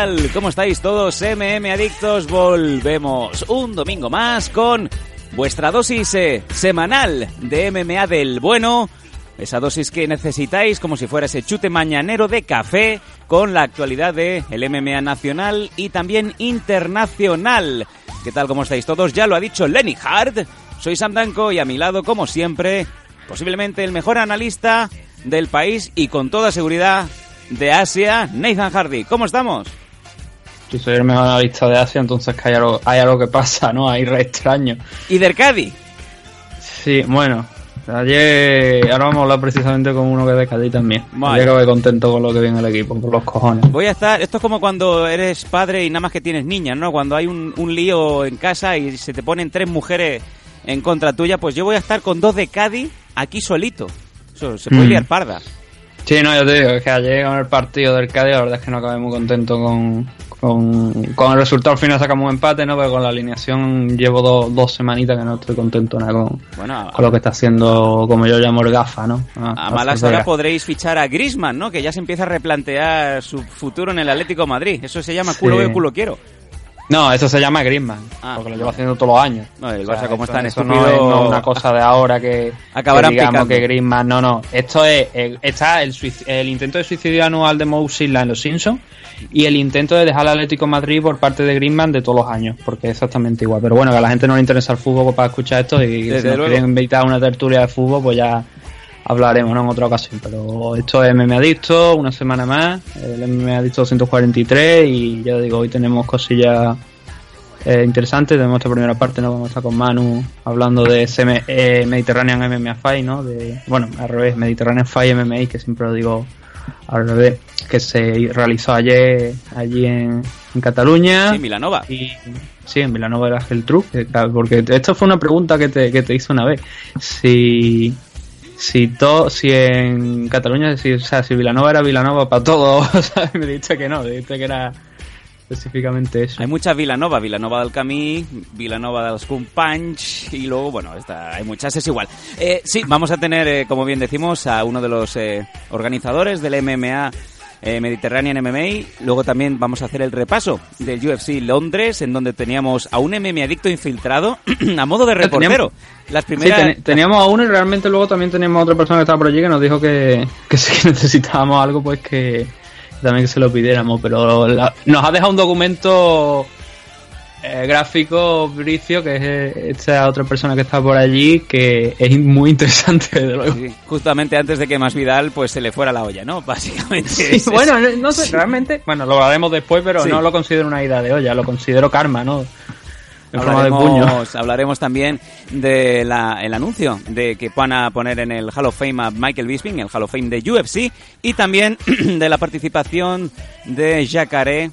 Tal? ¿Cómo estáis todos? MM Adictos, volvemos un domingo más con vuestra dosis eh, semanal de MMA del bueno. Esa dosis que necesitáis como si fuera ese chute mañanero de café con la actualidad del MMA nacional y también internacional. ¿Qué tal? ¿Cómo estáis todos? Ya lo ha dicho Lenny Hart. Soy Sam Danko y a mi lado, como siempre, posiblemente el mejor analista del país y con toda seguridad de Asia, Nathan Hardy. ¿Cómo estamos? Si soy el mejor analista de Asia, entonces que hay algo, hay algo que pasa, ¿no? Hay re extraño. ¿Y del Cádiz? Sí, bueno. Ayer, ahora vamos a hablar precisamente con uno que es de Cádiz también. Vale. Ayer acabé contento con lo que viene el equipo, por los cojones. Voy a estar. Esto es como cuando eres padre y nada más que tienes niñas, ¿no? Cuando hay un, un lío en casa y se te ponen tres mujeres en contra tuya, pues yo voy a estar con dos de Cádiz aquí solito. Eso se puede Mm. liar parda. Sí, no, yo te digo, es que ayer con el partido del Cádiz, la verdad es que no acabé muy contento con, con, con el resultado. Al final sacamos un empate, ¿no? Pero con la alineación llevo dos, dos semanitas que no estoy contento nada con, Bueno, con lo que está haciendo, como yo llamo, el gafa, ¿no? Ah, a la malas horas podréis fichar a Grisman, ¿no? Que ya se empieza a replantear su futuro en el Atlético de Madrid. Eso se llama culo Sí. veo, culo quiero. No, eso se llama Griezmann, Ah, porque lo llevo haciendo todos los años. No, el Barça como eso- es tan eso estúpido- No es, no una cosa de ahora que, Acabarán que digamos picando. que Griezmann, no, no. Esto es, el- está el, el intento de suicidio anual de Mo Silla en Los Simpsons y el intento de dejar al Atlético de Madrid por parte de Griezmann de todos los años, porque es exactamente igual. Pero bueno, que a la gente no le interesa el fútbol pues, para escuchar esto y Desde si nos quieren invitar a una tertulia de fútbol, pues ya hablaremos ¿no? en otra ocasión. Pero esto es MMA Adicto, una semana más, el MMA Adicto 243 y ya digo, hoy tenemos cosillas eh, interesantes. Tenemos esta primera parte, ¿no? Vamos a estar con Manu hablando de ese eh, Mediterranean MMA Fight, ¿no? De, bueno, al revés, Mediterranean Fight MMA, que siempre lo digo al revés, que se realizó ayer allí en, en Cataluña. Sí, Milanova. Y sí, en Vilanova era Geltrú, que, claro, porque esto fue una pregunta que te, que te hice una vez. Si si to, si en Cataluña, si, o sea, si Vilanova era Vilanova para todo, ¿sabes? me dijiste que no, me dijiste que era específicamente eso. Hay muchas Vilanova, Vilanova del Camí, Vilanova del Companys y luego, bueno, está, hay muchas, es igual. Eh, sí, vamos a tener, eh, como bien decimos, a uno de los eh, organizadores del MMA eh, Mediterranean MMA. Luego también vamos a hacer el repaso del UFC Londres, en donde teníamos a un MMA adicto infiltrado a modo de reportero. Las Sí, primeras... ten- teníamos a uno y realmente luego también teníamos a otra persona que estaba por allí que nos dijo que, que si necesitábamos algo, pues que también que se lo pidiéramos. Pero la- nos ha dejado un documento eh, gráfico, Bricio, que es eh, esta otra persona que está por allí, que es muy interesante, desde luego. Sí, justamente antes de que Masvidal pues se le fuera la olla, ¿no? Básicamente. Sí, es- bueno, no, no sé, realmente, bueno, lo hablaremos después, pero no lo considero una ida de olla, lo considero karma, ¿no? En forma de puño. Hablaremos, hablaremos también del anuncio de que van a poner en el Hall of Fame a Michael Bisping, el Hall of Fame de UFC, y también de la participación de Jacaré,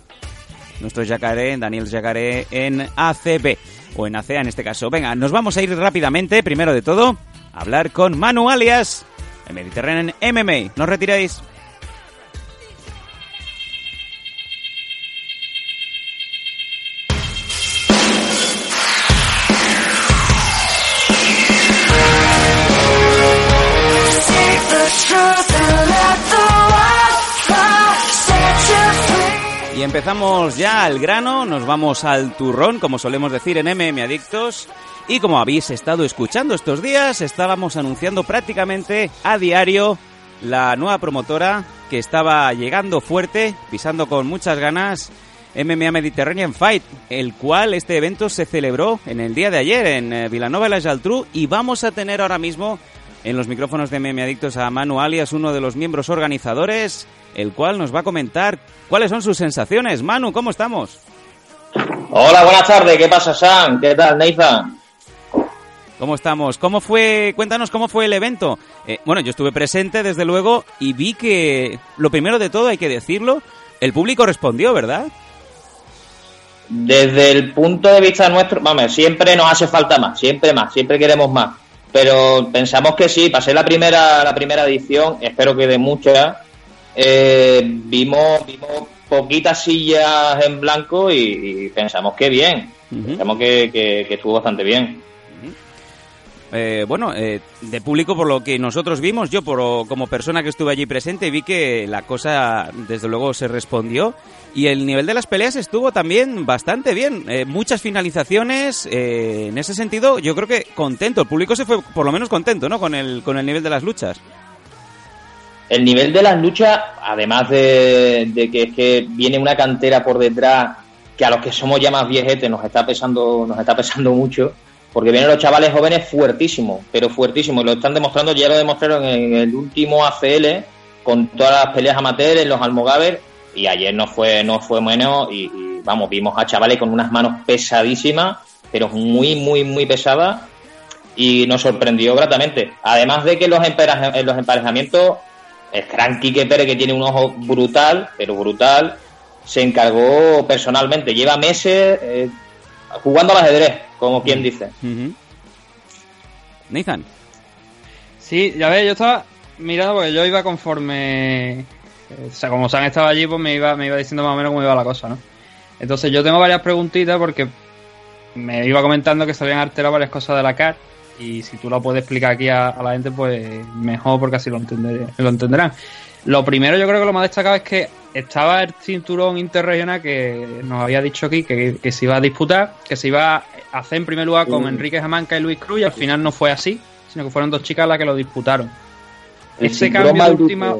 nuestro Jacaré, Daniel Jacaré, en ACB, o en ACA en este caso. Venga, nos vamos a ir rápidamente, primero de todo, a hablar con Manu Alias, el Mediterranean MMA. ¿No retiráis? Empezamos ya al grano, nos vamos al turrón, como solemos decir en MM Adictos. Y como habéis estado escuchando estos días, estábamos anunciando prácticamente a diario la nueva promotora que estaba llegando fuerte, pisando con muchas ganas, MMA Mediterranean Fight, el cual este evento se celebró en el día de ayer en eh, Vilanova de la y vamos a tener ahora mismo en los micrófonos de MM Adictos a Manu Alias, uno de los miembros organizadores, el cual nos va a comentar cuáles son sus sensaciones. Manu, ¿cómo estamos? Hola, buenas tardes. ¿Qué pasa, Sam? ¿Qué tal, Nathan? ¿Cómo estamos? ¿Cómo fue? Cuéntanos cómo fue el evento. Eh, bueno, yo estuve presente, desde luego, y vi que, lo primero de todo, hay que decirlo, el público respondió, ¿verdad? Desde el punto de vista nuestro, vamos, siempre nos hace falta más, siempre más, siempre queremos más. Pero pensamos que sí, pasé la primera, la primera edición, espero que de muchas. Eh, vimos, vimos poquitas sillas en blanco y, pensamos que bien, pensamos que, que estuvo bastante bien. Eh, bueno, eh, de público por lo que nosotros vimos, yo por, como persona que estuve allí presente vi que la cosa desde luego se respondió y el nivel de las peleas estuvo también bastante bien, eh, muchas finalizaciones, en ese sentido yo creo que contento, el público se fue por lo menos contento, ¿no? Con el, con el nivel de las luchas. El nivel de las luchas, además de, de que es que viene una cantera por detrás que a los que somos ya más viejetes nos está pesando, nos está pesando mucho porque vienen los chavales jóvenes fuertísimos, pero fuertísimos, y lo están demostrando, ya lo demostraron en el último ACL, con todas las peleas amateurs, en los Almogaver, y ayer no fue, no fue menos, y, vamos, vimos a chavales con unas manos pesadísimas, pero muy, muy, muy pesadas, y nos sorprendió gratamente. Además de que los, en los emparejamientos, el gran Quique Pérez, que tiene un ojo brutal, pero brutal, se encargó personalmente, lleva meses eh, jugando al ajedrez como quien dice. Nathan. Sí, ya ves, yo estaba mirando porque yo iba conforme. O sea, como han estado allí, pues me iba, me iba diciendo más o menos cómo iba la cosa, ¿no? Entonces yo tengo varias preguntitas porque me iba comentando que se habían alterado varias cosas de la CAR y si tú lo puedes explicar aquí a, la gente, pues mejor porque así lo, lo entenderán. Lo primero yo creo que lo más destacado es que estaba el cinturón interregional que nos había dicho aquí que, que se iba a disputar, que se iba hacer en primer lugar con Enrique Jamanca y Luis Cruz y al final no fue así, sino que fueron dos chicas las que lo disputaron. Ese cambio de última...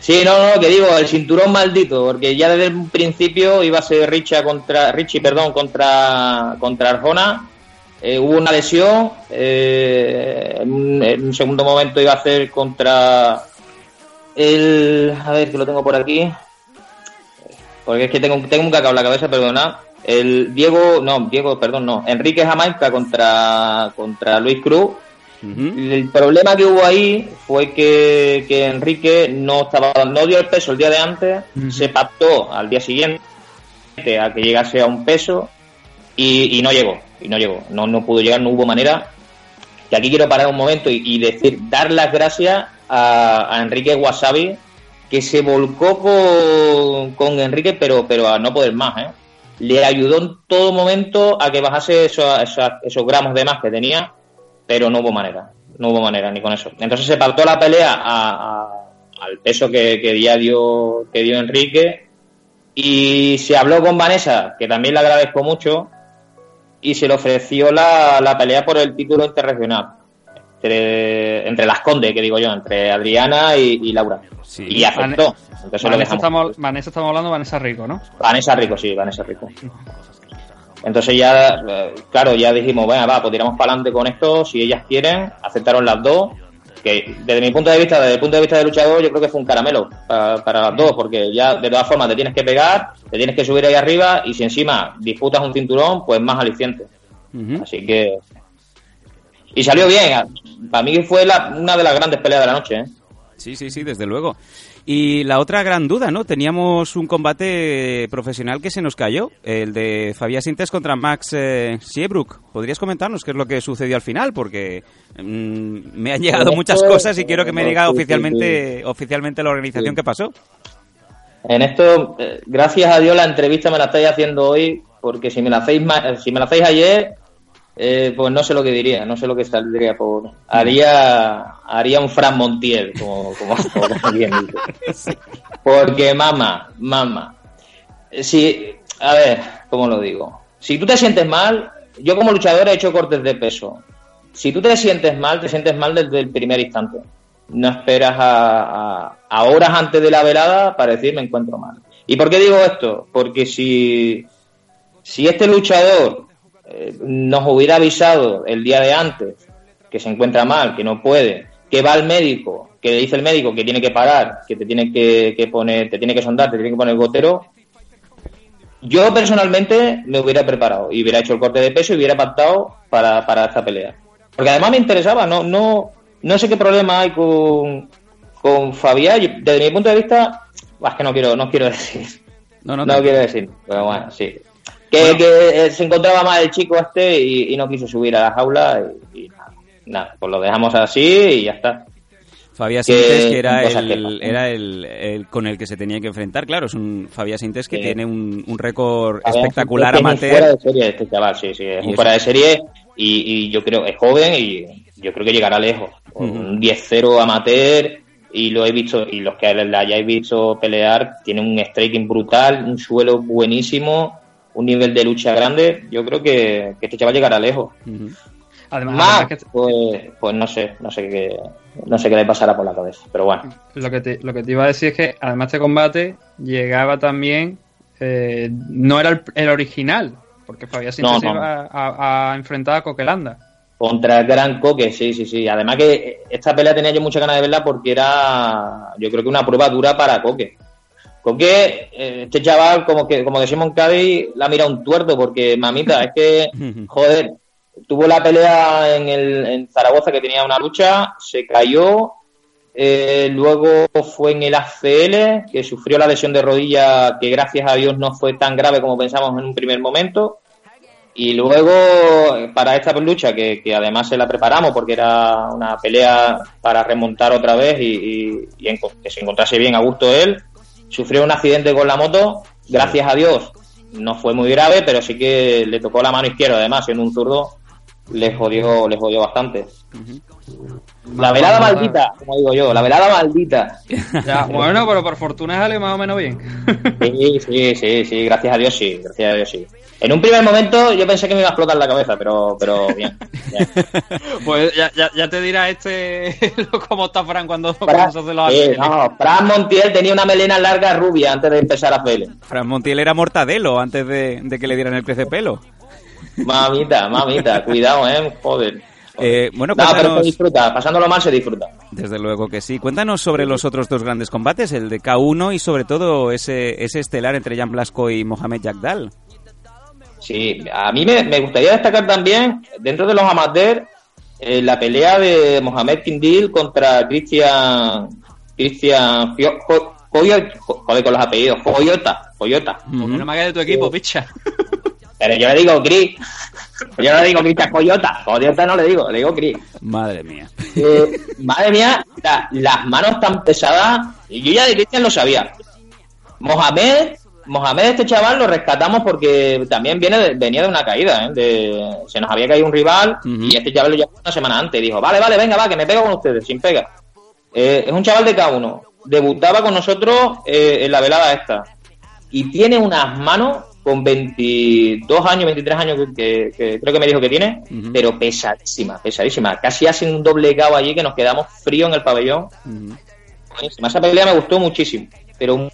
Sí. no, no, que digo, el cinturón maldito, porque ya desde el principio iba a ser Richie contra, Richie, perdón, contra, contra Arjona, eh, hubo una lesión, eh, en, un, segundo momento iba a hacer contra el, a ver que lo tengo por aquí, porque es que tengo, tengo un cacao en la cabeza, perdona. El Diego, no, Diego, perdón, no. Enrique Jamaica contra, contra Luis Cruz. El problema que hubo ahí fue que, Enrique no estaba no dio el peso el día de antes, se pactó al día siguiente a que llegase a un peso y, no llegó, y no llegó, no, no pudo llegar, no hubo manera. Que aquí quiero parar un momento y, decir, dar las gracias a, a Enrique Wasabi, que se volcó con, Enrique, pero, pero a no poder más, ¿eh? Le ayudó en todo momento a que bajase esos, esos, gramos de más que tenía, pero no hubo manera, no hubo manera ni con eso. Entonces se pactó la pelea al peso que, que, dio, que dio Enrique y se habló con Vanessa, que también le agradezco mucho, y se le ofreció la, la pelea por el título interregional entre, las condes, que digo yo, entre Adriana y, Laura. Y aceptó. Vanessa, estamos, Vanessa estamos hablando Vanessa Rico, ¿no? Vanessa Rico, sí, Vanessa Rico. Entonces ya, eh, claro, ya dijimos, bueno, va, pues tiramos para adelante con esto, si ellas quieren, aceptaron las dos, que desde mi punto de vista, desde el punto de vista del luchador, yo creo que fue un caramelo para, las dos, porque ya de todas formas te tienes que pegar, te tienes que subir ahí arriba, y si encima disputas un cinturón, pues más aliciente. Así que y salió bien. Para mí fue una de las grandes peleas de la noche. ¿eh? Sí, sí, sí, desde luego. Y la otra gran duda, ¿no? Teníamos un combate profesional que se nos cayó, el de Fabián Sintes contra Max eh, ¿Podrías comentarnos qué es lo que sucedió al final? Porque mm, me han llegado muchas cosas y quiero que me diga oficialmente, oficialmente la organización que pasó. En esto, eh, gracias a Dios, la entrevista me la estáis haciendo hoy, porque si me la hacéis, si me la hacéis ayer, eh, pues no sé lo que diría, no sé lo que saldría por. Haría, haría un Fran Montiel, como, como, Porque, mamá, mamá. Si, a ver, ¿cómo lo digo? Si tú te sientes mal, yo como luchador he hecho cortes de peso. Si tú te sientes mal, te sientes mal desde el primer instante. No esperas a, a horas antes de la velada para decir me encuentro mal. ¿Y por qué digo esto? Porque si, si este luchador eh, nos hubiera avisado el día de antes que se encuentra mal, que no puede, que va al médico, que le dice el médico que tiene que parar, que te tiene que, poner, te tiene que sondar, te tiene que poner gotero, yo personalmente me hubiera preparado y hubiera hecho el corte de peso y hubiera pactado para, para esta pelea. Porque además me interesaba, no, no, no sé qué problema hay con, con Fabián. Desde mi punto de vista, es que no quiero, no quiero decir. No, no, No quiero decir, pero bueno, sí. Que, que, eh, se encontraba mal el chico este y, y no quiso subir a la jaula y, y nada, nada, pues lo dejamos así y ya está. Fabián Sintes, que era, el, era el, el con el que se tenía que enfrentar, claro, es un Fabián Sintes que Sí. tiene un, un récord espectacular es que es un fuera amateur. de serie este chaval, sí, sí, es un fuera de serie y, y yo creo, es joven y yo creo que llegará lejos. Con. Un 10-0 amateur y lo he visto, y los que la hayáis visto pelear, tiene un striking brutal, un suelo buenísimo, un nivel de lucha grande. Yo creo que, que este chaval llegará lejos. Además, Más, además que- pues, pues no sé, no sé qué, no sé qué le pasará por la cabeza, pero bueno. lo, que te, lo que te iba a decir es que además este combate llegaba también, eh, no era el, el original, porque Fabián No, se iba a, a enfrentar a Coquelanda. Contra el Gran Coque, sí, sí, sí. Además que esta pelea tenía yo muchas ganas de verla porque era, yo creo que una prueba dura para Coque. Coque, eh, este chaval, como que como decimos en Cádiz, la mira un tuerto porque, mamita, es que, joder, tuvo la pelea en, el, en Zaragoza que tenía una lucha, se cayó, eh, luego fue en el ACL, que sufrió la lesión de rodilla que gracias a Dios no fue tan grave como pensamos en un primer momento. Y luego, eh, para esta lucha, que, que además se la preparamos porque era una pelea para remontar otra vez y, y- y en- que se encontrase bien a gusto él, sufrió un accidente con la moto. Gracias a Dios, no fue muy grave, pero sí que le tocó la mano izquierda, además, siendo un zurdo, le jodió, le jodió bastante. La velada Vamos, maldita, como digo yo, la velada maldita. Ya, bueno, pero por fortuna sale más o menos bien. Sí, sí, sí, sí, gracias a Dios sí, gracias a Dios sí. En un primer momento yo pensé que me iba a explotar la cabeza, pero, pero bien. bien. pues ya, ya, ya te dirá este cómo está Fran cuando, Fran, cuando se hace los sí, no, Fran Montiel tenía una melena larga rubia antes de empezar a pele. Fran Montiel era mortadelo antes de, de que le dieran el pez de pelo. Mamita, mamita, cuidado, eh, joder. Eh, bueno, no, pero se disfruta, pasándolo mal se disfruta. Desde luego que sí. Cuéntanos sobre los otros dos grandes combates, el de K1 y sobre todo ese, ese estelar entre Jan Blasco y Mohamed Yagdal. Sí, a mí me, me gustaría destacar también, dentro de los amateurs, eh, la pelea de Mohamed Kindil contra Cristian Cristian joder con los apellidos, Joyota, Joyota. Pues no me hagas de tu equipo, picha. Pero yo le digo Chris. Yo no le digo Cristian Coyota. Coyota no le digo, le digo Chris. Madre mía. Eh, madre mía, la- las manos tan pesadas. Y yo ya de Cristian lo sabía. Mohamed, Mohamed, este chaval, lo rescatamos porque también viene de- venía de una caída. ¿eh? De- se nos había caído un rival y este chaval lo llamó una semana antes. Y dijo, vale, vale, venga, va, que me pego con ustedes, sin pega. Eh, es un chaval de K1. Debutaba con nosotros eh, en la velada esta. Y tiene unas manos con 22 años, 23 años, que, que- creo que me dijo que tiene, Ujú. pero pesadísima, pesadísima. Casi hace un doble cabo allí que nos quedamos frío en el pabellón. Ujú, Buenísima. Esa pelea me gustó muchísimo, pero mu-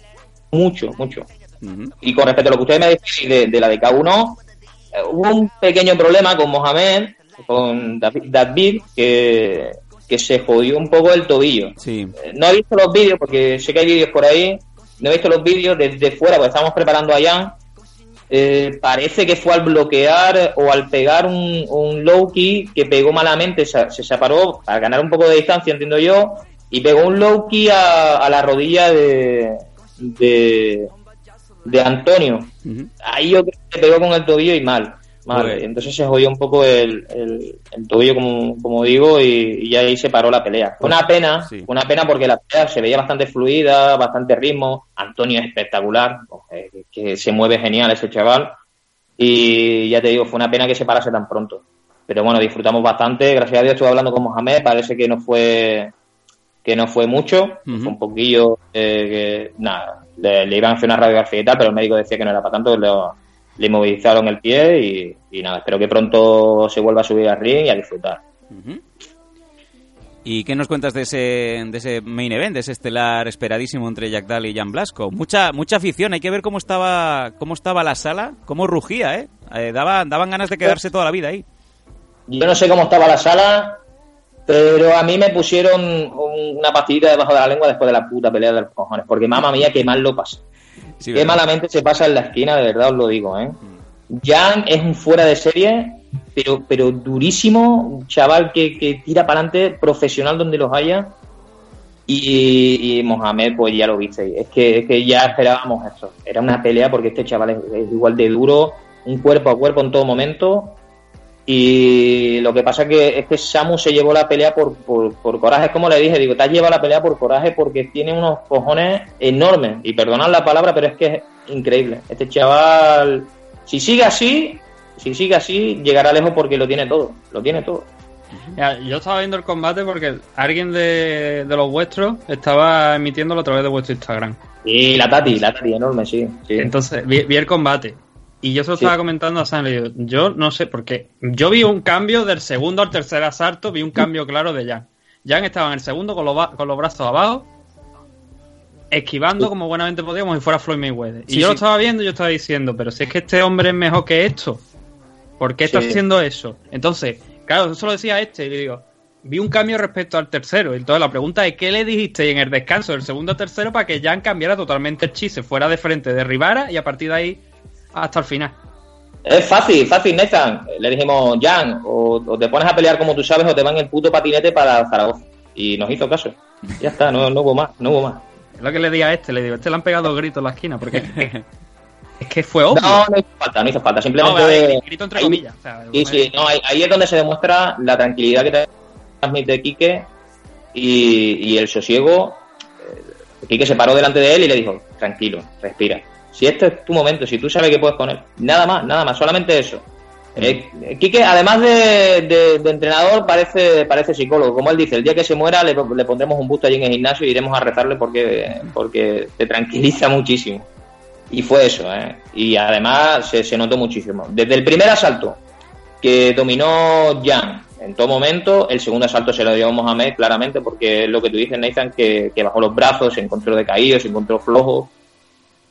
mucho, mucho. ujú. Y con respecto a lo que ustedes me decían de, de la de K1, eh, hubo un pequeño problema con Mohamed, con David, David, que, que se jodió un poco el tobillo. Sí. Eh, No he visto los vídeos, porque sé que hay vídeos por ahí. No he visto los vídeos desde fuera, porque estamos preparando a Jan. Eh, parece que fue al bloquear o al pegar un, un low key que pegó malamente, se, se separó para ganar un poco de distancia, entiendo yo, y pegó un low key a, a la rodilla de, de, de Antonio. Ahí yo creo que pegó con el tobillo y mal. Mal. Pues- Entonces se jodió un poco el, el, el tobillo, como, como digo, y, y ya ahí se paró la pelea. Fue una pena, Sí. fue una pena porque la pelea se veía bastante fluida, bastante ritmo. Antonio es espectacular, que se mueve genial ese chaval. Y ya te digo, fue una pena que se parase tan pronto. Pero bueno, disfrutamos bastante. Gracias a Dios estuve hablando con Mohamed, parece que no fue que no fue mucho, fue un poquillo eh, que nada, le, le iban a hacer una radiografía y tal, pero el médico decía que no era para tanto, le, le inmovilizaron el pie y, y nada, espero que pronto se vuelva a subir al ring y a disfrutar. ¿Y qué nos cuentas de ese, de ese main event, de ese estelar esperadísimo entre Jack Dahl y Jan Blasco? Mucha, mucha afición, hay que ver cómo estaba, cómo estaba la sala, cómo rugía, ¿eh? Eh, daban, daban ganas de quedarse toda la vida ahí. Yo no sé cómo estaba la sala, pero a mí me pusieron un- una pastillita debajo de la lengua después de la puta pelea de los cojones, porque mamá mía, qué mal lo pasé. Sí, Qué verdad. malamente se pasa en la esquina, de verdad os lo digo, ¿eh? Jan es un fuera de serie, pero, pero durísimo, un chaval que, que tira para adelante, profesional donde los haya. Y, y Mohamed, pues ya lo visteis. Es que, es que ya esperábamos eso. Era una pelea porque este chaval es, es igual de duro, un cuerpo a cuerpo en todo momento. Y lo que pasa que es que Samu se llevó la pelea por, por, por coraje. Como le dije, digo, te has llevado la pelea por coraje porque tiene unos cojones enormes. Y perdonad la palabra, pero es que es increíble. Este chaval, si sigue así, si sigue así, llegará lejos porque lo tiene todo. Lo tiene todo. Mira, yo estaba viendo el combate porque alguien de, de los vuestros estaba emitiéndolo a través de vuestro Instagram. Y la Tati, la Tati, enorme, sí. sí. Entonces, vi, vi el combate. Y yo se lo Sí. estaba comentando a Sam, le digo, yo no sé, porque yo vi un cambio del segundo al tercer asalto, vi un cambio claro de Jan. Jan estaba en el segundo con los, con los brazos abajo, esquivando como buenamente podía, como si fuera Floyd Mayweather. Y Sí, yo lo estaba viendo y yo estaba diciendo, pero si es que este hombre es mejor que esto, ¿por qué está Sí. haciendo eso? Entonces, claro, eso lo decía este, y le digo, vi un cambio respecto al tercero. Entonces la pregunta es, ¿qué le dijiste en el descanso del segundo al tercero para que Jan cambiara totalmente el chiste, fuera de frente, derribara y a partir de ahí hasta el final? Es fácil, fácil, Nathan. Le dijimos, Jan, o, o te pones a pelear como tú sabes o te van el puto patinete para Zaragoza. Y nos hizo caso. Ya está, no, no hubo más, no hubo más. Es lo que le di a este, le digo, este le han pegado gritos en la esquina, porque es, que fue obvio. No, no hizo falta, no hizo falta. No, Simplemente. grito entre ahí- comillas. o sea, Sí, sí, no, ahí, ahí es donde se demuestra la tranquilidad que transmite Quique y, y el sosiego. Eh, Quique se paró delante de él y le dijo, tranquilo, respira. Si este es tu momento, si tú sabes que puedes él, nada más, nada más, solamente eso. Eh, eh, Quique, además de, de- de entrenador, parece, parece psicólogo. Como él dice, el día que se muera le, le pondremos un busto allí en el gimnasio y iremos a rezarle porque, porque te tranquiliza muchísimo. Y fue eso, ¿eh? Y además se, se notó muchísimo. Desde el primer asalto, que dominó Jan en todo momento, el segundo asalto se lo dio Mohamed claramente, porque es lo que tú dices, Nathan, que, que bajó los brazos, se encontró decaído, se encontró flojo.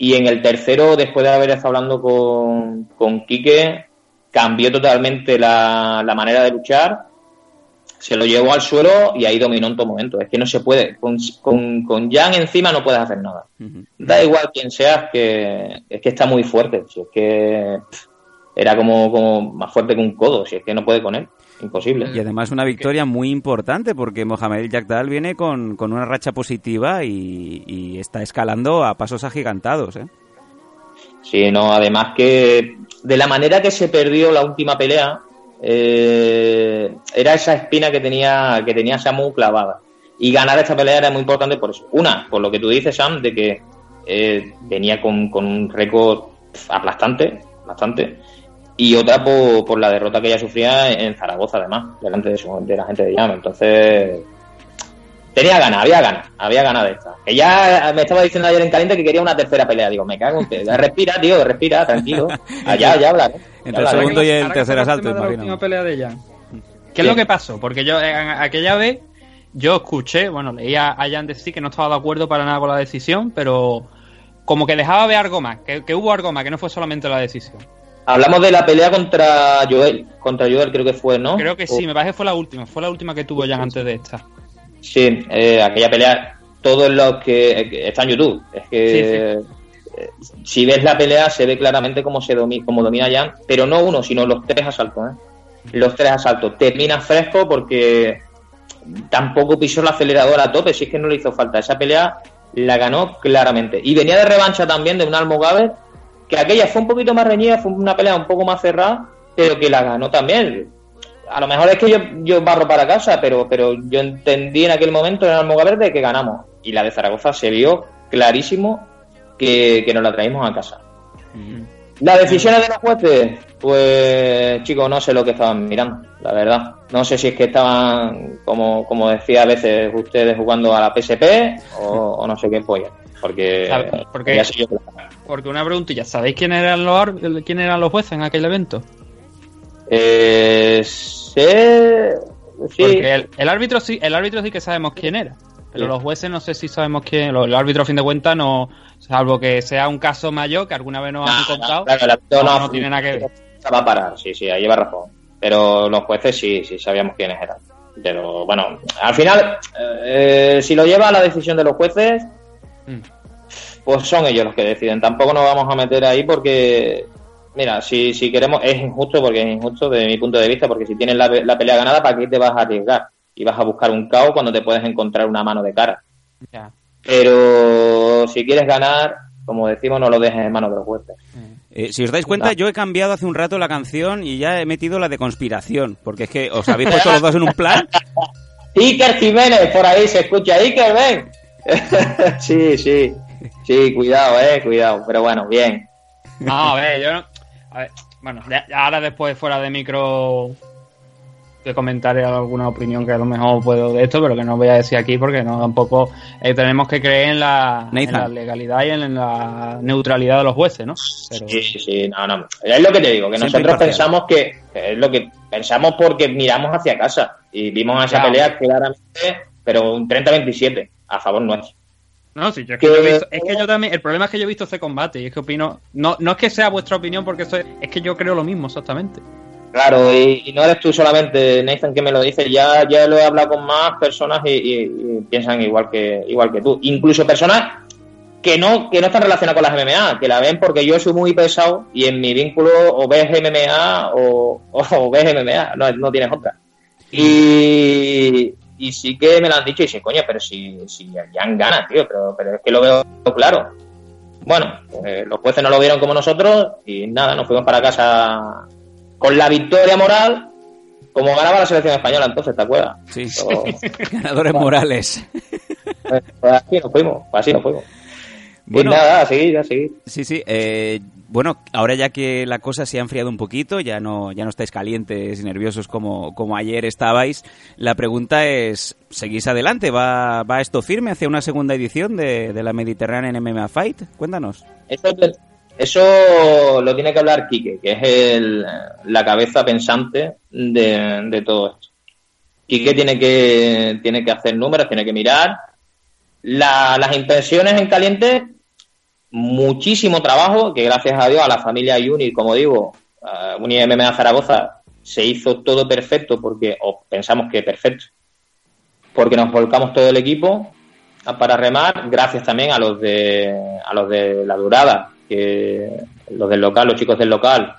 Y en el tercero, después de haber estado hablando con, con Quique, cambió totalmente la, la manera de luchar, se lo llevó al suelo y ahí dominó en todo momento. Es que no se puede, con, con, con Jan encima no puedes hacer nada. Da igual quién seas, que es que está muy fuerte. Si es que pff, era como, como más fuerte que un codo, si es que no puede con él. Imposible. Y además una victoria muy importante porque Mohamed Yagdal viene con, con una racha positiva y, y está escalando a pasos agigantados. ¿eh? Sí, no, además que de la manera que se perdió la última pelea, eh, era esa espina que tenía, que tenía Samu clavada. Y ganar esta pelea era muy importante por eso. Una, por lo que tú dices, Sam, de que eh, venía con, con un récord aplastante, bastante. Y otra por, por la derrota que ella sufría en Zaragoza, además, delante de, su- de la gente de Llama. Entonces, tenía ganas, había ganas, había ganas de esta. Ya me estaba diciendo ayer en caliente que quería una tercera pelea. Digo, me cago en que respira, tío, respira, tranquilo. Allá, ya hablaré. Ya Entre el hablaré. segundo y el tercer asalto, de la imagino. última pelea de Jan. ¿Qué es lo que pasó? Porque yo, en aquella vez, yo escuché, bueno, leía a Jan decir que no estaba de acuerdo para nada con la decisión, pero como que dejaba ver algo más, que, que hubo algo más, que no fue solamente la decisión. Hablamos de la pelea contra Joel. Contra Joel creo que fue, ¿no? Creo que sí, O- me parece que fue la última, fue la última que tuvo Jan antes de esta. Sí, eh, aquella pelea, todos los que, eh, que está en YouTube, es que eh, si ves la pelea se ve claramente cómo se domi cómo domina Jan, pero no uno, sino los tres asaltos, ¿eh? Los tres asaltos. Termina fresco porque tampoco pisó el acelerador a tope, si es que no le hizo falta. Esa pelea la ganó claramente. Y venía de revancha también de un Almogaver, que aquella fue un poquito más reñida, fue una pelea un poco más cerrada, pero que la ganó también. A lo mejor es que yo, yo barro para casa, pero, pero yo entendí en aquel momento en el Almogaver de que ganamos. Y la de Zaragoza se vio clarísimo que, que nos la traímos a casa. Las decisiones de los jueces, pues chicos, no sé lo que estaban mirando, la verdad. No sé si es que estaban, como, como decía a veces ustedes, jugando a la PSP o, o no sé qué polla. Porque. Porque- ya sé yo que- Porque una preguntilla, ¿sabéis quién eran los, quién eran los jueces en aquel evento? Eh, sé- sí, Porque el, el árbitro sí, el árbitro sí que sabemos quién era. Pero Sí. los jueces no sé si sabemos quién. Los, el árbitro, a fin de cuentas, no. Salvo que sea un caso mayor que alguna vez nos han No, contado. claro, el no, no- no tiene nada que ver. va a parar, sí, sí, ahí lleva razón. Pero los jueces sí, sí sabíamos quiénes eran. Pero bueno, al final, eh, si lo lleva a la decisión de los jueces. Pues son ellos los que deciden. Tampoco nos vamos a meter ahí porque, mira, si, si queremos, es injusto porque es injusto desde mi punto de vista, porque si tienes la, la pelea ganada, ¿para qué te vas a arriesgar? Y vas a buscar un caos cuando te puedes encontrar una mano de cara. Ya. Pero si quieres ganar, como decimos, no lo dejes en manos de los jueces. Eh, si os dais cuenta, yo he cambiado hace un rato la canción y ya he metido la de conspiración, porque es que os habéis puesto los dos en un plan. Iker Jiménez, por ahí se escucha. Iker, ven. sí, sí. Sí, cuidado, eh, cuidado. Pero bueno, bien. No, a ver, yo no. A ver, bueno, ya- ahora después fuera de micro te comentaré alguna opinión que a lo mejor puedo de esto, pero que no voy a decir aquí porque no tampoco eh, tenemos que creer en la, en Nathan. la legalidad y en la neutralidad de los jueces, ¿no? Pero, Sí, sí, sí, no, no. Es lo que te digo, que Siempre nosotros imparcial. pensamos que, que es lo que pensamos porque miramos hacia casa y vimos esa Ya. pelea claramente, pero un 30-27 a favor nuestro. No, sí, yo es que, Que- yo he visto- es que yo también, el problema es que yo he visto ese combate y es que opino, no, no es que sea vuestra opinión porque es, es que yo creo lo mismo exactamente. Claro, y, y no eres tú solamente, Nathan, que me lo dice, ya, ya lo he hablado con más personas y, y- y piensan igual que, igual que tú. Incluso personas que no, que no están relacionadas con las MMA, que la ven porque yo soy muy pesado y en mi vínculo o ves MMA o, o ves MMA, no, no tienes otra. Y, y sí que me lo han dicho y dice, coño, pero si, si ya han ganas, tío, pero, pero es que lo veo claro. Bueno, pues, los jueces no lo vieron como nosotros y nada, nos fuimos para casa con la victoria moral, como ganaba la selección española entonces, ¿te acuerdas? Sí, Pero, ganadores morales. pues, pues así nos fuimos, pues así nos fuimos. Bueno. Y nada, a seguir, a seguir. Sí, sí. eh, bueno, ahora ya que la cosa se ha enfriado un poquito, ya no, ya no estáis calientes y nerviosos como, como ayer estabais, la pregunta es, ¿seguís adelante? ¿Va, va esto firme hacia una segunda edición de, la Mediterranean MMA Fight? Cuéntanos. Eso, eso lo tiene que hablar Quique, que es el, la cabeza pensante de, de todo esto. Quique tiene que, tiene que hacer números, tiene que mirar. La- las impresiones en caliente, muchísimo trabajo, que gracias a Dios a la familia Uni, como digo, a Uni MMA Zaragoza, se hizo todo perfecto porque, o pensamos que perfecto, porque nos volcamos todo el equipo a- para remar, gracias también a los de a los de la Durada, que los del local, los chicos del local,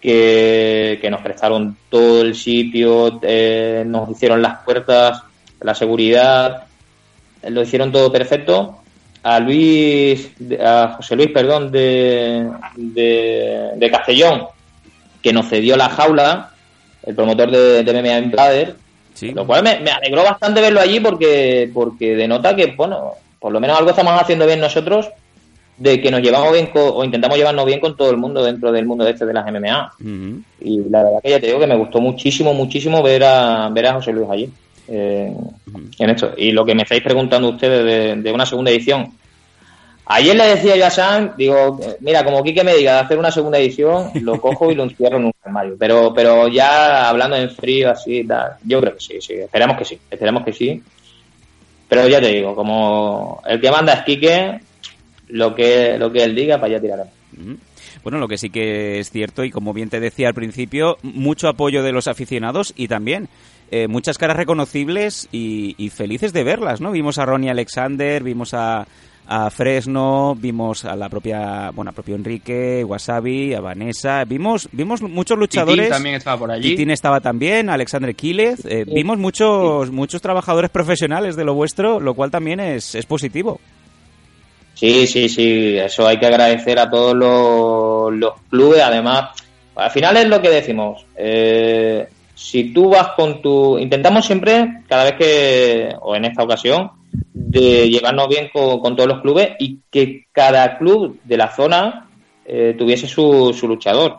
que, que nos prestaron todo el sitio, eh, nos hicieron las puertas, la seguridad, lo hicieron todo perfecto. A Luis, a José Luis, perdón, de, de, de Castellón, que nos cedió la jaula, el promotor de, de MMA Invader, Sí. lo cual me, me alegró bastante verlo allí porque, porque denota que, bueno, por lo menos algo estamos haciendo bien nosotros de que nos llevamos bien co- o intentamos llevarnos bien con todo el mundo dentro del mundo este de las MMA. Y la verdad que ya te digo que me gustó muchísimo, muchísimo ver a, ver a José Luis allí eh, en esto. Y lo que me estáis preguntando ustedes de, de una segunda edición. Ayer le decía yo a Sam, digo, mira, como Quique me diga de hacer una segunda edición, lo cojo y lo encierro en un armario. Pero, pero ya hablando en frío, así, tal, yo creo que sí, sí, esperamos que sí, esperamos que sí. Pero ya te digo, como el que manda es Quique, lo que, lo que él diga, para allá tiraremos. Bueno, lo que sí que es cierto, y como bien te decía al principio, mucho apoyo de los aficionados y también eh, muchas caras reconocibles y, y felices de verlas, ¿no? Vimos a Ronnie Alexander, vimos a, a Fresno, vimos a la propia, bueno, a propio Enrique, Wasabi, a Vanessa, vimos, vimos muchos luchadores. Titín también estaba por allí. Titín estaba también, Alexander Quílez, eh, vimos muchos, muchos trabajadores profesionales de lo vuestro, lo cual también es, es positivo. Sí, sí, sí, eso hay que agradecer a todos los, los clubes. Además, al final es lo que decimos. eh, si tú vas con tu. Intentamos siempre, cada vez que. o en esta ocasión, de llevarnos bien con, con todos los clubes y que cada club de la zona eh, tuviese su, su luchador.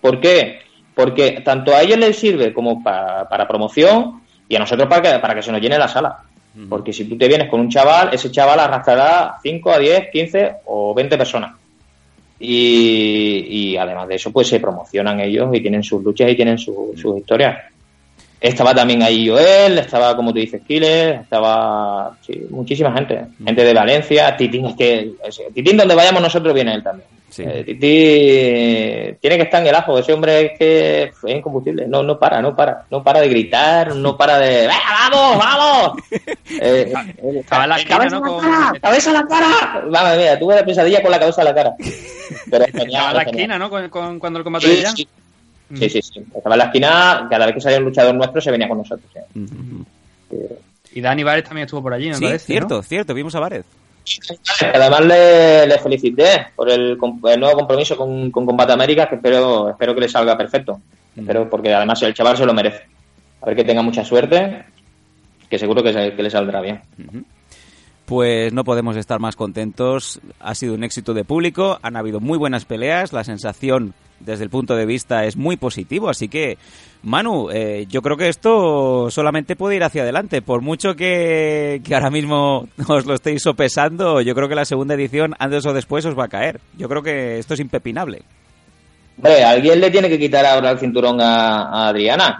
¿Por qué? Porque tanto a ellos les sirve como para, para promoción y a nosotros para que, para que se nos llene la sala. Porque si tú te vienes con un chaval, ese chaval arrastrará 5 a 10, 15 o 20 personas. Y, y además de eso, pues se promocionan ellos y tienen sus luchas y tienen su- sus historias. Estaba también ahí Joel, estaba, como tú dices, Kiles, estaba sí, muchísima gente. Gente de Valencia, Titín, es que Titín donde vayamos nosotros viene él también. Sí. Eh, Titi tiene que estar en el ajo. Ese hombre es que es incombustible. No, no para, no para. No para de gritar, no para de. ¡Venga, vamos, vamos! Eh, eh, Estaba en la esquina, ¡Cabeza ¿no? a la Con- cara! ¡Cabeza a la cara! Vamos, mira, tuve la pesadilla con la cabeza a la cara. Pero es Estaba genial. en la esquina, ¿no? Con, con- cuando el combate de Sí, Irán. sí. Sí, sí, sí. Estaba en la esquina, cada vez que salía un luchador nuestro se venía con nosotros. ¿eh? Y Dani Vares también estuvo por allí, me Sí, parece. cierto, ¿no? cierto, vimos a Varez. Además le, le felicité por el, el nuevo compromiso con, con Combate América, que espero, espero que le salga perfecto. Espero, porque además el chaval se lo merece. A ver que tenga mucha suerte, que seguro que, se- que le saldrá bien. Pues no podemos estar más contentos. Ha sido un éxito de público, han habido muy buenas peleas, la sensación desde el punto de vista es muy positivo, así que Manu, eh, yo creo que esto solamente puede ir hacia adelante, por mucho que, que ahora mismo os lo estéis sopesando, yo creo que la segunda edición antes o después os va a caer. Yo creo que esto es impepinable. Hombre, alguien le tiene que quitar ahora el cinturón a, a Adriana.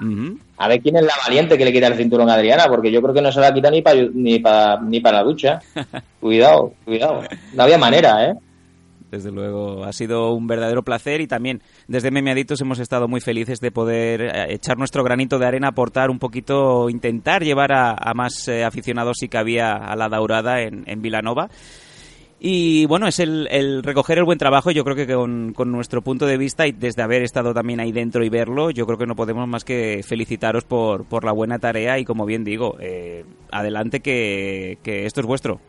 A ver quién es la valiente que le quita el cinturón a Adriana, porque yo creo que no se la quita ni para ni pa- ni para la lucha. cuidado, cuidado. No había manera, ¿eh? Desde luego, ha sido un verdadero placer y también desde Memeaditos hemos estado muy felices de poder eh, echar nuestro granito de arena, aportar un poquito, intentar llevar a, más eh, aficionados si cabía a la Daurada en, en Vilanova. Y bueno, es el, el recoger el buen trabajo, yo creo que con, nuestro punto de vista y desde haber estado también ahí dentro y verlo, yo creo que no podemos más que felicitaros por, por la buena tarea y como bien digo, eh, adelante que esto es vuestro.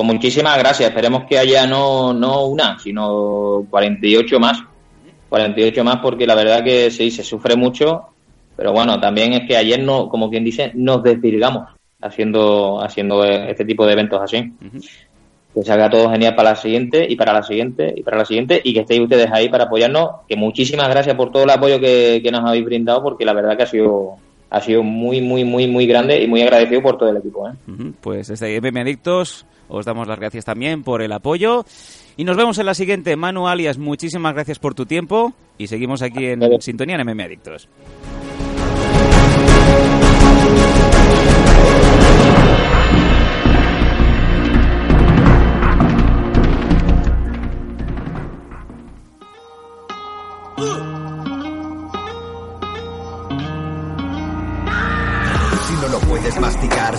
Pues muchísimas gracias. Esperemos que haya no, no una, sino 48 más. 48 más porque la verdad que sí, se sufre mucho. Pero bueno, también es que ayer, no, como quien dice, nos desvirgamos haciendo, haciendo este tipo de eventos así. Que salga todo genial para la siguiente y para la siguiente y para la siguiente y que estéis ustedes ahí para apoyarnos. Que muchísimas gracias por todo el apoyo que, que nos habéis brindado porque la verdad que ha sido, ha sido muy, muy, muy, muy grande y muy agradecido por todo el equipo. ¿eh? Pues desde Adictos os damos las gracias también por el apoyo. Y nos vemos en la siguiente. Manu Alias, muchísimas gracias por tu tiempo. Y seguimos aquí en sintonía en MM Adictos.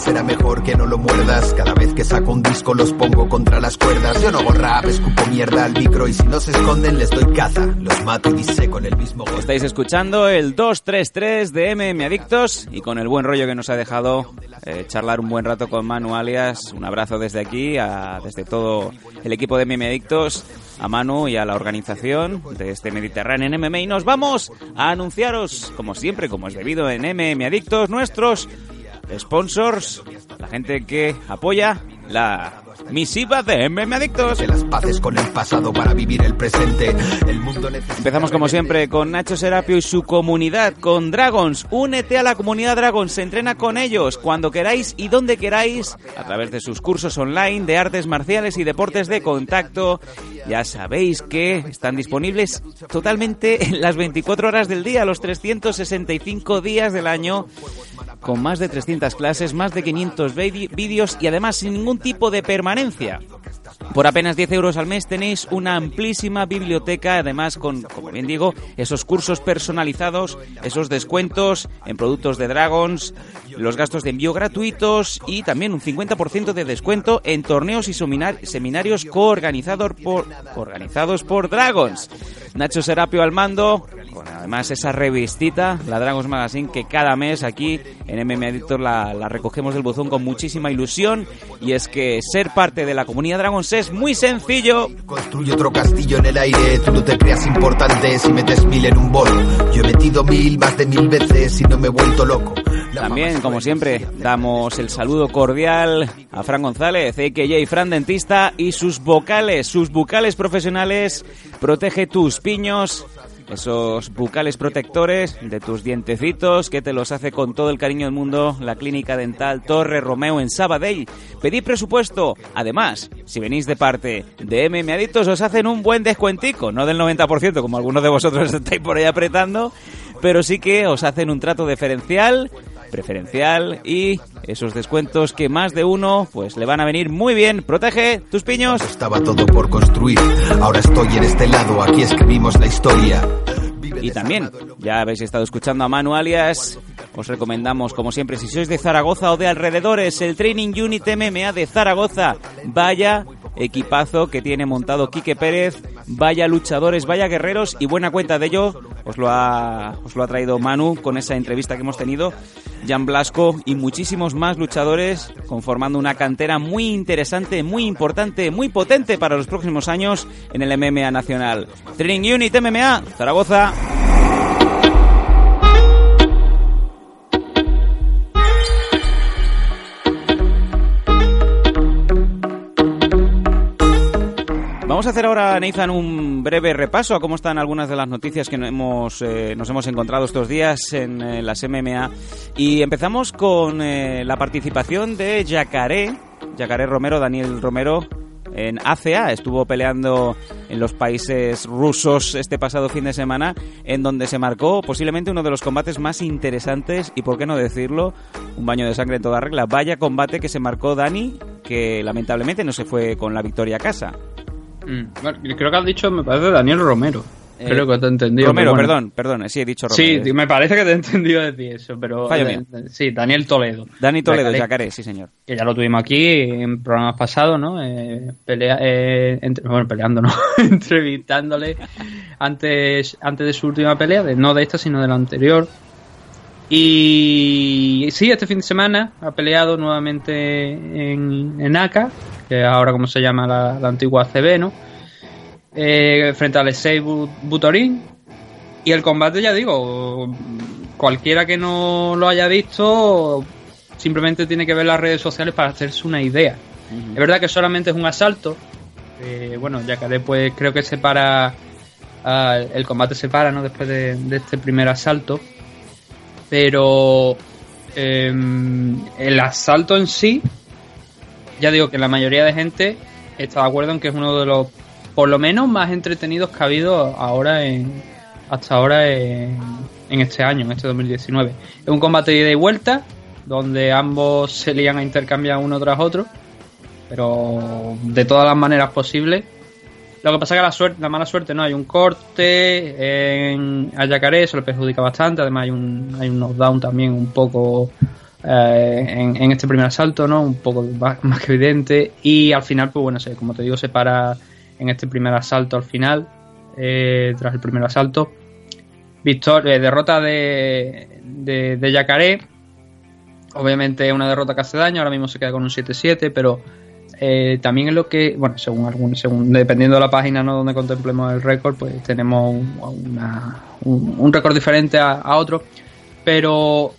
Será mejor que no lo muerdas. Cada vez que saco un disco los pongo contra las cuerdas. Yo no hago rap, escupo mierda al micro y si no se esconden les doy caza. Los mato y diseco en el mismo golpe. Estáis escuchando el 233 de MM Adictos y con el buen rollo que nos ha dejado eh, charlar un buen rato con Manu Alias. Un abrazo desde aquí, desde todo el equipo de MM Adictos, a Manu y a la organización de este Mediterráneo en MMA. Y nos vamos a anunciaros, como siempre, como es debido en MM Adictos, nuestros sponsors, la gente que apoya la misiva de MM Adictos. Las paces con el pasado para vivir el presente. El mundo Empezamos como siempre con Nacho Serapio y su comunidad, con Dragons. Únete a la comunidad Dragons, se entrena con ellos cuando queráis y donde queráis, a través de sus cursos online de artes marciales y deportes de contacto. Ya sabéis que están disponibles totalmente en las 24 horas del día, los 365 días del año con más de 300 clases, más de 500 vidi- vídeos y además sin ningún tipo de permanencia. Por apenas 10 euros al mes tenéis una amplísima biblioteca, además con, como bien digo, esos cursos personalizados, esos descuentos en productos de Dragons, los gastos de envío gratuitos y también un 50% de descuento en torneos y seminar- seminarios coorganizados por, organizados por Dragons. Nacho Serapio al mando, con además esa revistita, la Dragons Magazine, que cada mes aquí en MM Editor la, la recogemos del buzón con muchísima ilusión. Y es que ser parte de la comunidad Dragons es muy sencillo. Construye otro castillo en el aire, tú no te creas importante si metes mil en un bolo. Yo he metido mil más de mil veces y no me he vuelto loco. También, como siempre, damos el saludo cordial a Fran González, a.k.a. Fran Dentista, y sus vocales, sus bucales profesionales. Protege tus piños, esos bucales protectores de tus dientecitos, que te los hace con todo el cariño del mundo la Clínica Dental Torre Romeo en Sabadell. Pedid presupuesto. Además, si venís de parte de MM Adictos, os hacen un buen descuentico, no del 90%, como algunos de vosotros estáis por ahí apretando, pero sí que os hacen un trato diferencial preferencial y esos descuentos que más de uno pues le van a venir muy bien. Protege tus piños. Estaba todo por construir, ahora estoy en este lado, aquí escribimos la historia. Y también, ya habéis estado escuchando a Manu Alias, os recomendamos, como siempre, si sois de Zaragoza o de alrededores, el Training Unit MMA de Zaragoza. Vaya equipazo que tiene montado Quique Pérez, vaya luchadores, vaya guerreros y buena cuenta de ello os lo ha, os lo ha traído Manu con esa entrevista que hemos tenido, Jan Blasco y muchísimos más luchadores conformando una cantera muy interesante, muy importante, muy potente para los próximos años en el MMA nacional. Training Unit MMA, Zaragoza. Vamos a hacer ahora, Nathan, un breve repaso a cómo están algunas de las noticias que hemos, eh, nos hemos encontrado estos días en eh, las MMA. Y empezamos con eh, la participación de Yacaré, Yacaré Romero, Daniel Romero, en ACA. Estuvo peleando en los países rusos este pasado fin de semana, en donde se marcó posiblemente uno de los combates más interesantes y, por qué no decirlo, un baño de sangre en toda regla. Vaya combate que se marcó Dani, que lamentablemente no se fue con la victoria a casa. Mm, bueno, creo que has dicho, me parece, Daniel Romero. Eh, creo que te he entendido. Romero, bueno. perdón, perdón, sí, he dicho Romero. Sí, me parece que te he entendido decir eso, pero. Fallo eh, mío. sí, Daniel Toledo. Dani Toledo, Yacaré, Yacaré, sí señor. Que ya lo tuvimos aquí en programas pasados, ¿no? Eh, pelea, eh, entre- bueno, peleando, ¿no? Entrevistándole antes, antes de su última pelea, de, no de esta, sino de la anterior. Y sí, este fin de semana ha peleado nuevamente en, en ACA, que es ahora como se llama la, la antigua ACB, ¿no? Eh, frente a Alexei Bu- Butorin. Y el combate, ya digo, cualquiera que no lo haya visto, simplemente tiene que ver las redes sociales para hacerse una idea. Es verdad que solamente es un asalto. eh, bueno, Yacaré, pues creo que se para. ah, el combate se para, ¿no? Después de, de este primer asalto. Pero. em, el asalto en sí. Ya digo que la mayoría de gente está de acuerdo en que es uno de los. Por lo menos más entretenidos que ha habido ahora en. Hasta ahora en, en este año, en este 2019. Es un combate de ida y vuelta. Donde ambos se lían a intercambiar uno tras otro pero de todas las maneras posibles. Lo que pasa es que la, suerte, la mala suerte no, hay un corte en, a Yacaré, eso le perjudica bastante, además hay un, hay un knockdown también un poco eh, en, este primer asalto, ¿no? Un poco más, que evidente y al final, pues bueno, como te digo, se para en este primer asalto al final, eh, tras el primer asalto. Victoria, derrota de, de, de Yacaré, obviamente es una derrota que hace daño, ahora mismo se queda con un 7-7, pero eh, también es lo que, bueno, según algún, según dependiendo de la página ¿no? donde contemplemos el récord, pues tenemos un, un- récord diferente a, otro, pero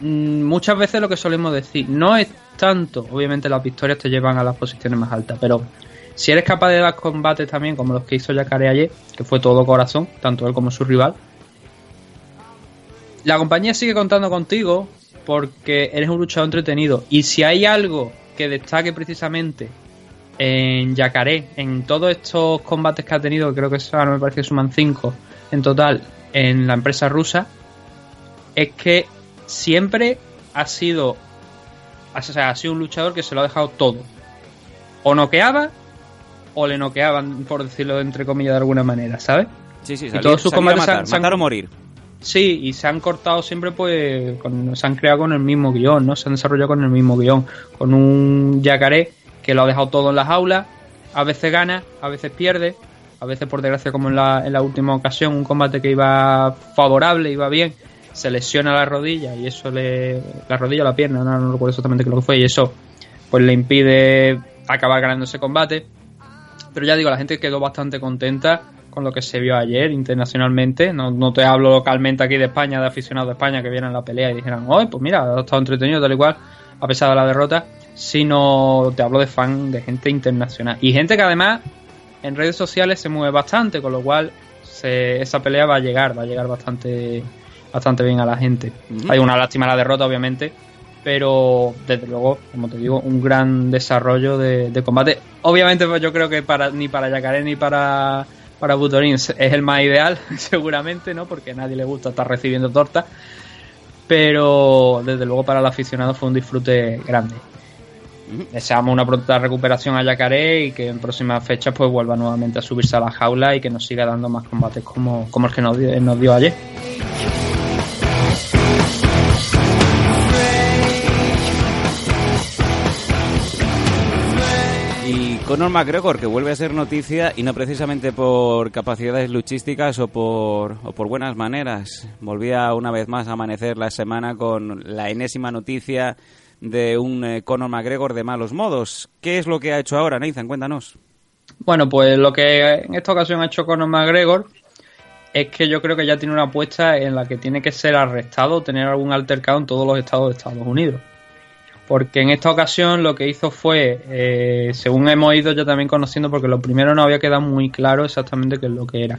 muchas veces lo que solemos decir, no es tanto, obviamente las victorias te llevan a las posiciones más altas, pero si eres capaz de dar combates también como los que hizo Yacaré ayer, que fue todo corazón, tanto él como su rival, la compañía sigue contando contigo porque eres un luchador entretenido. Y si hay algo que destaque precisamente en Yacaré, en todos estos combates que ha tenido, creo que ahora me parece que suman cinco en total en la empresa rusa, es que siempre ha sido, o sea, ha sido un luchador que se lo ha dejado todo. O noqueaba, o le noqueaban, por decirlo entre comillas de alguna manera, ¿sabes? Sí, sí, Y salir, todos sus combates se han- matar, se han- matar o morir. Sí, y se han cortado siempre, pues, con- se han creado con el mismo guion, ¿no? Se han desarrollado con el mismo guion, con un yacaré que lo ha dejado todo en las aulas, a veces gana, a veces pierde, a veces por desgracia como en la, en la última ocasión, un combate que iba favorable, iba bien, se lesiona la rodilla y eso le... la rodilla o la pierna, no, recuerdo exactamente qué lo que fue, y eso pues le impide acabar ganando ese combate. Pero ya digo, la gente quedó bastante contenta con lo que se vio ayer internacionalmente. No, no te hablo localmente aquí de España, de aficionados de España que vieran la pelea y dijeran, oye, pues mira, ha estado entretenido tal y cual, a pesar de la derrota, sino te hablo de fan, de gente internacional. Y gente que además en redes sociales se mueve bastante, con lo cual se- esa pelea va a llegar, va a llegar bastante, bastante bien a la gente. Hay una lástima la derrota, obviamente, pero desde luego, como te digo, un gran desarrollo de, de combate. Obviamente, pues yo creo que para ni para Yacaré ni para, para Butorín es el más ideal, seguramente, ¿no? Porque a nadie le gusta estar recibiendo torta. pero desde luego para el aficionado fue un disfrute grande. Deseamos una pronta recuperación a Yacaré y que en próximas fechas pues vuelva nuevamente a subirse a la jaula y que nos siga dando más combates como, como el que nos dio, nos dio ayer. Conor McGregor, que vuelve a ser noticia y no precisamente por capacidades luchísticas o por, o buenas maneras. Volvía una vez más a amanecer la semana con la enésima noticia de un eh, Conor McGregor de malos modos. ¿Qué es lo que ha hecho ahora, Nathan? Cuéntanos. Bueno, pues lo que en esta ocasión ha hecho Conor McGregor es que yo creo que ya tiene una apuesta en la que tiene que ser arrestado, tener algún altercado en todos los estados de Estados Unidos. Porque en esta ocasión lo que hizo fue, eh, según hemos ido ya también conociendo, porque lo primero no había quedado muy claro exactamente qué es lo que era.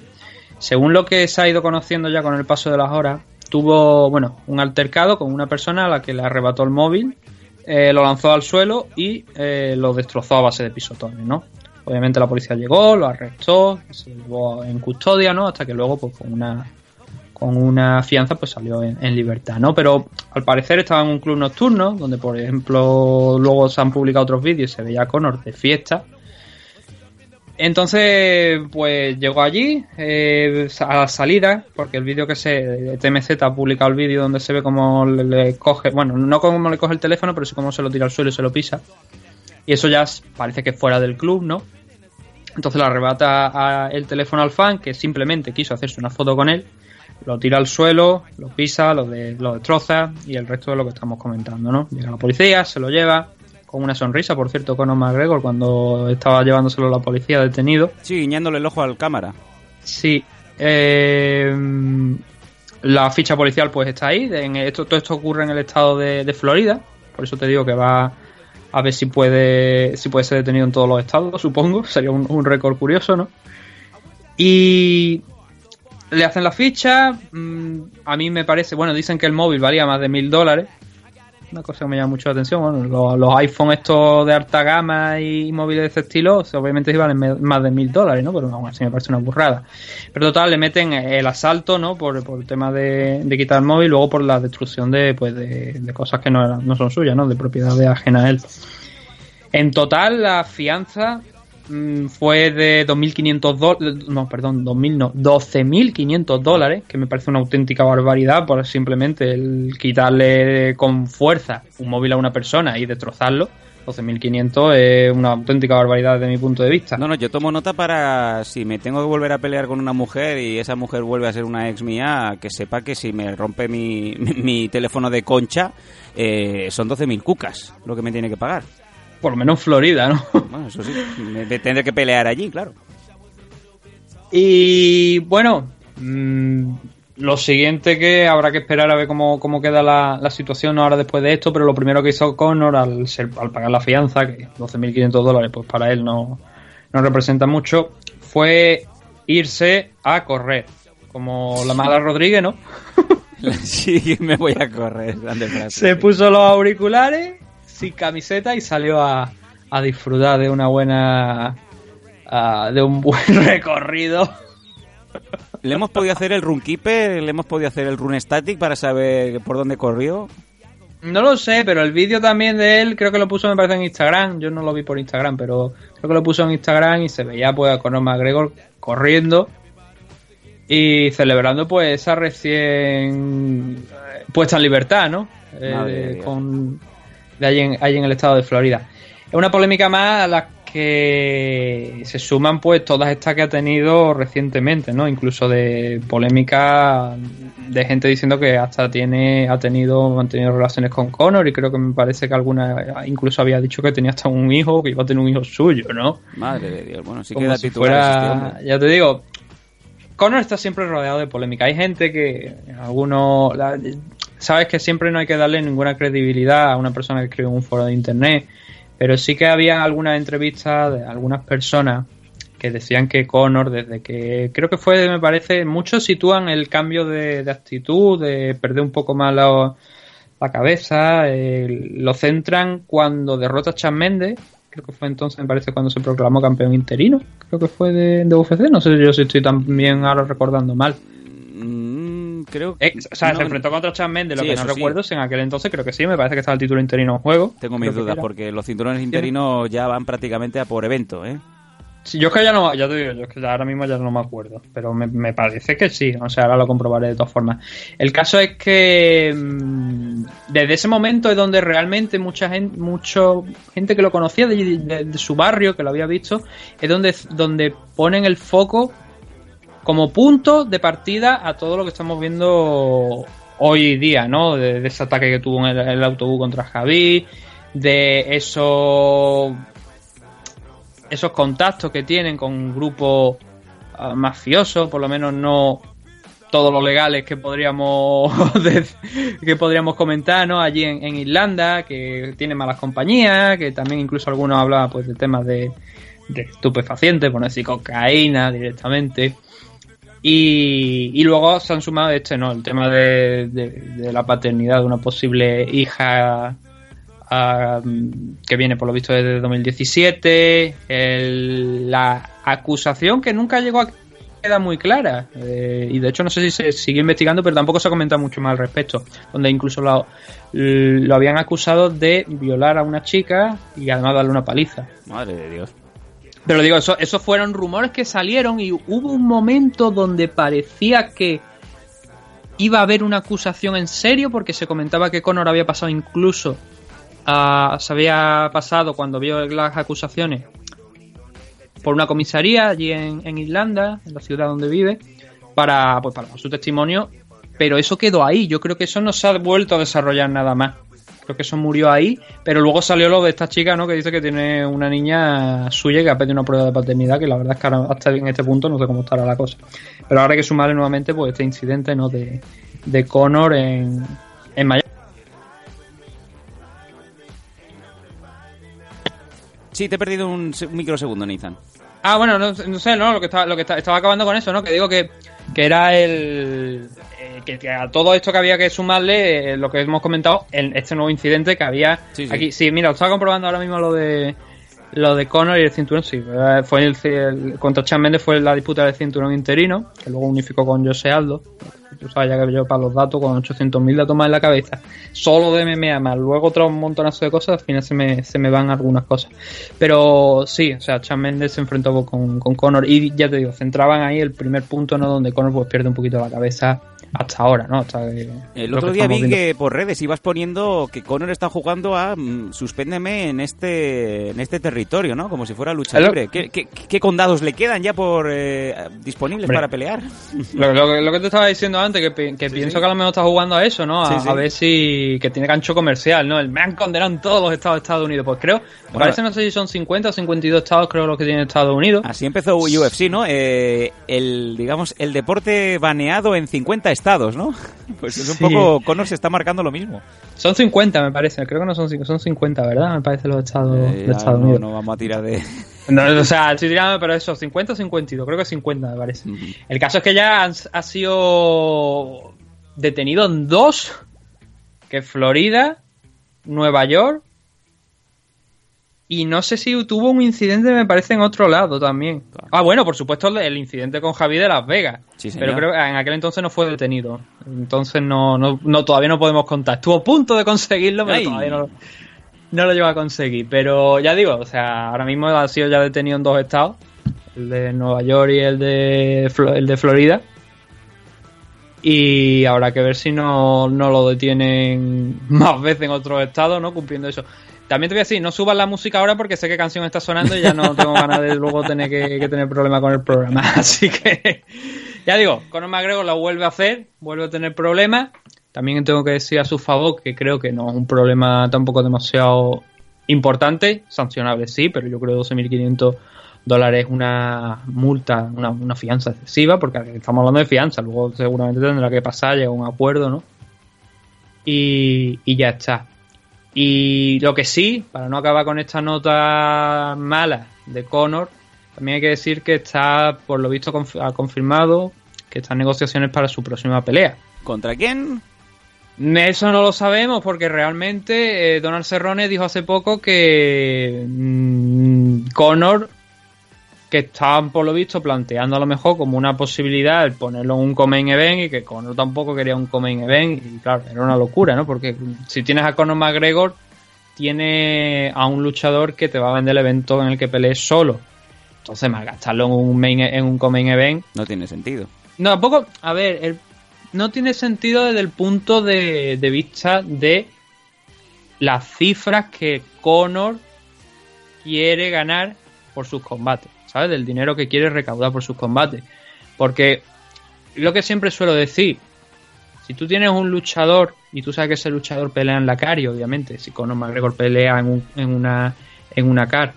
Según lo que se ha ido conociendo ya con el paso de las horas, tuvo, bueno, un altercado con una persona a la que le arrebató el móvil, eh, lo lanzó al suelo y eh, lo destrozó a base de pisotones, ¿no? Obviamente la policía llegó, lo arrestó, se llevó en custodia, ¿no? Hasta que luego, pues con una con una fianza, pues salió en, libertad, ¿no? Pero al parecer estaba en un club nocturno, donde por ejemplo luego se han publicado otros vídeos y se veía a Connor de fiesta. Entonces, pues llegó allí eh, a la salida, porque el vídeo que se. TMZ ha publicado el vídeo donde se ve cómo le, coge. Bueno, no cómo le coge el teléfono, pero sí cómo se lo tira al suelo y se lo pisa. Y eso ya parece que es fuera del club, ¿no? Entonces le arrebata el teléfono al fan, que simplemente quiso hacerse una foto con él. Lo tira al suelo, lo pisa, lo, de- lo destroza y el resto de lo que estamos comentando, ¿no? Llega la policía, se lo lleva, con una sonrisa, por cierto, Conor McGregor cuando estaba llevándoselo la policía detenido. Sí, guiñándole el ojo al cámara. Sí. eh, la ficha policial pues está ahí. En esto, todo esto ocurre en el estado de, de Florida. Por eso te digo que va a ver si puede, si puede ser detenido en todos los estados, supongo. Sería un, un récord curioso, ¿no? Y le hacen la ficha. mm, a mí me parece, bueno, dicen que el móvil valía más de mil dólares. Una cosa que me llama mucho la atención. Bueno, los, los iPhone estos de alta gama y móviles de este estilo, obviamente sí valen más de mil dólares, ¿no? Pero aún así me parece una burrada. Pero total, le meten el asalto, ¿no? Por, el tema de, de quitar el móvil, luego por la destrucción de, pues, de, de cosas que no, eran- no son suyas, ¿no? De propiedad de ajena a él. En total, la fianza fue de 2.500 dólares, no, perdón, 2.000 no, 12.500 dólares, que me parece una auténtica barbaridad por simplemente el quitarle con fuerza un móvil a una persona y destrozarlo. 12.500 es una auténtica barbaridad desde mi punto de vista. No, no, yo tomo nota para si me tengo que volver a pelear con una mujer y esa mujer vuelve a ser una ex mía, que sepa que si me rompe mi, mi, mi teléfono de concha, eh, son 12.000 cucas lo que me tiene que pagar. Por lo menos en Florida, ¿no? Bueno, eso sí, me tendré que pelear allí, claro. Y bueno, mm, lo siguiente que habrá que esperar a ver cómo, cómo queda la, la situación ahora después de esto, pero lo primero que hizo Connor al, ser, al pagar la fianza, que 12.500 dólares pues para él no, no representa mucho, fue irse a correr. Como la mala Rodríguez, ¿no? Sí, me voy a correr, grande frase. Se puso los auriculares sin camiseta y salió a, a disfrutar de una buena... ah, de un buen recorrido. ¿Le hemos podido hacer el run keeper? ¿Le hemos podido hacer el run static para saber por dónde corrió? No lo sé, pero el vídeo también de él creo que lo puso me parece en Instagram. Yo no lo vi por Instagram, pero creo que lo puso en Instagram y se veía pues a Conor McGregor corriendo y celebrando pues esa recién eh, puesta en libertad, ¿no? Eh, con de allí en, allí en el estado de Florida. Es una polémica más a la que se suman pues todas estas que ha tenido recientemente, ¿no? Incluso de polémica de gente diciendo que hasta tiene ha tenido mantenido relaciones con Connor y creo que me parece que alguna incluso había dicho que tenía hasta un hijo, que iba a tener un hijo suyo, ¿no? Madre de Dios, bueno, sí Como queda si este fuera, ya te digo, Connor está siempre rodeado de polémica. Hay gente que, algunos, la- sabes que siempre no hay que darle ninguna credibilidad a una persona que escribe en un foro de internet, pero sí que había algunas entrevistas de algunas personas que decían que Connor, desde que creo que fue, me parece, muchos sitúan el cambio de, actitud, de perder un poco más la, la cabeza, lo centran cuando derrota a Chan Mendes, creo que fue entonces, me parece, cuando se proclamó campeón interino, creo que fue de, de UFC, no sé yo si estoy también ahora recordando mal. Mm, creo que... Eh, o sea, no, se enfrentó contra Chad Mendes, lo Sí, que no sí. recuerdo en aquel entonces, creo que sí, me parece que estaba el título interino en juego. Tengo mis que dudas porque los cinturones interinos ya van prácticamente a por evento, ¿eh? Sí, yo es que ya no, ya te digo, yo es que ahora mismo ya no me acuerdo, pero me, me parece que sí, o sea, ahora lo comprobaré de todas formas. El caso es que mm, desde ese momento es donde realmente mucha gente, mucho gente que lo conocía de, de- de su barrio, que lo había visto, es donde, donde ponen el foco como punto de partida a todo lo que estamos viendo hoy día, ¿no? De, ese ataque que tuvo en el, autobús contra Javi, de eso esos contactos que tienen con grupos ah, mafiosos, por lo menos no todos los legales que podríamos que podríamos comentar, ¿no? Allí en, Irlanda, que tienen malas compañías, que también incluso algunos hablaban pues de temas de, de estupefacientes, por no decir cocaína directamente. Y, luego se han sumado este, ¿no? El tema de, la paternidad de una posible hija que viene por lo visto desde 2017, el- la acusación que nunca llegó a quedar muy clara eh, y de hecho no sé si se sigue investigando pero tampoco se ha comentado mucho más al respecto donde incluso lo habían acusado de violar a una chica y además darle una paliza Madre de Dios. Pero digo, eso, esos fueron rumores que salieron y hubo un momento donde parecía que iba a haber una acusación en serio porque se comentaba que Conor había pasado incluso a- se había pasado cuando vio las acusaciones por una comisaría allí en, en Irlanda, en la ciudad donde vive, para, pues, para su testimonio, pero eso quedó ahí. Yo creo que eso no se ha vuelto a desarrollar nada más. Creo que eso murió ahí, pero luego salió lo de esta chica, ¿no? Que dice que tiene una niña suya que ha pedido una prueba de paternidad, que la verdad es que ahora, hasta en este punto no sé cómo estará la cosa. Pero ahora hay que sumarle nuevamente pues este incidente, ¿no? De, de Connor en, en Miami. Sí, te he perdido un, se- un microsegundo, Nathan. Ah, bueno, no, no sé, no, lo que estaba, lo que está- estaba acabando con eso, ¿no? Que digo que, que era el que, que a todo esto que había que sumarle eh, lo que hemos comentado, el- este nuevo incidente que había Sí, sí. aquí. Sí, mira, estaba comprobando ahora mismo lo de lo de Conor y el cinturón, sí, eh, fue el, el- contra Chan Mendes fue la disputa del cinturón interino, que luego unificó con Jose Aldo. Tú sabes ya que yo para los datos con 800.000 datos más en la cabeza, solo de MMA más luego otro montonazo de cosas, al final se me, se me van algunas cosas. Pero sí, o sea, Chan Mendes se enfrentó con, con Conor y ya te digo, centraban ahí el primer punto, ¿no? Donde Conor pues pierde un poquito la cabeza hasta ahora, ¿no? Hasta que- El otro día vi viendo. que por redes ibas poniendo que Conor está jugando a mm, suspéndeme en este en este territorio, ¿no? Como si fuera lucha libre. ¿Qué, qué, qué condados le quedan ya por eh, disponibles Hombre. para pelear? Lo, lo que te estaba diciendo antes, que, pi- que pienso que a lo mejor está jugando a eso, ¿no? A, Sí, sí. a ver si. que tiene gancho comercial, ¿no? El me han condenado en todos los estados de Estados Unidos. Pues creo. Bueno. parece, no sé si son 50 o 52 estados, creo, los que tiene Estados Unidos. Así empezó UFC, ¿no? Eh, el digamos el deporte baneado en 50 estados, ¿no? Pues es un poco Conor se está marcando lo mismo. Son 50, me parece. Creo que no son 5, son 50, ¿verdad? Me parece los estados Eh, de ya Estados no, Unidos. no vamos a tirar de No, o sea, estoy tirando, pero eso, 50 o 52, creo que 50 me parece. El caso es que ya han- ha sido detenido en dos, que es Florida, Nueva York, y no sé si tuvo un incidente, me parece, en otro lado también. Ah, bueno, por supuesto, el- incidente con Javi de Las Vegas. Sí, pero creo que en aquel entonces no fue detenido. Entonces no, no, no todavía no podemos contar. Estuvo a punto de conseguirlo, pero Ay. todavía no, no lo lleva a conseguir. Pero ya digo, o sea, ahora mismo ha sido ya detenido en dos estados, el de Nueva York y el de, el de Florida. Y habrá que ver si no, no lo detienen más veces en otros estados, ¿no? Cumpliendo eso. También te voy a decir, no subas la música ahora porque sé qué canción está sonando y ya no tengo ganas de luego tener que, que tener problemas con el programa. Así que, ya digo, Conor McGregor lo vuelve a hacer, vuelve a tener problemas. También tengo que decir a su favor que creo que no es un problema tampoco demasiado importante, sancionable sí, pero yo creo que 12.500 dólares es una multa, una, una fianza excesiva, porque estamos hablando de fianza, luego seguramente tendrá que pasar, llegar a un acuerdo, ¿no? Y, y ya está. Y lo que sí, para no acabar con esta nota mala de Conor, también hay que decir que está, por lo visto, ha confirmado que están negociaciones para su próxima pelea. ¿Contra quién? Eso no lo sabemos porque realmente eh, Donald Cerrone dijo hace poco que mm, Conor que estaban por lo visto planteando a lo mejor como una posibilidad el ponerlo en un Comain Event y que Conor tampoco quería un Comain Event y claro, era una locura, ¿no? Porque si tienes a Conor McGregor, tiene a un luchador que te va a vender el evento en el que pelees solo. Entonces, gastarlo en un main, en un Event No tiene sentido. no, tampoco, a ver, el- no tiene sentido desde el punto de, de vista de las cifras que Conor quiere ganar por sus combates, ¿sabes? Del dinero que quiere recaudar por sus combates. Porque lo que siempre suelo decir, si tú tienes un luchador y tú sabes que ese luchador pelea en la CAR, y obviamente si Conor McGregor pelea en, un- en una en una CAR,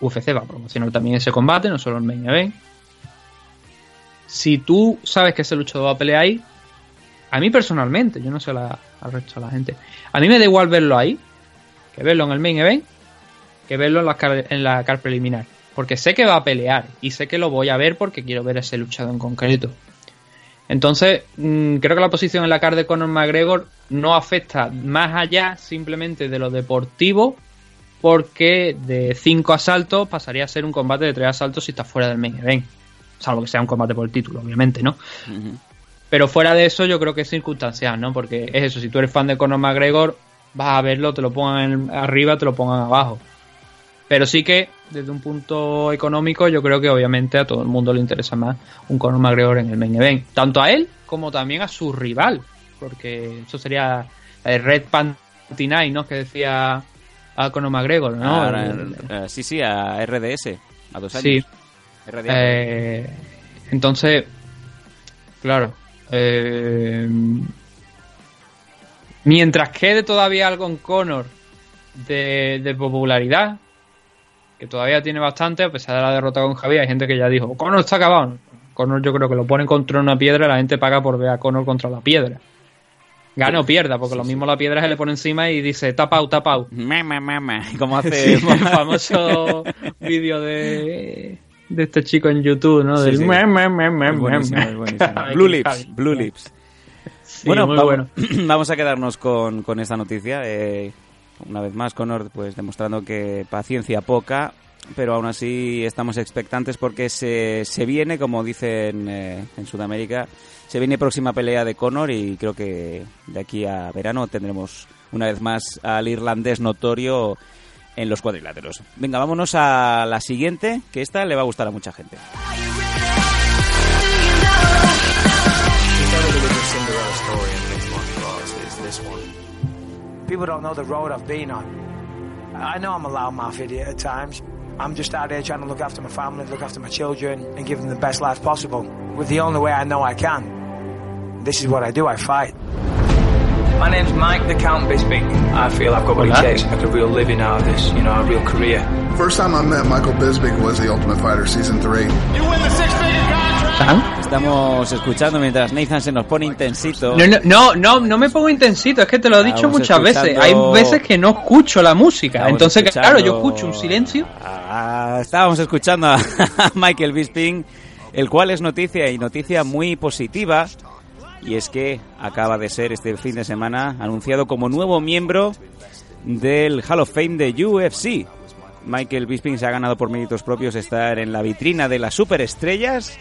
UFC va a promocionar también ese combate, no solo el main event si tú sabes que ese luchador va a pelear ahí, a mí personalmente, yo no sé al resto de la gente, a mí me da igual verlo ahí, que verlo en el main event, que verlo en la, car- preliminar. Porque sé que va a pelear y sé que lo voy a ver porque quiero ver ese luchador en concreto. Entonces, mm, creo que la posición en la car de Conor McGregor no afecta más allá simplemente de lo deportivo, porque de cinco asaltos pasaría a ser un combate de tres asaltos si está fuera del main event. Salvo que sea un combate por el título, obviamente, ¿no? Pero fuera de eso, yo creo que es circunstancial, ¿no? Porque es eso, si tú eres fan de Conor McGregor, vas a verlo, te lo pongan arriba, te lo pongan abajo. Pero sí que, desde un punto económico, yo creo que obviamente a todo el mundo le interesa más un Conor McGregor en el main event. Tanto a él como también a su rival. Porque eso sería el Red Panty ¿no? Que decía a Conor McGregor, ¿no? El- eh, sí, sí, a RDS, a dos Sí. años. RDS. Eh, entonces, claro. Eh, mientras quede todavía algo en Conor de, de popularidad, que todavía tiene bastante, a pesar de la derrota con Javier, hay gente que ya dijo, Conor está acabado. Conor yo creo que lo ponen contra una piedra y la gente paga por ver a Conor contra la piedra. Gana o pierda, porque lo mismo la piedra se le pone encima y dice tapau, tapau. Mama, mama. Como hace. Sí, el famoso vídeo de, de este chico en YouTube, ¿no? Sí, Del sí. buenísimo, buenísimo. Blue Lips. Blue Lips. Sí, bueno, muy vamos, bueno. vamos a quedarnos con, con esta noticia. eh, una vez más, Conor, pues demostrando que paciencia poca, pero aún así estamos expectantes porque se, se viene, como dicen eh, en Sudamérica, se viene próxima pelea de Conor y creo que de aquí a verano tendremos una vez más al irlandés notorio en los cuadriláteros. Venga, vámonos a la siguiente, que esta le va a gustar a mucha gente. People don't know the road I've been on. I know I'm a loudmouth idiot at times. I'm just out there trying to look after my family, look after my children, and give them the best life possible with the only way I know I can. This is what I do, I fight. My name's Mike the Count Bisping. I feel I've got what it takes to make a real living out of this, you know, a real career. First time I met Michael Bisping was the Ultimate Fighter season three. ¿Sam? Estamos escuchando mientras Nathan se nos pone intensito. No, no, no, no, no me pongo intensito, es que te lo he dicho Estamos muchas veces. escuchando- Hay veces que no escucho la música. Estamos Entonces, escuchando- claro, yo escucho un silencio. Ah, estábamos escuchando a Michael Bisping, el cual es noticia y noticia muy positiva. Y es que acaba de ser este fin de semana anunciado como nuevo miembro del Hall of Fame de UFC. Michael Bisping se ha ganado por méritos propios estar en la vitrina de las superestrellas.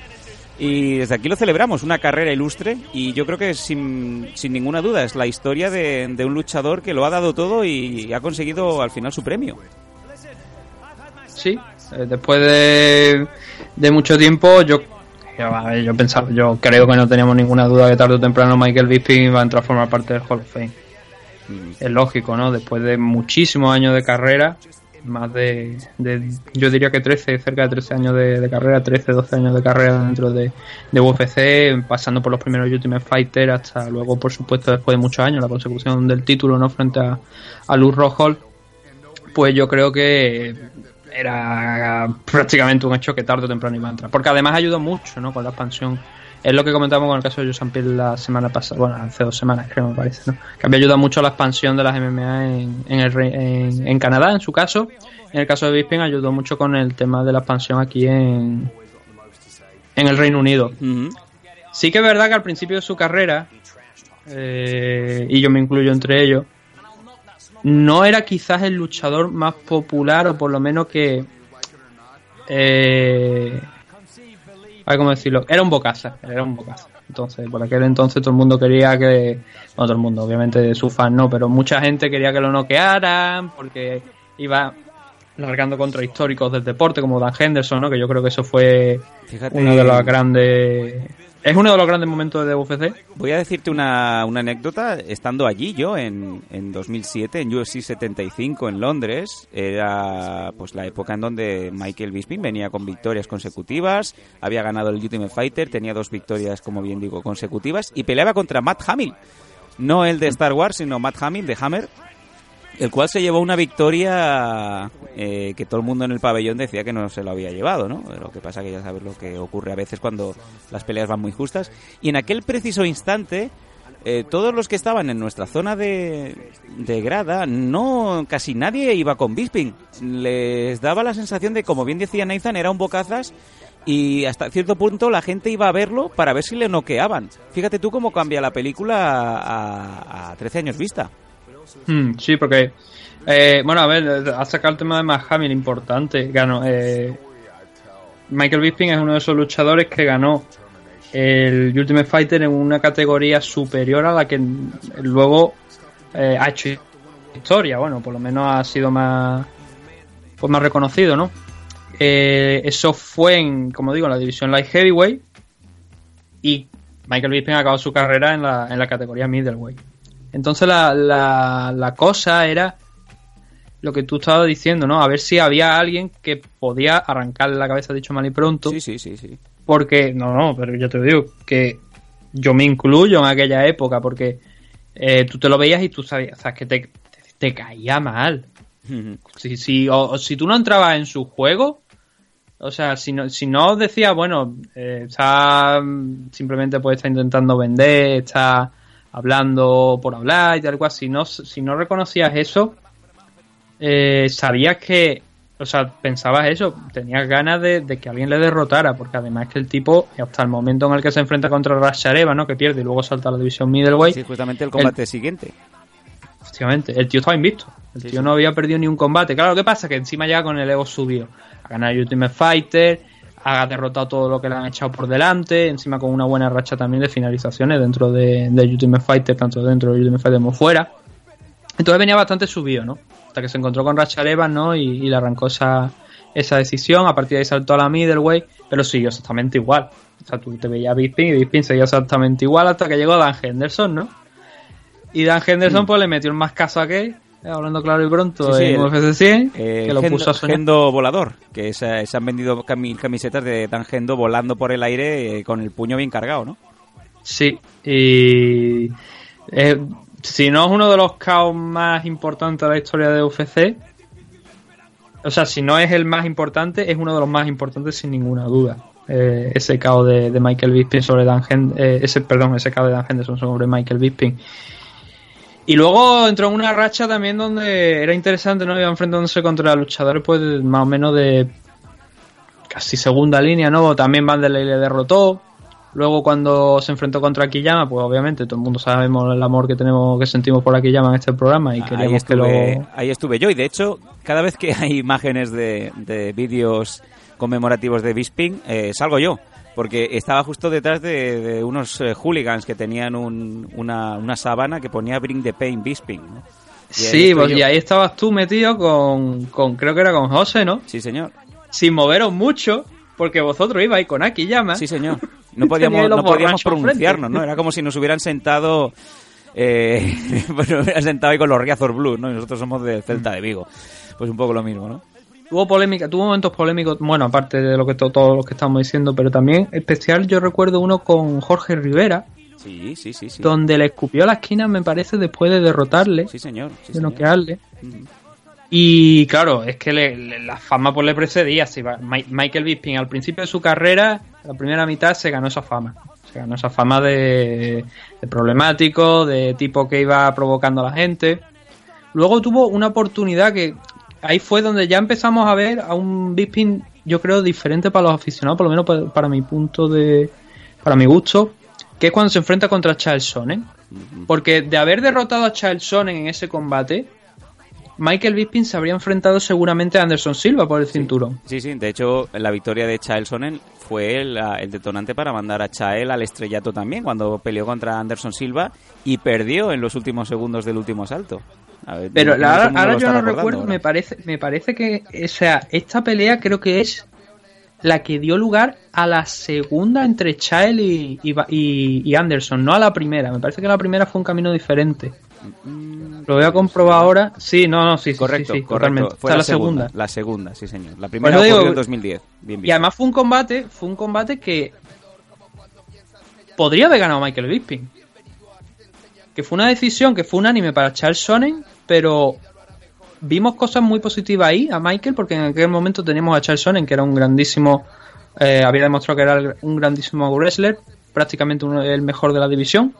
Y desde aquí lo celebramos, una carrera ilustre y yo creo que sin, sin ninguna duda es la historia de, un luchador que lo ha dado todo y ha conseguido al final su premio. Sí, eh, después de, de mucho tiempo, yo, yo, yo pensaba, yo creo que no teníamos ninguna duda que tarde o temprano Michael Bisping iba a entrar a formar parte del Hall of Fame. Es lógico, ¿no? Después de muchísimos años de carrera, más de, yo diría que 13, cerca de 13 años de, carrera, 13, 12 años de carrera dentro de, de UFC, pasando por los primeros Ultimate Fighter hasta luego, por supuesto, después de muchos años, la consecución del título, ¿no? Frente a, a Luz Rojo, pues yo creo que era prácticamente un hecho que tarde o temprano iba a entrar. Porque además ayudó mucho, ¿no? Con la expansión. Es lo que comentamos con el caso de Joe Pierre la semana pasada, bueno, hace dos semanas creo me parece, ¿no? Que había ayudado mucho a la expansión de las MMA en, en, el, en, en Canadá, en su caso. En el caso de Bisping ayudó mucho con el tema de la expansión aquí en, en el Reino Unido. Sí que es verdad que al principio de su carrera, eh, y yo me incluyo entre ellos, no era quizás el luchador más popular o por lo menos que eh, cómo decirlo, era un bocaza, era un bocaza. Entonces, por aquel entonces todo el mundo quería que, no todo el mundo, obviamente sus fans no, pero mucha gente quería que lo noquearan porque iba largando contra históricos del deporte como Dan Henderson, ¿no? Que yo creo que eso fue Fíjate- uno de los grandes es uno de los grandes momentos de UFC. Voy a decirte una, una anécdota. Estando allí yo en, en 2007, en UFC 75 en Londres, era pues la época en donde Michael Bisping venía con victorias consecutivas, había ganado el Ultimate Fighter, tenía dos victorias, como bien digo, consecutivas, y peleaba contra Matt Hamill. No el de Star Wars, sino Matt Hamill de Hammer, el cual se llevó una victoria eh, que todo el mundo en el pabellón decía que no se lo había llevado, ¿no? Lo que pasa que ya sabes lo que ocurre a veces cuando las peleas van muy justas. Y en aquel preciso instante, eh, todos los que estaban en nuestra zona de, de grada, no, casi nadie iba con Bisping. Les daba la sensación de, como bien decía Nathan, era un bocazas y hasta cierto punto la gente iba a verlo para ver si le noqueaban. Fíjate tú cómo cambia la película a, a 13 años vista. Hmm, sí, porque. eh, bueno, a ver, ha sacado el tema de Matt importante. Ganó. eh, Michael Bisping es uno de esos luchadores que ganó el Ultimate Fighter en una categoría superior a la que luego eh, ha hecho historia. Bueno, por lo menos ha sido más. Pues más reconocido, ¿no? Eh, eso fue en, como digo, en la división Light Heavyweight. Y Michael Bisping acabó su carrera en la, en la categoría Middleweight. Entonces la, la, la cosa era lo que tú estabas diciendo, ¿no? A ver si había alguien que podía arrancarle la cabeza, dicho mal y pronto. Sí, sí, sí, sí. Porque, no, no, pero yo te digo que yo me incluyo en aquella época porque eh, tú te lo veías y tú sabías, o sea, que te, te caía mal. Si, si, o, o si tú no entrabas en su juego, o sea, si no, si no decías, bueno, eh, está simplemente pues está intentando vender, está hablando por hablar y tal cual, si no, si no reconocías eso, eh, sabías que, o sea, pensabas eso, tenías ganas de, de que alguien le derrotara, porque además que el tipo, hasta el momento en el que se enfrenta contra Rashareva, ¿no? Que pierde y luego salta a la división middleweight, Sí, justamente el combate siguiente. Efectivamente, el tío estaba invicto. El Sí, tío sí. no había perdido ni un combate. Claro, ¿qué pasa? Que encima llega con el ego subido. A ganar Ultimate Fighter, ha derrotado todo lo que le han echado por delante, encima con una buena racha también de finalizaciones dentro de, del Ultimate Fighter, tanto dentro del Ultimate Fighter como fuera. Entonces venía bastante subido, ¿no? Hasta que se encontró con Racha Evans, ¿no? Y, y le arrancó esa, esa decisión. A partir de ahí saltó a la middleweight, pero siguió exactamente igual. O sea, tú te veías a Bisping y Bisping seguía exactamente igual hasta que llegó Dan Henderson, ¿no? Y Dan Henderson, pues le metió el más caso a que, hablando claro y pronto, Sí, sí, en el- UFC 100, Eh, que lo Gendo- puso a soñar. Gendo volador, que se, se han vendido cami- camisetas de Dan Gendo volando por el aire eh, con el puño bien cargado, ¿no? Sí, y eh, si no es uno de los caos más importantes de la historia de UFC, o sea, si no es el más importante, es uno de los más importantes sin ninguna duda. Eh, ese caos de, de Michael Bisping sobre Dan Hen- eh, ese perdón, ese caos de Dan Henderson sobre Michael Bisping. Y luego entró en una racha también donde era interesante, ¿no? Iba enfrentándose contra luchadores pues más o menos de casi segunda línea, ¿no? También Vanderlei le derrotó. Luego cuando se enfrentó contra Akiyama, pues obviamente todo el mundo sabemos el amor que tenemos, que sentimos por Akiyama en este programa y Ahí queríamos que lo... ahí estuve yo y de hecho, cada vez que hay imágenes de, de vídeos conmemorativos de Bisping, eh, salgo yo. Porque estaba justo detrás de, de unos eh, hooligans que tenían un- una, una sábana que ponía Bring the Pain Bisping. ¿no? Y Sí, pues yo. y ahí estabas tú metido con, con, creo que era con José, ¿no? Sí, señor. Sin moveros mucho, porque vosotros ibais con Akiyama. Sí, señor. No podíamos, no podíamos pronunciarnos, ¿no? Era como si nos hubieran sentado... Eh, hubieran sentado ahí con los Riazor Blues, ¿no? Y nosotros somos de Celta de Vigo. Pues un poco lo mismo, ¿no? Tuvo polémica, tuvo momentos polémicos, bueno, aparte de lo que to- todos los que estamos diciendo, pero también especial yo recuerdo uno con Jorge Rivera, Sí, sí, sí, sí. donde le escupió a la esquina, me parece, después de derrotarle, Sí, señor. sí, de señor. noquearle. Y claro, es que le- le- la fama pues le precedía. Michael Bisping al principio de su carrera, la primera mitad, se ganó esa fama. Se ganó esa fama de, de problemático, de tipo que iba provocando a la gente. Luego tuvo una oportunidad que ahí fue donde ya empezamos a ver a un Bisping, yo creo, diferente para los aficionados, por lo menos para, para mi punto de. para mi gusto, que es cuando se enfrenta contra Charles Sonnen. Porque de haber derrotado a Charles Sonnen en ese combate, Michael Bisping se habría enfrentado seguramente a Anderson Silva por el cinturón. Sí, sí, de hecho la victoria de Chael Sonnen fue el, el, detonante para mandar a Chael al estrellato también cuando peleó contra Anderson Silva y perdió en los últimos segundos del último salto. Ver, Pero no ahora, ahora yo no recuerdo, ahora. me parece, me parece que, o sea, esta pelea creo que es la que dio lugar a la segunda entre Chael y, y, y, Anderson, no a la primera. Me parece que la primera fue un camino diferente. Lo voy a comprobar ahora. Sí, no, no, sí, correcto, sí, sí, correcto. Totalmente. Fue la, la segunda. La segunda, sí, señor. La primera bueno, digo, en 2010. Bien y además fue un combate, fue un combate que podría haber ganado Michael Bisping. Que fue una decisión que fue unánime para Charles Sonnen, pero vimos cosas muy positivas ahí a Michael, porque en aquel momento teníamos a Charles Sonnen, que era un grandísimo, eh, había demostrado que era un grandísimo wrestler, prácticamente uno, el mejor de la división,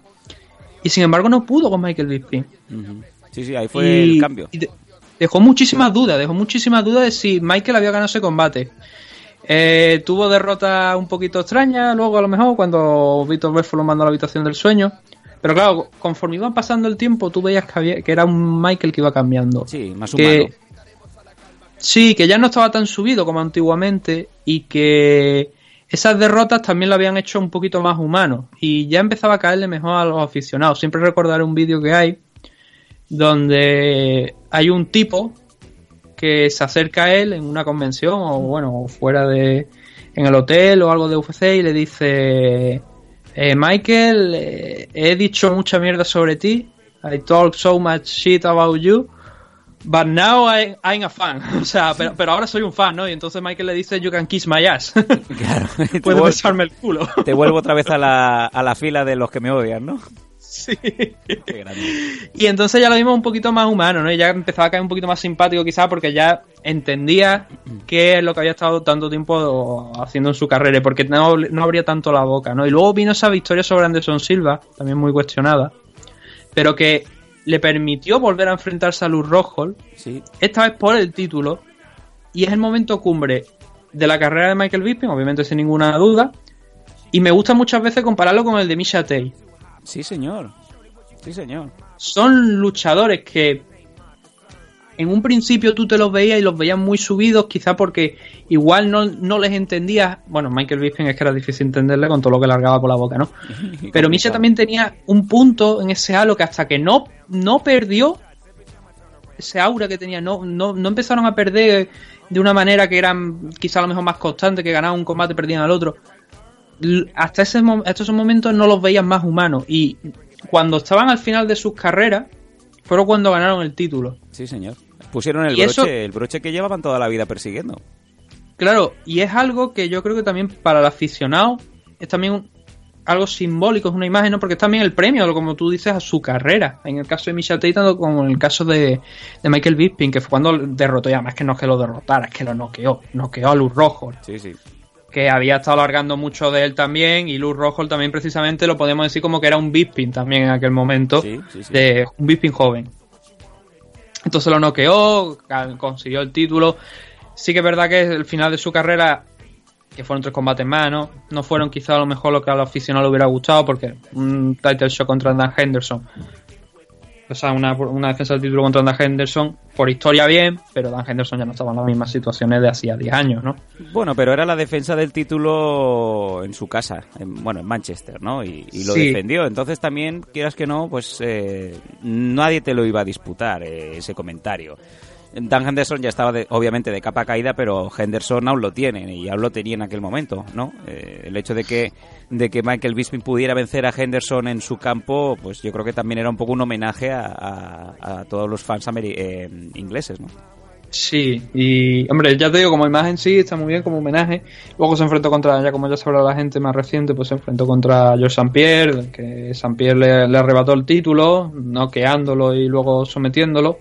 y sin embargo no pudo con Michael Bisping. Uh -huh. Sí, sí, ahí fue y, el cambio. De, dejó muchísimas dudas, dejó muchísimas dudas de si Michael había ganado ese combate. Eh, tuvo derrota un poquito extraña, luego a lo mejor cuando Víctor Belfort lo mandó a la habitación del sueño. Pero claro, conforme iba pasando el tiempo, tú veías que, había, que era un Michael que iba cambiando. Sí, más humano. Que, sí, que ya no estaba tan subido como antiguamente y que esas derrotas también lo habían hecho un poquito más humano y ya empezaba a caerle mejor a los aficionados. Siempre recordaré un vídeo que hay donde hay un tipo que se acerca a él en una convención o bueno, fuera de en el hotel o algo de UFC y le dice eh, Michael, eh, he dicho mucha mierda sobre ti. I talk so much shit about you. But now I, I'm a fan. O sea, pero, pero, ahora soy un fan, ¿no? Y entonces Michael le dice, you can kiss my ass. Claro. Puedes besarme el culo. Te vuelvo otra vez a la, a la fila de los que me odian, ¿no? Sí. Y entonces ya lo vimos un poquito más humano, ¿no? Y ya empezaba a caer un poquito más simpático quizás porque ya entendía qué es lo que había estado tanto tiempo haciendo en su carrera, porque no, no abría tanto la boca, ¿no? Y luego vino esa victoria sobre Anderson Silva, también muy cuestionada, pero que le permitió volver a enfrentarse a Luz Rojo, sí. esta vez por el título, y es el momento cumbre de la carrera de Michael Bisping, obviamente sin ninguna duda, y me gusta muchas veces compararlo con el de Misha Tate. Sí, señor. Sí, señor. Son luchadores que en un principio tú te los veías y los veías muy subidos, quizá porque igual no, no les entendías. Bueno, Michael Bisping es que era difícil entenderle con todo lo que largaba por la boca, ¿no? Pero Misha también tenía un punto en ese halo que hasta que no, no perdió ese aura que tenía, no, no, no empezaron a perder de una manera que eran quizá a lo mejor más constante, que ganaban un combate y perdían al otro hasta, ese, esos momentos no los veían más humanos. Y cuando estaban al final de sus carreras, fueron cuando ganaron el título. Sí, señor. Pusieron el broche, eso, el broche que llevaban toda la vida persiguiendo. Claro, y es algo que yo creo que también para el aficionado es también algo simbólico, es una imagen, ¿no? Porque es también el premio, como tú dices, a su carrera. En el caso de Michelle Tate, como en el caso de, de, Michael Bisping, que fue cuando derrotó, y además que no es que lo derrotara, es que lo noqueó, noqueó a Luz Rojo. Sí, sí que había estado largando mucho de él también y Luz Rojo también precisamente lo podemos decir como que era un Bisping también en aquel momento sí, sí, sí. de un Bisping joven. Entonces lo noqueó consiguió el título. Sí que es verdad que el final de su carrera que fueron tres combates más no, no fueron quizá a lo mejor lo que a los aficionados le hubiera gustado porque un title shot contra Dan Henderson o sea, una, una, defensa del título contra Dan Henderson, por historia bien, pero Dan Henderson ya no estaba en las mismas situaciones de hacía 10 años, ¿no? Bueno, pero era la defensa del título en su casa, en, bueno, en Manchester, ¿no? Y, y lo sí. defendió. Entonces también, quieras que no, pues eh, nadie te lo iba a disputar, eh, ese comentario. Dan Henderson ya estaba de, obviamente de capa caída, pero Henderson aún lo tiene y aún lo tenía en aquel momento, ¿no? Eh, el hecho de que de que Michael Bisping pudiera vencer a Henderson en su campo, pues yo creo que también era un poco un homenaje a, todos los fans eh, ingleses, ¿no? Sí, y hombre, ya te digo, como imagen sí, está muy bien como homenaje. Luego se enfrentó contra, ya como ya sabrá la gente más reciente, pues se enfrentó contra George St. Pierre, que St. Pierre le, le arrebató el título, noqueándolo y luego sometiéndolo.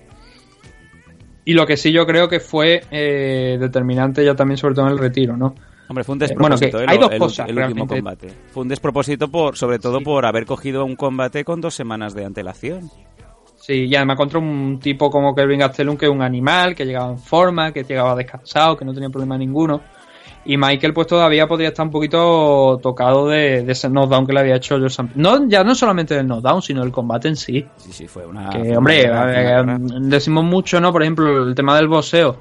Y lo que sí yo creo que fue eh, determinante ya también sobre todo en el retiro, ¿no? Hombre, fue un despropósito. Bueno, hay dos el, cosas. El, último combate. Fue un despropósito, por, sobre todo sí. por haber cogido un combate con dos semanas de antelación. Sí, y además contra un tipo como Kelvin Gastelum, que es un animal, que llegaba en forma, que llegaba descansado, que no tenía problema ninguno. Y Michael pues todavía podría estar un poquito tocado de, de ese knockdown que le había hecho George St. No, ya no solamente del knockdown, sino el combate en sí. Sí, sí, fue una... Que, hombre, una- a ver, una- mm, decimos mucho, ¿no? Por ejemplo, el tema del boxeo.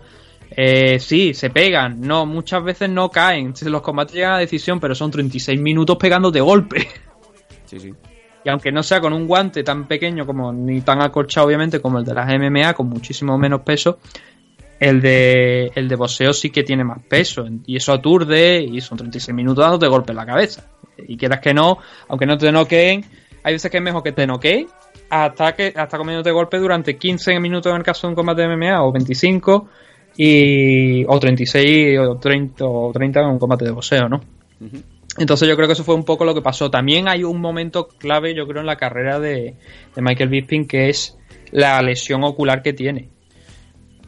Eh, sí, se pegan. No, muchas veces no caen. Los combates llegan a decisión, pero son 36 minutos pegándote golpe. Sí, sí. Y aunque no sea con un guante tan pequeño como ni tan acolchado, obviamente, como el de las MMA, con muchísimo menos peso, el de, el de boxeo sí que tiene más peso. Y eso aturde y son 36 minutos dándote golpe en la cabeza. Y quieras que no, aunque no te noqueen, hay veces que es mejor que te noqueen hasta que hasta comiéndote golpe durante 15 minutos en el caso de un combate de MMA o 25 y o 36 o 30 o 30 en un combate de boxeo, ¿no? Entonces yo creo que eso fue un poco lo que pasó. También hay un momento clave, yo creo, en la carrera de, de Michael Bisping, que es la lesión ocular que tiene.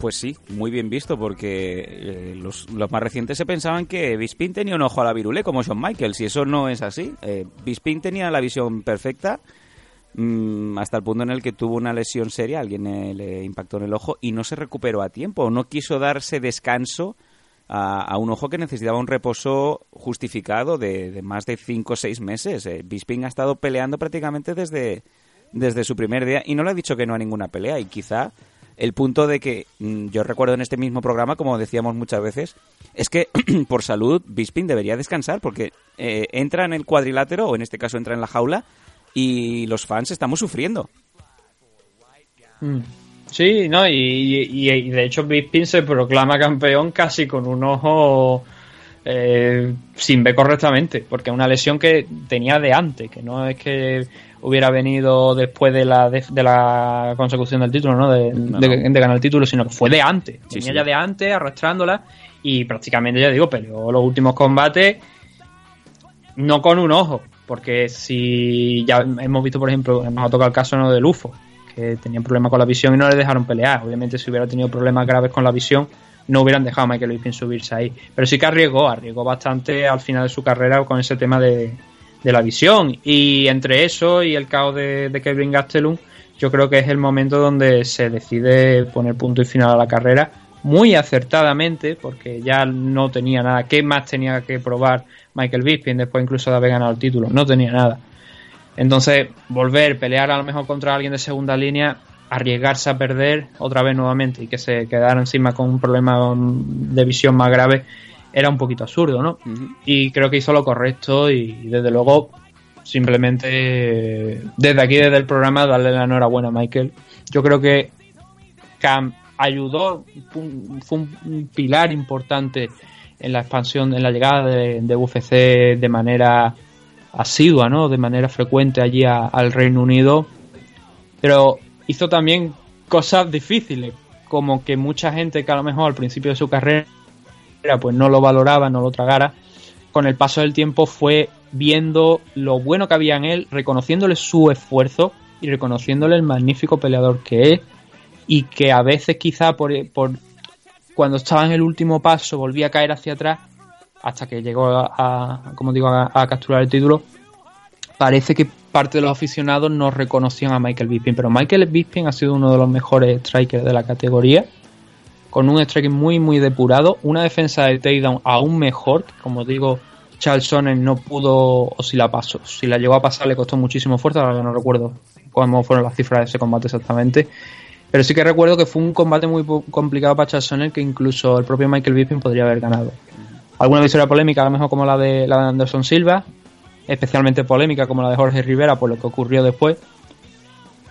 Pues sí, muy bien visto, porque eh, los, más recientes se pensaban que Bisping tenía un ojo a la virule, como Shawn Michaels, y eso no es así. Eh, Bisping tenía la visión perfecta mm, hasta el punto en el que tuvo una lesión seria, alguien eh, le impactó en el ojo y no se recuperó a tiempo, no quiso darse descanso a, a un ojo que necesitaba un reposo justificado de, de más de 5 o 6 meses. Eh, Bisping ha estado peleando prácticamente desde, desde su primer día y no le ha dicho que no a ninguna pelea y quizá el punto de que mm, yo recuerdo en este mismo programa, como decíamos muchas veces, es que por salud Bisping debería descansar porque eh, entra en el cuadrilátero o en este caso entra en la jaula y los fans estamos sufriendo. Mm. Sí, no, y, de hecho Bisping se proclama campeón casi con un ojo eh, sin ver correctamente, porque es una lesión que tenía de antes, que no es que hubiera venido después de la, de, de la consecución del título, ¿no? De, No, de- no. de ganar el título, sino que fue de antes. Sí, Venía sí. ya de antes, arrastrándola, y prácticamente, ya digo, peleó los últimos combates no con un ojo, porque si ya hemos visto, por ejemplo, nos ha tocado el caso ¿no? del UFO, que tenía problemas con la visión y no le dejaron pelear. Obviamente, si hubiera tenido problemas graves con la visión, no hubieran dejado a Michael Bisping subirse ahí. Pero sí que arriesgó, arriesgó bastante al final de su carrera con ese tema de, de la visión. Y entre eso y el caos de, Kevin Gastelum, yo creo que es el momento donde se decide poner punto y final a la carrera. Muy acertadamente, porque ya no tenía nada. ¿Qué más tenía que probar Michael Bisping después incluso de haber ganado el título? No tenía nada. Entonces, volver, pelear a lo mejor contra alguien de segunda línea, arriesgarse a perder otra vez nuevamente y que se quedara encima con un problema de visión más grave, era un poquito absurdo, ¿no? Y creo que hizo lo correcto y desde luego, simplemente desde aquí, desde el programa, darle la enhorabuena a Michael. Yo creo que Cam ayudó, fue un, fue un pilar importante en la expansión, en la llegada de, de UFC de manera asidua, ¿no? De manera frecuente allí a- al Reino Unido. Pero hizo también cosas difíciles, como que mucha gente que a lo mejor al principio de su carrera pues no lo valoraba, no lo tragara, con el paso del tiempo fue viendo lo bueno que había en él, reconociéndole su esfuerzo y reconociéndole el magnífico peleador que es y que a veces quizá por, por cuando estaba en el último paso volvía a caer hacia atrás hasta que llegó a, como digo a, a capturar el título parece que parte de los aficionados no reconocían a Michael Bisping pero Michael Bisping ha sido uno de los mejores strikers de la categoría con un striking muy muy depurado una defensa de takedown aún mejor como digo Charles Sonnen no pudo o si la pasó si la llegó a pasar le costó muchísimo fuerza ahora no recuerdo cómo fueron las cifras de ese combate exactamente pero sí que recuerdo que fue un combate muy complicado para Charles Sonnen que incluso el propio Michael Bisping podría haber ganado. Alguna victoria polémica, a lo mejor como la de, la de Anderson Silva, especialmente polémica como la de Jorge Rivera por lo que ocurrió después.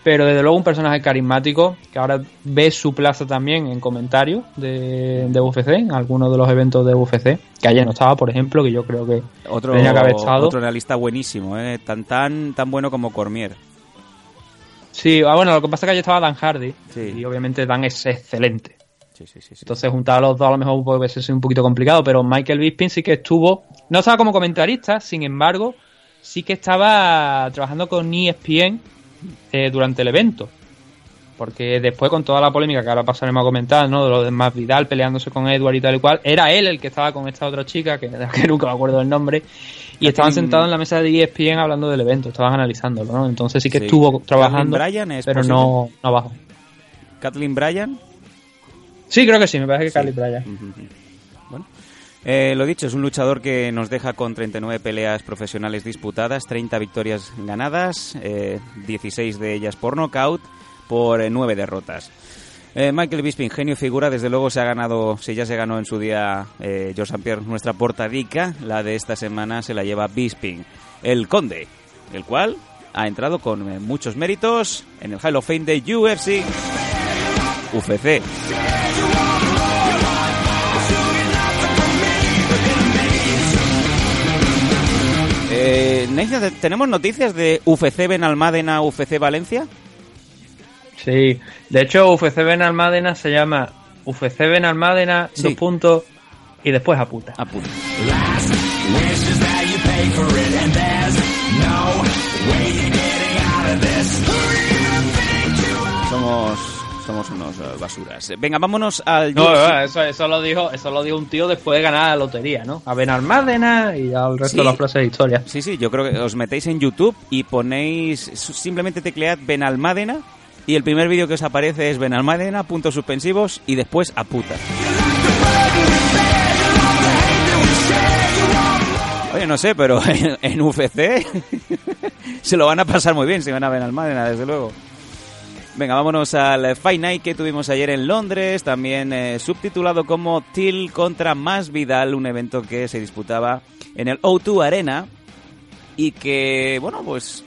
Pero desde luego un personaje carismático que ahora ve su plaza también en comentarios de, de UFC, en algunos de los eventos de UFC, que ayer no estaba, por ejemplo, que yo creo que Otro, tenía que haber estado. otro analista buenísimo, ¿eh? tan, tan, tan bueno como Cormier. Sí, ah, bueno, lo que pasa es que ayer estaba Dan Hardy Sí. y obviamente Dan es excelente. Sí, sí, sí, sí. Entonces juntar a los dos a lo mejor puede ser un poquito complicado, pero Michael Bisping sí que estuvo, no estaba como comentarista, sin embargo, sí que estaba trabajando con ESPN eh, durante el evento. Porque después con toda la polémica que ahora pasaremos a comentar, ¿no? De lo de Más Vidal peleándose con Edward y tal y cual, era él el que estaba con esta otra chica, que, que nunca me acuerdo del nombre, y estaban Kathleen- sentados en la mesa de E ESPN hablando del evento, estaban analizándolo, ¿no? Entonces sí que Sí. estuvo trabajando, Kathleen Bryan es pero no, no abajo. Kathleen Bryan. Sí, creo que sí, me parece que Sí. Carly Bryan. Eh, lo dicho, es un luchador que nos deja con 39 peleas profesionales disputadas, 30 victorias ganadas, eh, 16 de ellas por nocaut, por eh, 9 derrotas. Eh, Michael Bisping, genio figura, desde luego se ha ganado, si ya se ganó en su día eh, George St. Pierre nuestra portadica, la de esta semana se la lleva Bisping, el conde, el cual ha entrado con muchos méritos en el Hall of Fame de UFC, UFC. Eh, ¿tenemos noticias de UFC Benalmádena, UFC Valencia? Sí, de hecho UFC Benalmádena se llama UFC Benalmádena, Sí. dos puntos y después a puta. Somos unos eh, basuras. Venga, vámonos al No, no, eso, eso lo dijo, eso lo dijo un tío después de ganar la lotería, ¿no? A Benalmádena y ya el resto Sí. de las frases de historia. Sí, sí, yo creo que os metéis en YouTube y ponéis, simplemente teclead Benalmádena y el primer vídeo que os aparece es Benalmádena, puntos suspensivos y después a puta. Oye, no sé, pero en, en UFC se lo van a pasar muy bien si van a Benalmádena, desde luego. Venga, vámonos al Fight Night que tuvimos ayer en Londres, también eh, subtitulado como Till contra Más Vidal, un evento que se disputaba en el O2 Arena y que, bueno, pues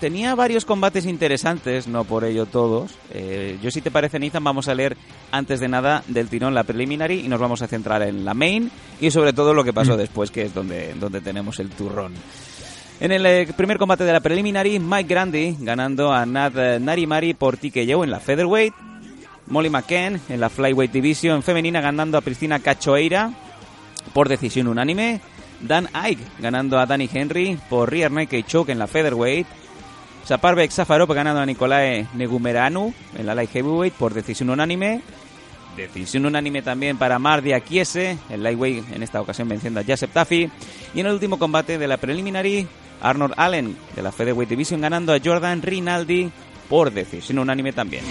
tenía varios combates interesantes, no por ello todos. Eh, yo si te parece, Nathan, vamos a leer antes de nada del tirón la preliminary y nos vamos a centrar en la main y sobre todo lo que pasó después, que es donde, donde tenemos el turrón. En el eh, primer combate de la preliminary, Mike Grandi ganando a Nad eh, Narimari por TKO en la featherweight. Molly McCann en la flyweight division femenina ganando a Priscina Cachoeira por decisión unánime. Dan Ike ganando a Danny Henry por rear naked choke en la featherweight. Saparbek Safarov ganando a Nicolae Negumeranu en la light heavyweight por decisión unánime. Decisión unánime también para Mardi Akiese, el lightweight en esta ocasión venciendo a Joseph Taffy. Y en el último combate de la preliminary, Arnold Allen de la Featherweight Division ganando a Jordan Rinaldi por decisión unánime también.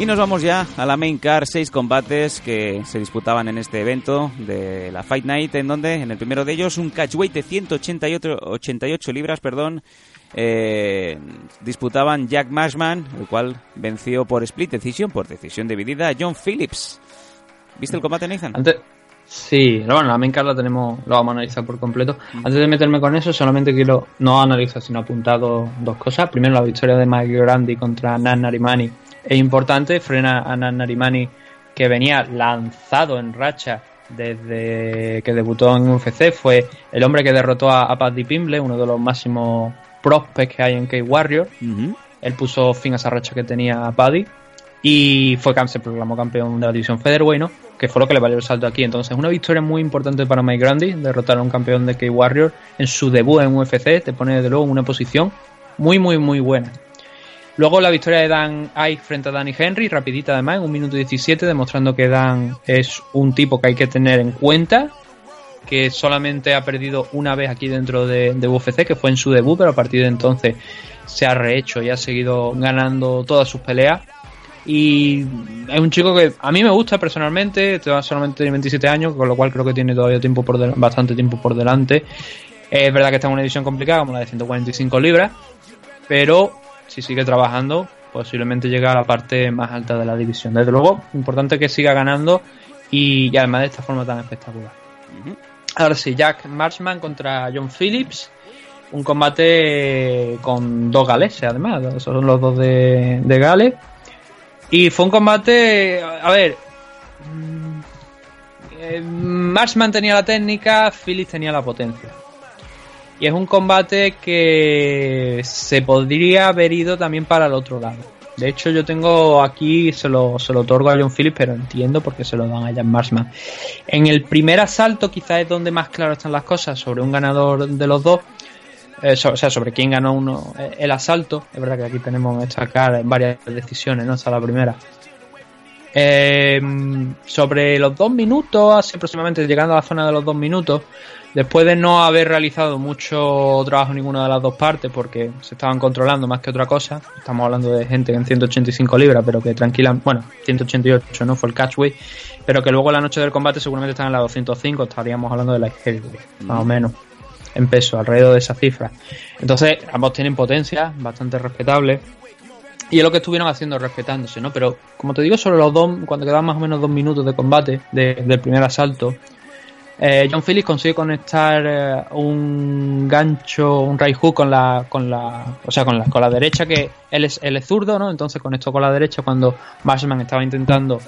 Y nos vamos ya a la main car, seis combates que se disputaban en este evento de la Fight Night, en donde en el primero de ellos un catchweight de 188 88 libras, perdón, eh, disputaban Jack Marshman, el cual venció por split decision, por decisión dividida, a John Phillips. ¿Viste el combate, Nathan? Antes, sí, no, bueno, la main card la tenemos, lo vamos a analizar por completo. Antes de meterme con eso, solamente quiero no analizar, sino apuntar dos, dos cosas. Primero, la victoria de Mike Grandi contra Nan Narimani es importante, frena a Nan Narimani que venía lanzado en racha desde que debutó en UFC. Fue el hombre que derrotó a, a Paddy Pimble, uno de los máximos prospects que hay en K-Warrior. Él puso fin a esa racha que tenía Paddy y fue se proclamó campeón de la división Featherweight, ¿no? Que fue lo que le valió el salto aquí. Entonces, una victoria muy importante para Mike Grandi, derrotar a un campeón de K-Warrior en su debut en UFC, te pone desde luego en una posición muy, muy, muy buena. Luego la victoria de Dan Ike frente a Danny Henry, rapidita además, en un minuto 17, demostrando que Dan es un tipo que hay que tener en cuenta, que solamente ha perdido una vez aquí dentro de, de UFC, que fue en su debut, pero a partir de entonces se ha rehecho y ha seguido ganando todas sus peleas. Y es un chico que a mí me gusta personalmente, solamente tiene 27 años, con lo cual creo que tiene todavía tiempo por del- bastante tiempo por delante. Es verdad que está en una edición complicada, como la de 145 libras, pero si sigue trabajando, posiblemente llega a la parte más alta de la división. Desde luego, importante que siga ganando y, y además de esta forma tan espectacular. Ahora sí, Jack Marshman contra John Phillips. Un combate con dos galeses, además. Son los dos de, de Gales. Y fue un combate. A ver. mm, eh, Marshman tenía la técnica, Phillips tenía la potencia. Y es un combate que se podría haber ido también para el otro lado. De hecho, yo tengo aquí, se lo, se lo otorgo a John Phillips, pero entiendo por qué se lo dan a Jack Marshman. En el primer asalto, quizás es donde más claro están las cosas sobre un ganador de los dos. Eh, so- o sea, sobre quién ganó uno eh, el asalto. Es verdad que aquí tenemos destacar varias decisiones, ¿no? Esta es la primera. Eh, sobre los dos minutos, así aproximadamente llegando a la zona de los dos minutos, después de no haber realizado mucho trabajo en ninguna de las dos partes, porque se estaban controlando más que otra cosa, estamos hablando de gente en 185 libras, pero que tranquila, bueno, 188 no fue el catchway, pero que luego en la noche del combate seguramente están en la 205, estaríamos hablando de la heavyweight, más o menos, en peso, alrededor de esa cifra. Entonces, ambos tienen potencia bastante respetable y es lo que estuvieron haciendo respetándose, ¿no? Pero como te digo, sobre los dos, cuando quedaban más o menos dos minutos de combate de- del primer asalto, eh, John Phillips consigue conectar eh, un gancho, un right hook con la, con la, o sea, con la, con la derecha que él es, él es zurdo, ¿no? Entonces conectó con la derecha cuando Marshman estaba intentando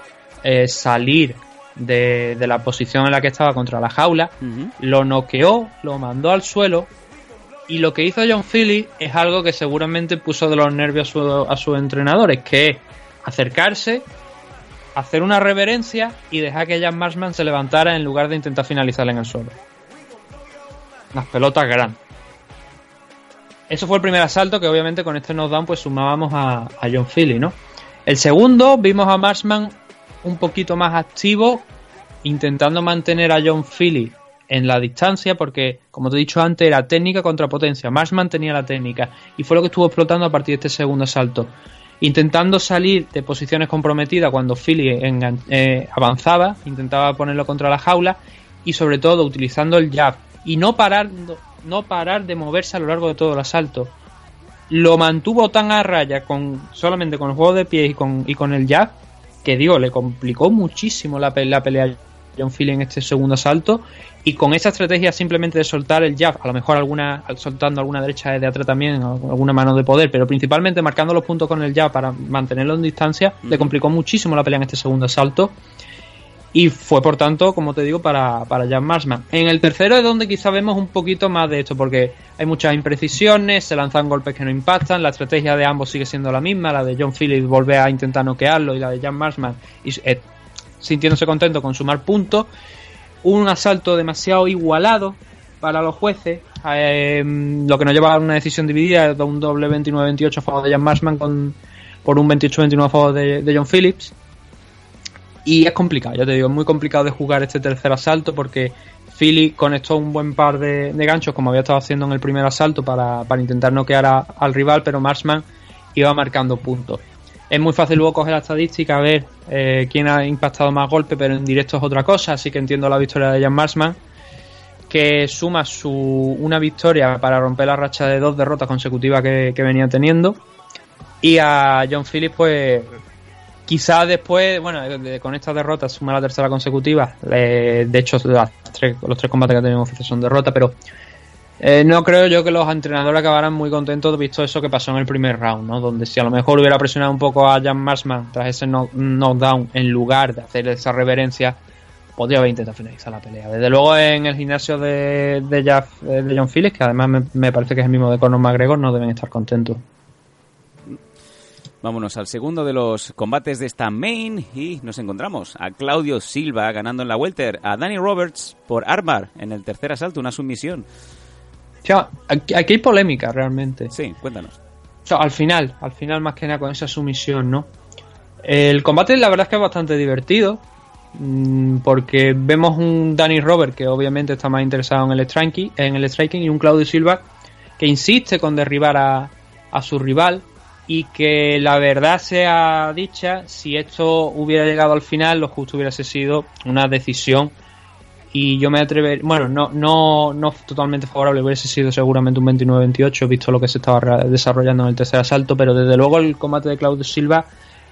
eh, salir de, de la posición en la que estaba contra la jaula, lo noqueó, lo mandó al suelo y lo que hizo John Philly es algo que seguramente puso de los nervios a, su- a sus entrenadores, que es acercarse, hacer una reverencia y dejar que Jan Marshman se levantara en lugar de intentar finalizarle en el suelo. Las pelotas grandes. Eso fue el primer asalto que obviamente con este knockdown pues sumábamos a, a John Philly, ¿no? El segundo vimos a Marshman un poquito más activo, intentando mantener a John Philly en la distancia, porque como te he dicho antes, era técnica contra potencia. Marshman tenía la técnica y fue lo que estuvo explotando a partir de este segundo asalto. Intentando salir de posiciones comprometidas cuando Philly eh, avanzaba, intentaba ponerlo contra la jaula y sobre todo utilizando el jab y no parar, no parar de moverse a lo largo de todo el asalto. Lo mantuvo tan a raya con solamente con el juego de pies y con, y con el jab que digo, le complicó muchísimo la, pe- la pelea a John Philly en este segundo asalto y con esa estrategia simplemente de soltar el jab, a lo mejor alguna soltando alguna derecha de atrás también, alguna mano de poder, pero principalmente marcando los puntos con el jab para mantenerlo en distancia, le complicó muchísimo la pelea en este segundo asalto y fue por tanto, como te digo, para, para Jan Marsman. En el tercero es donde quizá vemos un poquito más de esto, porque hay muchas imprecisiones, se lanzan golpes que no impactan, la estrategia de ambos sigue siendo la misma, la de John Phillips volver a intentar noquearlo y la de Jan Marsman y, eh, sintiéndose contento con sumar puntos. Un asalto demasiado igualado para los jueces, eh, lo que nos lleva a una decisión dividida, un doble 29-28 a favor de Jan Marsman con, por un 28-29 a favor de, de John Phillips. Y es complicado, ya te digo, es muy complicado de jugar este tercer asalto porque Philly conectó un buen par de, de ganchos como había estado haciendo en el primer asalto para, para intentar noquear a- al rival, pero Marshman iba marcando puntos. Es muy fácil luego coger la estadística, ver eh, quién ha impactado más golpes, pero en directo es otra cosa, así que entiendo la victoria de Jan Marshman, que suma su una victoria para romper la racha de dos derrotas consecutivas que venía teniendo. Y a John Phillips, pues quizás después, bueno, con esta derrota suma la tercera consecutiva. De hecho, los tres combates que UFC son derrotas, pero eh, no creo yo que los entrenadores acabaran muy contentos visto eso que pasó en el primer round, ¿no? Donde si a lo mejor hubiera presionado un poco a Jan Marsman tras ese knock- knockdown en lugar de hacer esa reverencia, podría haber intentado finalizar la pelea. Desde luego en el gimnasio de, de, Jeff- eh, John Phillips, que además me, me parece que es el mismo de Conor McGregor, no deben estar contentos. Vámonos al segundo de los combates de esta main y nos encontramos a Claudio Silva ganando en la welter, a Danny Roberts por armbar en el tercer asalto, una sumisión. O sea, aquí, hay polémica realmente. Sí, cuéntanos. O sea, al final, al final más que nada con esa sumisión, ¿no? El combate la verdad es que es bastante divertido. mm, Porque vemos un Danny Robert que obviamente está más interesado en el striking, en el striking y un Claudio Silva que insiste con derribar a, a su rival y que la verdad sea dicha, si esto hubiera llegado al final, lo justo hubiese sido una decisión y yo me atrever, bueno, no, no, no totalmente favorable, hubiese sido seguramente un 29-28, visto lo que se estaba desarrollando en el tercer asalto, pero desde luego el combate de Claudio Silva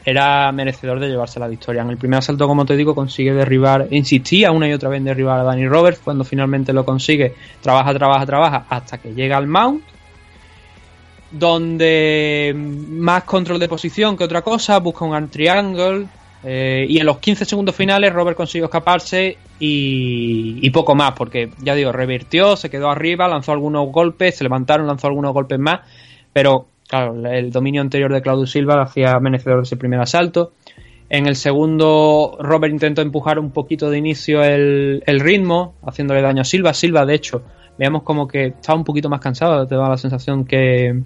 era merecedor de llevarse la victoria. En el primer asalto, como te digo, consigue derribar, insistía una y otra vez en derribar a Danny Roberts, cuando finalmente lo consigue, trabaja, trabaja, trabaja, hasta que llega al mount, donde más control de posición que otra cosa, busca un triangle, eh, y en los 15 segundos finales Robert consiguió escaparse y, y poco más, porque ya digo, revirtió, se quedó arriba, lanzó algunos golpes, se levantaron, lanzó algunos golpes más, pero claro, el dominio anterior de Claudio Silva lo hacía merecedor de ese primer asalto. En el segundo, Robert intentó empujar un poquito de inicio el, el ritmo, haciéndole daño a Silva. Silva, de hecho, veamos como que estaba un poquito más cansado, te da la sensación que,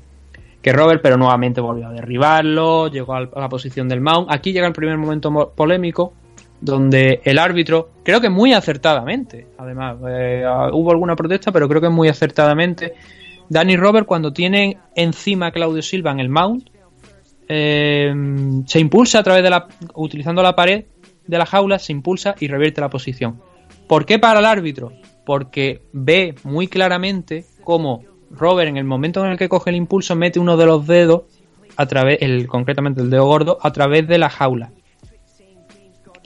que Robert, pero nuevamente volvió a derribarlo, llegó a la posición del mount. Aquí llega el primer momento mo- polémico, donde el árbitro, creo que muy acertadamente, además, eh, hubo alguna protesta, pero creo que muy acertadamente, Danny Robert cuando tiene encima a Claudio Silva en el mount, eh, se impulsa a través de la, utilizando la pared de la jaula, se impulsa y revierte la posición. ¿Por qué para el árbitro? Porque ve muy claramente cómo Robert en el momento en el que coge el impulso mete uno de los dedos a través, el, concretamente el dedo gordo, a través de la jaula.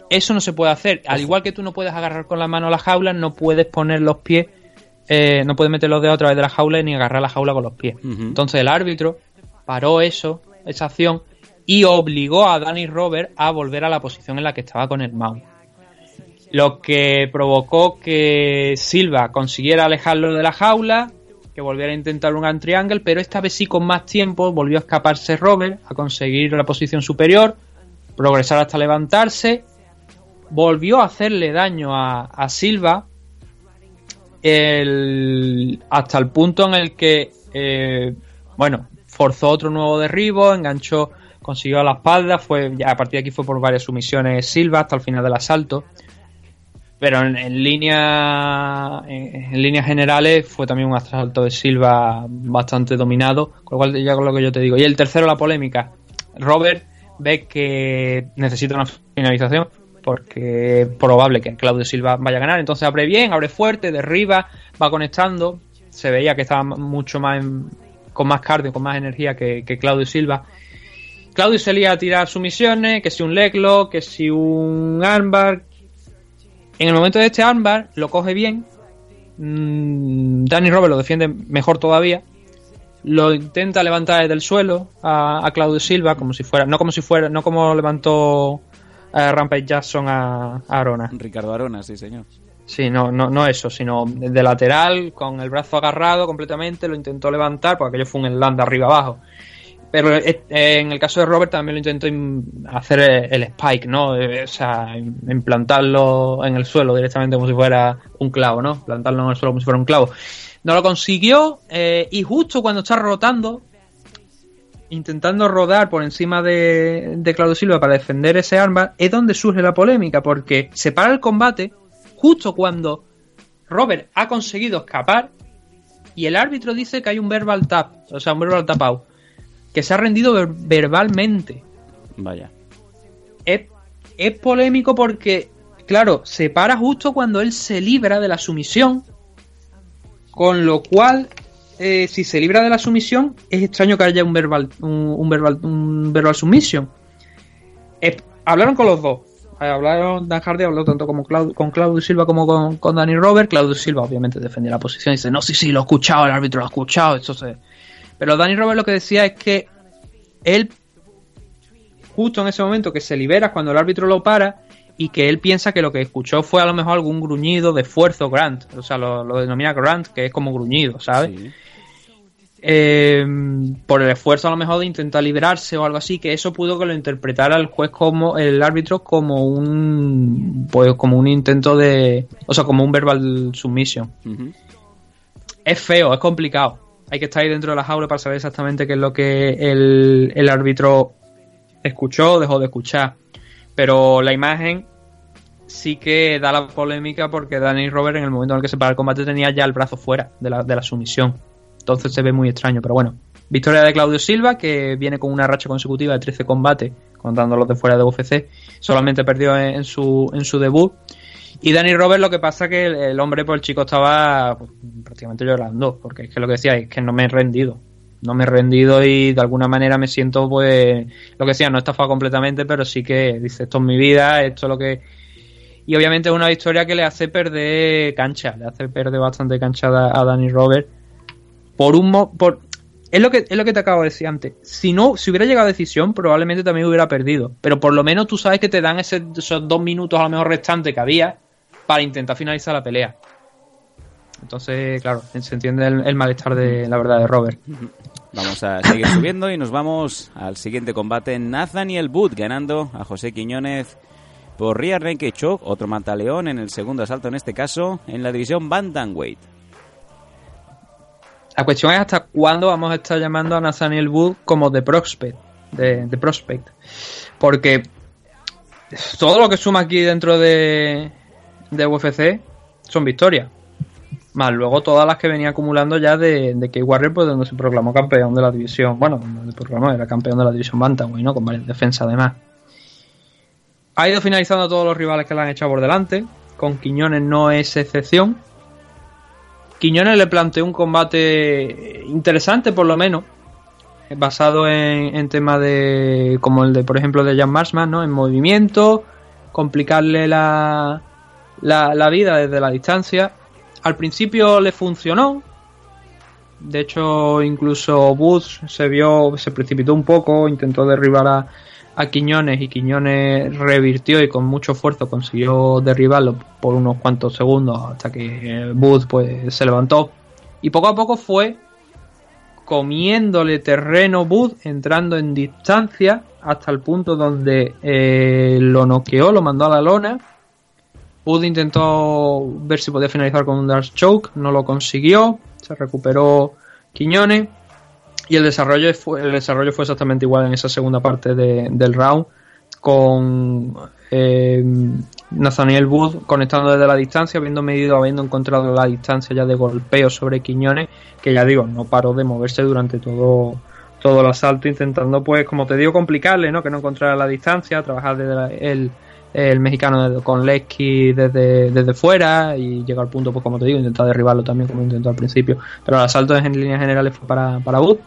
Eso no se puede hacer. Al igual que tú no puedes agarrar con la mano la jaula, no puedes poner los pies, eh, no puedes meter los dedos a través de la jaula ni agarrar la jaula con los pies. Entonces el árbitro paró eso, esa acción, y obligó a Danny Robert a volver a la posición en la que estaba con el mount. Lo que provocó que Silva consiguiera alejarlo de la jaula, que volviera a intentar un gun triangle, pero esta vez sí con más tiempo volvió a escaparse Robert, a conseguir la posición superior, progresar hasta levantarse, volvió a hacerle daño a, a Silva el- hasta el punto en el que, eh, bueno, forzó otro nuevo derribo, enganchó, consiguió a la espalda, fue ya a partir de aquí fue por varias sumisiones Silva hasta el final del asalto. Pero en, en línea en, líneas generales fue también un asalto de Silva bastante dominado, con lo cual ya con lo que yo te digo. Y el tercero la polémica. Robert ve que necesita una finalización porque es probable que Claudio Silva vaya a ganar. Entonces abre bien, abre fuerte, derriba, va conectando. Se veía que estaba mucho más en- con más cardio, con más energía que, que Claudio Silva. Claudio salía a tirar sumisiones, que si un leglo, que si un armbar. En el momento de este armbar lo coge bien. Mm, Danny Robert lo defiende mejor todavía. Lo intenta levantar desde el suelo a, a Claudio Silva, como si fuera, no como si fuera, no como levantó a Rampage Jackson a, a Arona. Ricardo Arona, sí, señor. Sí, no, no, no eso, sino de lateral, con el brazo agarrado completamente, lo intentó levantar, porque aquello fue un land arriba abajo. Eh, en el caso de Robert también lo intentó hacer eh, el spike, ¿no? Eh, O sea, im- implantarlo en el suelo directamente como si fuera un clavo, ¿no? Plantarlo en el suelo como si fuera un clavo. No lo consiguió y justo cuando está rotando, intentando rodar por encima de, de Claudio Silva para defender ese arma, es donde surge la polémica, porque se para el combate justo cuando Robert ha conseguido escapar y el árbitro dice que hay un verbal tap, o sea, un verbal tap out, que se ha rendido ver- verbalmente. Vaya. Es, es polémico porque, claro, se para justo cuando él se libra de la sumisión, con lo cual, eh, si se libra de la sumisión, es extraño que haya un verbal, un, un verbal, un verbal submission. Eh, hablaron con los dos. Eh, Hablaron, Dan Hardy habló tanto como con Claudio Silva como con, con Danny Robert. Claudio Silva obviamente defendía la posición y dice, no, sí, sí, lo he escuchado, el árbitro lo ha escuchado, eso se... Pero Danny Robert lo que decía es que él, justo en ese momento que se libera, cuando el árbitro lo para, y que él piensa que lo que escuchó fue a lo mejor algún gruñido de esfuerzo Grant, o sea, lo, lo denomina Grant, que es como gruñido, ¿sabes? Eh, por el esfuerzo a lo mejor de intentar liberarse o algo así, que eso pudo que lo interpretara el juez como el árbitro como un pues como un intento de, o sea, como un verbal submission. Es feo, es complicado. Hay que estar ahí dentro de la jaula para saber exactamente qué es lo que el, el árbitro escuchó o dejó de escuchar. Pero la imagen sí que da la polémica porque Danny Robert en el momento en el que se para el combate tenía ya el brazo fuera de la, de la sumisión. Entonces se ve muy extraño, pero bueno. Victoria de Claudio Silva, que viene con una racha consecutiva de 13 combates, contando los de fuera de UFC. Solamente perdió en, en su, en su debut. Y Danny Robert lo que pasa que el, hombre, pues el chico estaba pues, prácticamente llorando, porque es que lo que decía es que no me he rendido. No me he rendido y de alguna manera me siento, pues, lo que decía, no estafado completamente, pero sí que dice, esto es mi vida, esto es lo que... Y obviamente es una victoria que le hace perder cancha, le hace perder bastante cancha a, a Danny Robert. Por un... mo- por es lo, que, es lo que te acabo de decir antes. Si no, si hubiera llegado a decisión, probablemente también hubiera perdido. Pero por lo menos tú sabes que te dan ese- esos dos minutos a lo mejor restantes que había para intentar finalizar la pelea. Entonces, claro, se entiende el, el malestar de la verdad de Robert. Vamos a seguir subiendo y nos vamos al siguiente combate. Nathaniel Wood ganando a José Quiñones por Rear Naked Choke, otro mataleón en el segundo asalto en este caso, en la división Bantamweight. La cuestión es hasta cuándo vamos a estar llamando a Nathaniel Wood como The Prospect. De, de Prospect. Porque todo lo que suma aquí dentro de, de UFC son victorias. Más luego todas las que venía acumulando ya de, de Key Warrior, pues donde se proclamó campeón de la división. Bueno, donde se proclamó, era campeón de la división Bantamweight, ¿no? Con varias defensas además. Ha ido finalizando todos los rivales que le han echado por delante. Con Quiñones no es excepción. Quiñones le planteó un combate interesante, por lo menos. Basado en, en temas de. como el de, por ejemplo, de Jan Marsman, ¿no? En movimiento, complicarle la, la, la vida desde la distancia. Al principio le funcionó. De hecho, incluso Booth se vio, se precipitó un poco, intentó derribar a, a Quiñones y Quiñones revirtió y con mucho esfuerzo consiguió derribarlo por unos cuantos segundos hasta que Booth pues se levantó y poco a poco fue comiéndole terreno Booth entrando en distancia hasta el punto donde eh, lo noqueó, lo mandó a la lona Booth intentó ver si podía finalizar con un Dark Choke, no lo consiguió, se recuperó Quiñones y el desarrollo fue, el desarrollo fue exactamente igual en esa segunda parte de, del round con eh, Nathaniel Wood conectando desde la distancia, habiendo medido, habiendo encontrado la distancia ya de golpeo sobre Quiñones, que ya digo, no paró de moverse durante todo, todo el asalto, intentando pues, como te digo, complicarle, ¿no? Que no encontrara la distancia, trabajar desde la, el, el mexicano con Lesky desde, desde fuera y llegó al punto, pues como te digo, intentar derribarlo también como intentó al principio. Pero el asalto en líneas generales fue para, para Wood.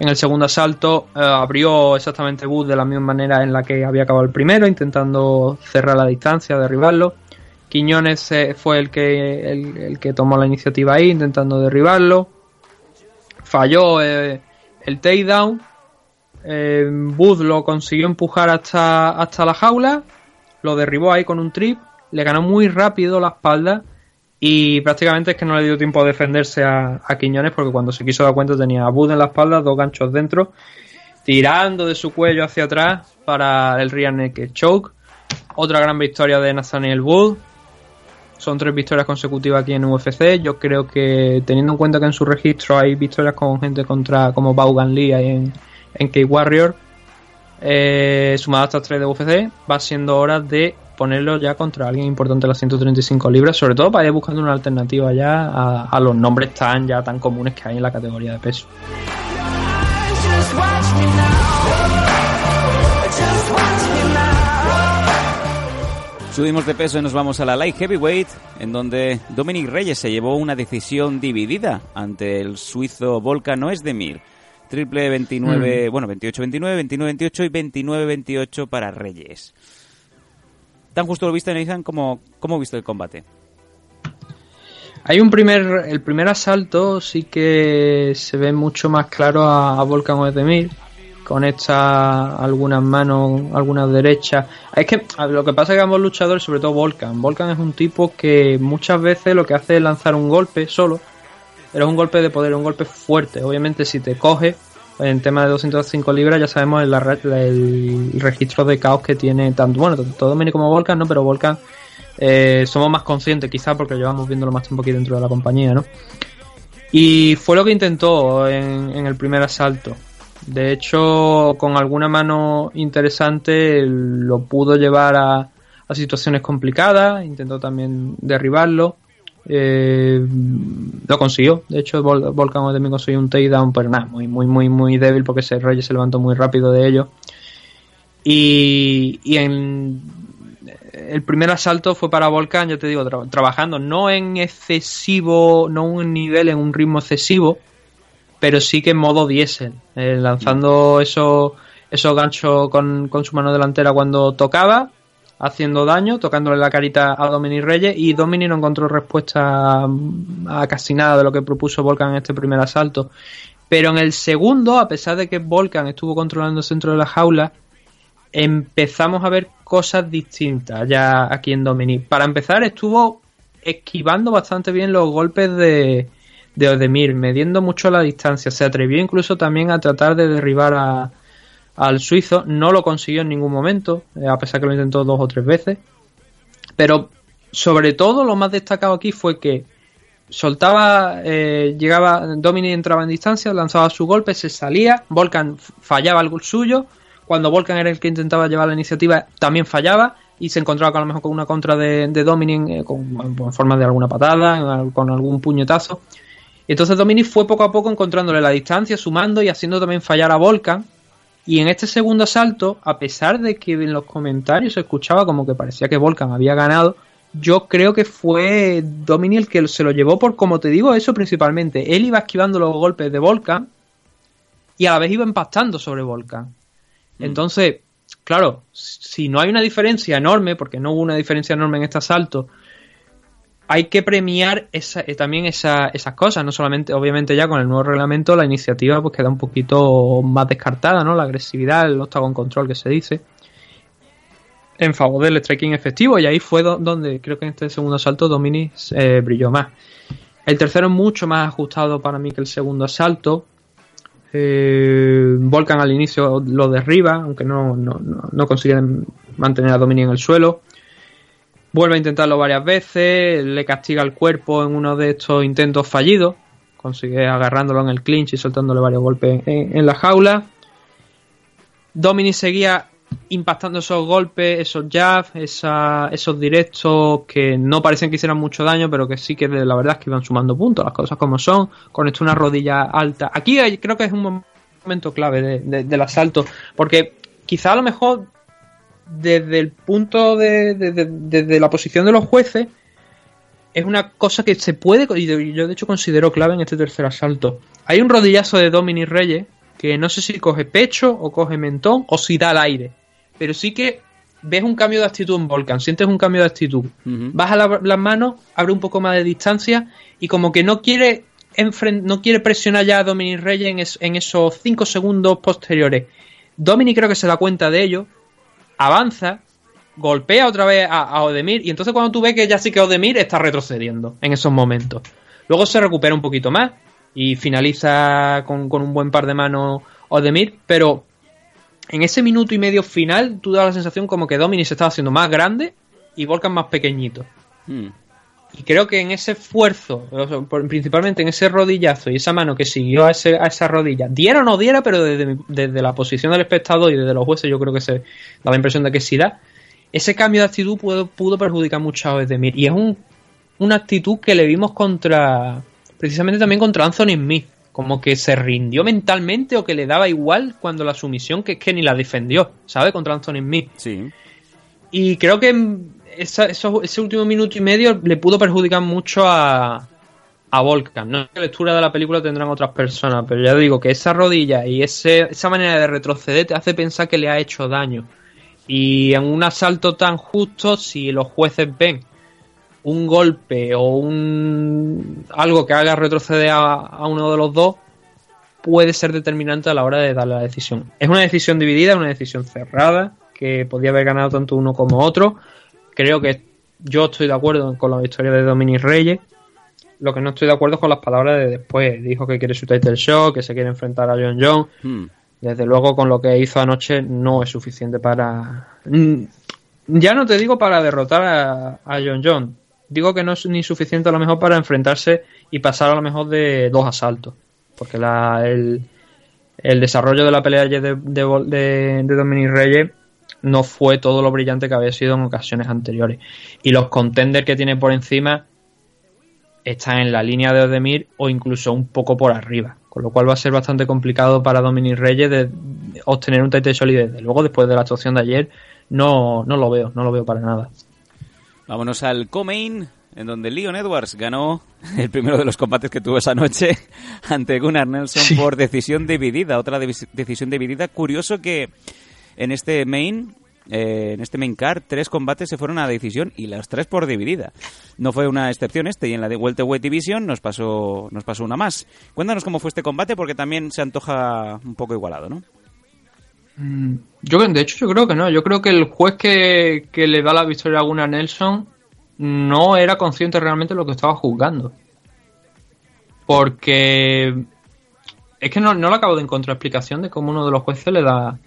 En el segundo asalto eh, abrió exactamente Wood de la misma manera en la que había acabado el primero, intentando cerrar la distancia, derribarlo. Quiñones eh, fue el que, el, que tomó la iniciativa ahí, intentando derribarlo. Falló eh, el takedown. Wood lo consiguió empujar hasta, hasta la jaula lo derribó ahí con un trip, le ganó muy rápido la espalda y prácticamente es que no le dio tiempo a defenderse a, a Quiñones porque cuando se quiso dar cuenta tenía a Bud en la espalda, dos ganchos dentro, tirando de su cuello hacia atrás para el rear naked choke. Otra gran victoria de Nathaniel Wood. Son tres victorias consecutivas aquí en UFC. Yo creo que teniendo en cuenta que en su registro hay victorias con gente contra como Vaughan Lee en, en K-Warrior, eh, a estas 3 de UFC, va siendo hora de ponerlo ya contra alguien importante de las 135 libras, sobre todo para ir buscando una alternativa ya a, a, los nombres tan ya tan comunes que hay en la categoría de peso. Subimos de peso y nos vamos a la light heavyweight, en donde Dominic Reyes se llevó una decisión dividida ante el suizo Volkan Oesdemir triple 29, mm. bueno, 28-29, 29-28 y 29-28 para Reyes. ¿Tan justo lo viste, Nathan? ¿Cómo, cómo viste el combate? Hay un primer, el primer asalto sí que se ve mucho más claro a, a Volkan Oezdemir, conecta algunas manos, algunas derechas. Es que lo que pasa es que ambos luchadores, sobre todo Volkan, Volkan es un tipo que muchas veces lo que hace es lanzar un golpe solo pero un golpe de poder, un golpe fuerte. Obviamente, si te coge, en tema de 205 libras, ya sabemos el, registro de caos que tiene tanto, bueno, tanto Dominic como Volcan, ¿no? Pero Volcan eh, somos más conscientes, quizás porque llevamos viéndolo más tiempo aquí dentro de la compañía, ¿no? Y fue lo que intentó en, el primer asalto. De hecho, con alguna mano interesante lo pudo llevar a situaciones complicadas, intentó también derribarlo. Eh, lo consiguió. De hecho, Vol Volcán también consiguió un takedown, pero nada, muy, muy, muy, muy débil porque ese Reyes se levantó muy rápido de ello. Y, y en el primer asalto fue para Volcán, ya te digo, tra trabajando no en excesivo, no un nivel, en un ritmo excesivo, pero sí que en modo diésel, eh, lanzando esos, esos ganchos con, con su mano delantera cuando tocaba haciendo daño, tocándole la carita a Dominic Reyes y Dominic no encontró respuesta a casi nada de lo que propuso Volcan en este primer asalto. Pero en el segundo, a pesar de que Volcan estuvo controlando el centro de la jaula, empezamos a ver cosas distintas ya aquí en Dominic. Para empezar, estuvo esquivando bastante bien los golpes de, de Odemir, mediendo mucho la distancia. Se atrevió incluso también a tratar de derribar a, al suizo. No lo consiguió en ningún momento, eh, a pesar que lo intentó dos o tres veces. Pero sobre todo lo más destacado aquí fue que soltaba, eh, llegaba, Dominic entraba en distancia, lanzaba su golpe, se salía, Volkan fallaba el suyo, cuando Volkan era el que intentaba llevar la iniciativa también fallaba y se encontraba a lo mejor con una contra de, de Dominic eh, con, forma de alguna patada, con algún puñetazo. Entonces Dominic fue poco a poco encontrándole la distancia, sumando y haciendo también fallar a Volkan. Y en este segundo asalto, a pesar de que en los comentarios se escuchaba como que parecía que Volkan había ganado, yo creo que fue Dominic el que se lo llevó por, como te digo, eso principalmente. Él iba esquivando los golpes de Volkan y a la vez iba empastando sobre Volkan. Mm. Entonces, claro, si no hay una diferencia enorme, porque no hubo una diferencia enorme en este asalto, hay que premiar esa, eh, también esa, esas cosas, no solamente, obviamente ya con el nuevo reglamento la iniciativa pues queda un poquito más descartada, ¿no? La agresividad, el octagon control que se dice en favor del striking efectivo y ahí fue donde creo que en este segundo asalto Dominic eh, brilló más. El tercero es mucho más ajustado para mí que el segundo asalto. Eh, Volcan al inicio lo derriba, aunque no, no, no, consiguen mantener a Dominic en el suelo. Vuelve a intentarlo varias veces, le castiga el cuerpo en uno de estos intentos fallidos. Consigue agarrándolo en el clinch y soltándole varios golpes en, la jaula. Dominic seguía impactando esos golpes, esos jabs, esos directos que no parecen que hicieran mucho daño, pero que sí que la verdad es que iban sumando puntos, las cosas como son, con esto una rodilla alta. Aquí creo que es un momento clave del asalto, porque quizá a lo mejor desde el punto de, desde la posición de los jueces, es una cosa que se puede, y yo de hecho considero clave en este tercer asalto. Hay un rodillazo de Dominic Reyes que no sé si coge pecho o coge mentón o si da al aire pero sí que ves un cambio de actitud en Volcan, sientes un cambio de actitud. Baja las manos, abre un poco más de distancia y como que no quiere no quiere presionar ya a Dominic Reyes en, esos 5 segundos posteriores. Dominic creo que se da cuenta de ello, avanza, golpea otra vez a, Odemir y entonces cuando tú ves que ya sí que Odemir está retrocediendo en esos momentos. Luego se recupera un poquito más y finaliza con, con un buen par de manos Odemir, pero en ese minuto y medio final, tú das la sensación como que Dominic se estaba haciendo más grande y Volcan más pequeñito. Hmm. Y creo que en ese esfuerzo, principalmente en ese rodillazo y esa mano que siguió a, esa rodilla, diera o no diera, pero desde, la posición del espectador y desde los jueces, yo creo que se da la impresión de que sí da. Ese cambio de actitud pudo, pudo perjudicar mucho a Edemir. Y es un, una actitud que le vimos contra. Precisamente también contra Anthony Smith como que se rindió mentalmente o que le daba igual cuando la sumisión que es que ni la defendió, ¿sabes? Contra Anthony Smith. Sí. Y creo que ese último minuto y medio le pudo perjudicar mucho a, a Volkan. No sé qué lectura de la película tendrán otras personas, pero ya digo que esa rodilla y ese, esa manera de retroceder te hace pensar que le ha hecho daño. Y en un asalto tan justo, si los jueces ven un golpe o un algo que haga retroceder a, uno de los dos puede ser determinante a la hora de dar la decisión. Es una decisión dividida, una decisión cerrada, que podía haber ganado tanto uno como otro. Creo que yo estoy de acuerdo con la victoria de Dominic Reyes. Lo que no estoy de acuerdo es con las palabras de después. Dijo que quiere su title show, que se quiere enfrentar a John John. Hmm. Desde luego, con lo que hizo anoche, no es suficiente para. Mm, ya no te digo para derrotar a, a John John digo que no es ni suficiente a lo mejor para enfrentarse y pasar a lo mejor de dos asaltos. Porque la, el, desarrollo de la pelea de, de, de, Dominic Reyes no fue todo lo brillante que había sido en ocasiones anteriores. Y los contenders que tiene por encima están en la línea de Odemir o incluso un poco por arriba. Con lo cual va a ser bastante complicado para Dominic Reyes de obtener un title y desde luego después de la actuación de ayer no, no lo veo, no lo veo para nada. Vámonos al Comain, en donde Leon Edwards ganó el primero de los combates que tuvo esa noche ante Gunnar Nelson por decisión dividida. Otra decisión dividida. Curioso que en este main, eh, en este main card, tres combates se fueron a decisión y las tres por dividida. No fue una excepción este y en la de Welterweight Division nos pasó, nos pasó una más. Cuéntanos cómo fue este combate porque también se antoja un poco igualado, ¿no? Mm, yo, de hecho, yo creo que no. Yo creo que el juez que, le da la victoria a Gunnar Nelson no era consciente realmente de lo que estaba juzgando. Porque es que no, no le acabo de encontrar explicación de cómo uno de los jueces le da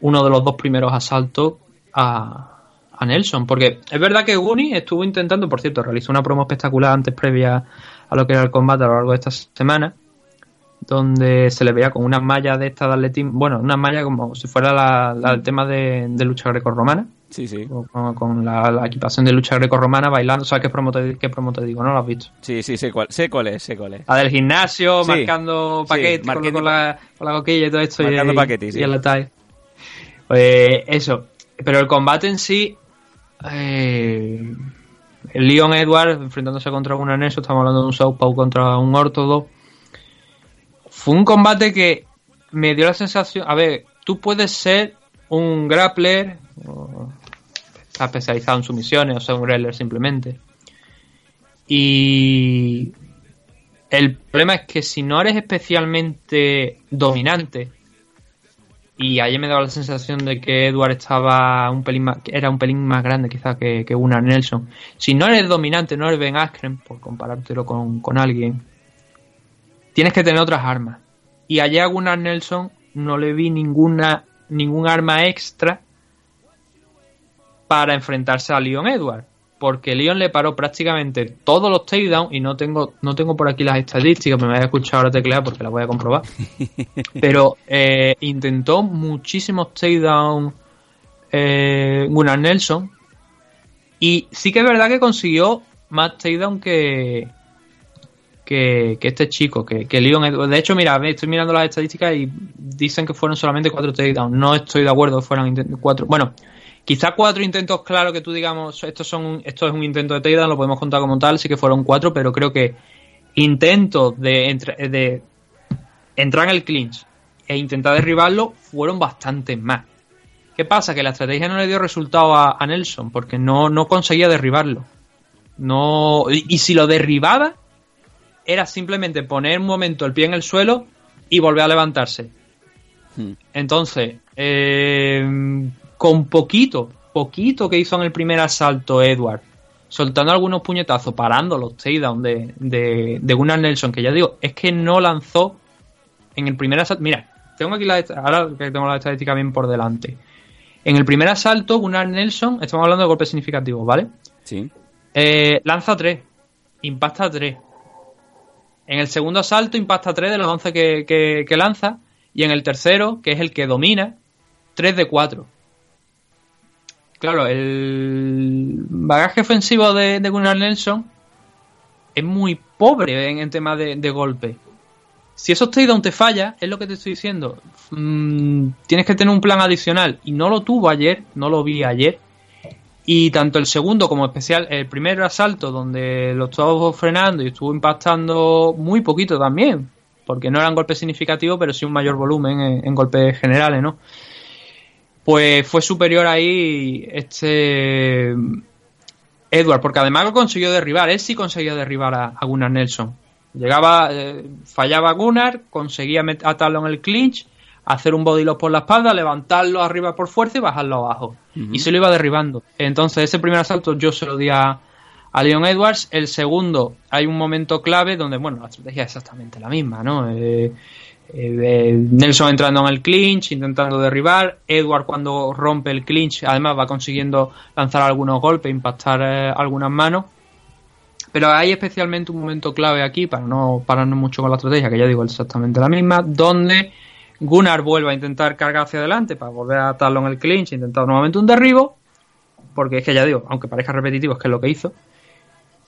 uno de los dos primeros asaltos a, a Nelson. Porque es verdad que Guni estuvo intentando, por cierto, realizó una promo espectacular antes previa a lo que era el combate a lo largo de esta semana, donde se le veía con unas mallas de estas de atletismo, bueno, unas mallas como si fuera la, la- el tema de, de lucha grecorromana, Sí, sí. con, con la, la equipación de lucha grecorromana bailando, ¿sabes qué promo te, qué promo te digo? ¿No lo has visto? Sí, sí, sé cuál, sé cuál es, sé cuál es. La del gimnasio, Sí. marcando Sí, paquetes con- marketing con, la, con la coquilla y todo esto. Marcando y, paquetes, sí. y el ataque. Pues eso. Pero el combate en sí. Eh, Leon Edwards enfrentándose contra un anexo, estamos hablando de un Southpaw contra un Ortodo. Fue un combate que me dio la sensación. A ver, tú puedes ser un grappler, o estás especializado en sumisiones, o ser un wrestler simplemente. Y el problema es que si no eres especialmente dominante, y ayer me daba la sensación de que Edward estaba un pelín más, era un pelín más grande quizás que, que Gunnar Nelson. Si no eres dominante, no eres Ben Askren, por comparártelo con, con alguien, tienes que tener otras armas. Y ayer a Gunnar Nelson no le vi ninguna ningún arma extra para enfrentarse a Leon Edward. Porque Leon le paró prácticamente todos los takedowns y no tengo, no tengo por aquí las estadísticas, me voy a escuchar ahora teclear porque las voy a comprobar. Pero eh, intentó muchísimos takedowns eh, Gunnar Nelson. Y sí que es verdad que consiguió más takedown que, que, que este chico, que, que Leon. De hecho, mira, estoy mirando las estadísticas y dicen que fueron solamente cuatro takedowns. No estoy de acuerdo intent- cuatro. Bueno, quizá cuatro intentos, claro que tú digamos, estos son esto es un intento de takedown, lo podemos contar como tal, sí que fueron cuatro, pero creo que intentos de, de entrar en el clinch e intentar derribarlo fueron bastantes más. ¿Qué pasa? Que la estrategia no le dio resultado a, a Nelson porque no, no conseguía derribarlo. No, y, y si lo derribaba, era simplemente poner un momento el pie en el suelo y volver a levantarse. Hmm. Entonces, eh, con poquito, poquito que hizo en el primer asalto Edward, soltando algunos puñetazos, parando los takedowns de, de, de Gunnar Nelson, que ya digo, es que no lanzó en el primer asalto. Mira, tengo aquí la, ahora que tengo la estadística bien por delante. En el primer asalto, Gunnar Nelson, estamos hablando de golpes significativos, ¿vale? Sí. Eh, lanza 3, impacta 3. En el segundo asalto impacta 3 de los 11 que, que- que lanza. Y en el tercero, que es el que domina, 3 de 4. Claro, el bagaje ofensivo de, Gunnar Nelson es muy pobre en, en tema de, golpe. Si esos takedown te falla, es lo que te estoy diciendo. mm, tienes que tener un plan adicional. Y no lo tuvo ayer, no lo vi ayer. Y tanto el segundo como especial, el primer asalto donde lo estuvo frenando y estuvo impactando muy poquito también, porque no eran golpes significativos, pero sí un mayor volumen en, en golpes generales, ¿no? Pues fue superior ahí este Edward, porque además lo consiguió derribar, él sí conseguía derribar a, a Gunnar Nelson. Llegaba, eh, fallaba Gunnar, conseguía atarlo en el clinch, hacer un body lock por la espalda, levantarlo arriba por fuerza y bajarlo abajo. Y se lo iba derribando. Entonces, ese primer asalto yo se lo di a, a Leon Edwards. El segundo, hay un momento clave donde, bueno, la estrategia es exactamente la misma, ¿no? Eh, Nelson entrando en el clinch, intentando derribar. Edward cuando rompe el clinch, además va consiguiendo lanzar algunos golpes, impactar eh, algunas manos. Pero hay especialmente un momento clave aquí, para no pararnos mucho con la estrategia, que ya digo exactamente la misma, donde Gunnar vuelve a intentar cargar hacia adelante para volver a atarlo en el clinch, intentar nuevamente un derribo, porque es que ya digo, aunque parezca repetitivo, es que es lo que hizo.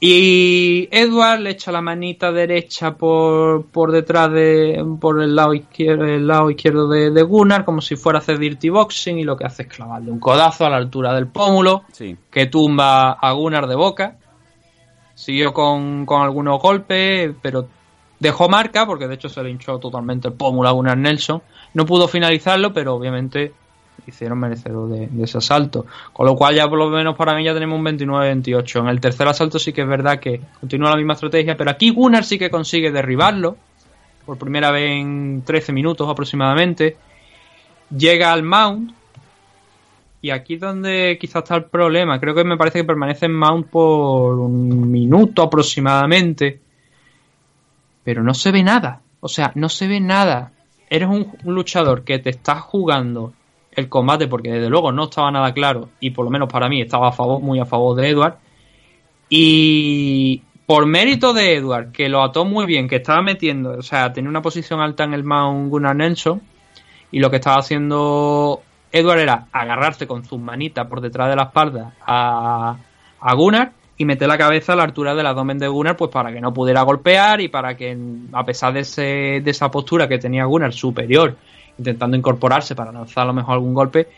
Y Edward le echa la manita derecha por, por detrás de. por el lado izquierdo, el lado izquierdo de, de Gunnar, como si fuera a hacer dirty boxing, y lo que hace es clavarle un codazo a la altura del pómulo, Sí. que tumba a Gunnar de boca. Siguió con, con algunos golpes, pero dejó marca, porque de hecho se le hinchó totalmente el pómulo a Gunnar Nelson. No pudo finalizarlo, pero obviamente hicieron merecedor de, ese asalto. Con lo cual ya por lo menos para mí ya tenemos un 29-28. En el tercer asalto sí que es verdad que continúa la misma estrategia, pero aquí Gunnar sí que consigue derribarlo. Por primera vez en 13 minutos aproximadamente. Llega al mount. Y aquí es donde quizás está el problema. Creo que me parece que permanece en mount por un minuto aproximadamente. Pero no se ve nada. O sea, no se ve nada. Eres un, un luchador que te estás jugando el combate porque desde luego no estaba nada claro y por lo menos para mí estaba a favor, muy a favor de Edward. Y por mérito de Edward, que lo ató muy bien, que estaba metiendo, o sea, tenía una posición alta en el Mount Gunnar Nelson, y lo que estaba haciendo Edward era agarrarse con sus manitas por detrás de la espalda a, a Gunnar y meter la cabeza a la altura del abdomen de Gunnar pues para que no pudiera golpear y para que a pesar de, ese, de esa postura que tenía Gunnar superior intentando incorporarse para lanzar a lo mejor algún golpe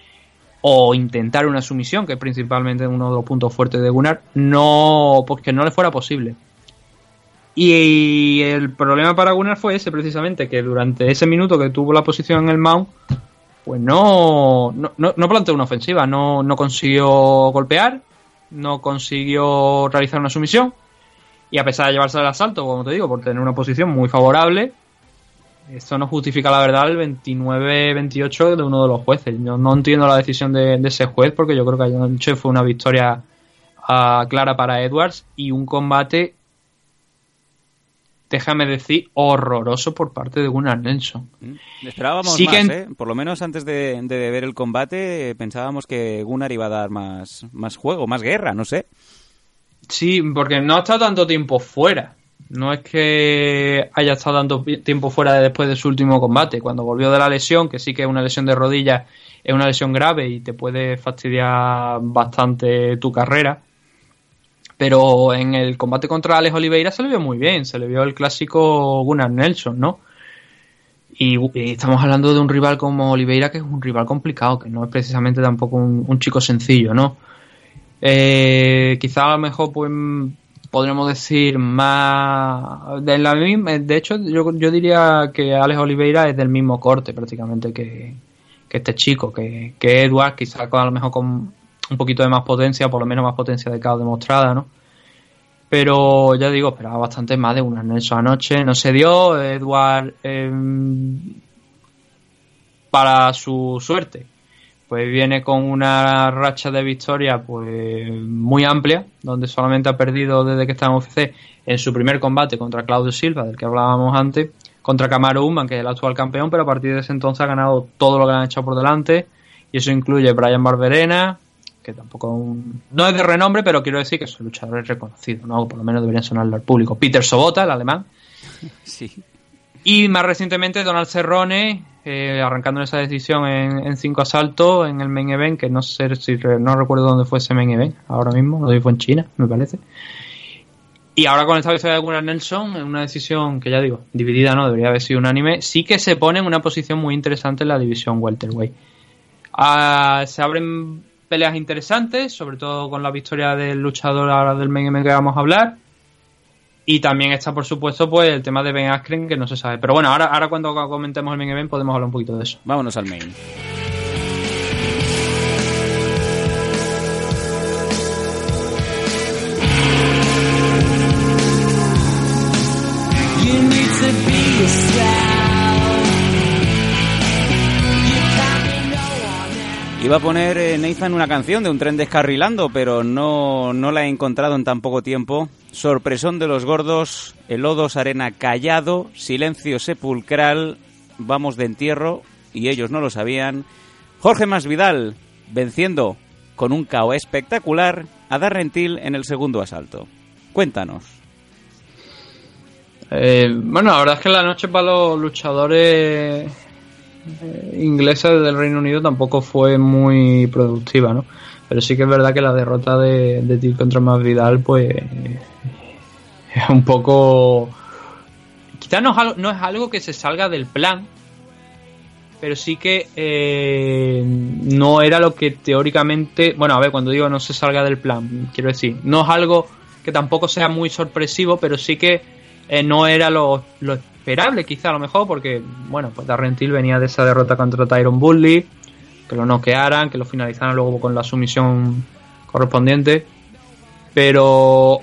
o intentar una sumisión que es principalmente uno de los puntos fuertes de Gunnar no porque no le fuera posible. Y el problema para Gunnar fue ese precisamente que durante ese minuto que tuvo la posición en el mount pues no, no, no planteó una ofensiva, no, no consiguió golpear, no consiguió realizar una sumisión y a pesar de llevarse el asalto, como te digo, por tener una posición muy favorable, esto no justifica la verdad el 29-28 de uno de los jueces. Yo no entiendo la decisión de, ese juez porque yo creo que anoche fue una victoria ah, clara para Edwards y un combate déjame decir, horroroso por parte de Gunnar Nelson. Mm. Esperábamos más, ¿eh? Por lo menos antes de, ver el combate pensábamos que Gunnar iba a dar más, más juego, más guerra, no sé. Sí, porque no ha estado tanto tiempo fuera. No es que haya estado tanto tiempo fuera después de su último combate. Cuando volvió de la lesión, que sí que es una lesión de rodilla, es una lesión grave y te puede fastidiar bastante tu carrera pero en el combate contra Alex Oliveira se le vio muy bien, se le vio el clásico Gunnar Nelson, ¿no? Y, estamos hablando de un rival como Oliveira, que es un rival complicado, que no es precisamente tampoco un, chico sencillo, ¿no? Eh, quizá a lo mejor pues podríamos decir más de la misma de hecho yo, yo diría que Alex Oliveira es del mismo corte prácticamente que, este chico que, que Edward quizá a lo mejor con un poquito de más potencia, por lo menos más potencia de cada demostrada, ¿no? Pero ya digo, esperaba bastante más de una Nelson anoche. No se dio. Edward, em, para su suerte, pues viene con una racha de victoria pues muy amplia, donde solamente ha perdido desde que está en UFC en su primer combate contra Claudio Silva, del que hablábamos antes, contra Camaro Uman, que es el actual campeón, pero a partir de ese entonces ha ganado todo lo que le han echado por delante, y eso incluye Brian Barberena, que tampoco no es de renombre, pero quiero decir que son luchadores reconocidos, ¿no? Por lo menos deberían sonarle al público. Peter Sobota, el alemán. Sí. Y más recientemente Donald Cerrone, eh, arrancando esa decisión en, cinco asaltos en el main event, que no sé si no recuerdo dónde fue ese main event ahora mismo, si fue en China, me parece. Y ahora con esta victoria de Gunnar Nelson, en una decisión que ya digo, dividida no, debería haber sido unánime, sí que se pone en una posición muy interesante en la división welterweight. Ah, se abren peleas interesantes, sobre todo con la victoria del luchador ahora del main event que vamos a hablar. Y también está, por supuesto, pues el tema de Ben Askren, que no se sabe. Pero bueno, ahora, ahora cuando comentemos el main event podemos hablar un poquito de eso. Vámonos al main. Iba a poner eh, Nathan una canción de un tren descarrilando, pero no, no la he encontrado en tan poco tiempo. Sorpresón de los gordos, el Odos Arena callado, silencio sepulcral, vamos de entierro, y ellos no lo sabían. Jorge Masvidal venciendo con un KO espectacular a Darrentil en el segundo asalto. Cuéntanos. Eh, bueno, la verdad es que la noche para los luchadores inglesa del Reino Unido tampoco fue muy productiva, ¿no? Pero sí que es verdad que la derrota de, de Til contra Masvidal, pues es un poco... Quizás no, no, es algo que se salga del plan, pero sí que eh, no era lo que teóricamente... Bueno, a ver, cuando digo no se salga del plan, quiero decir, no es algo que tampoco sea muy sorpresivo, pero sí que eh, no era lo, lo, esperable quizá a lo mejor, porque, bueno, pues Darren Till venía de esa derrota contra Tyron Bully, que lo noquearan, que lo finalizaran luego con la sumisión correspondiente, pero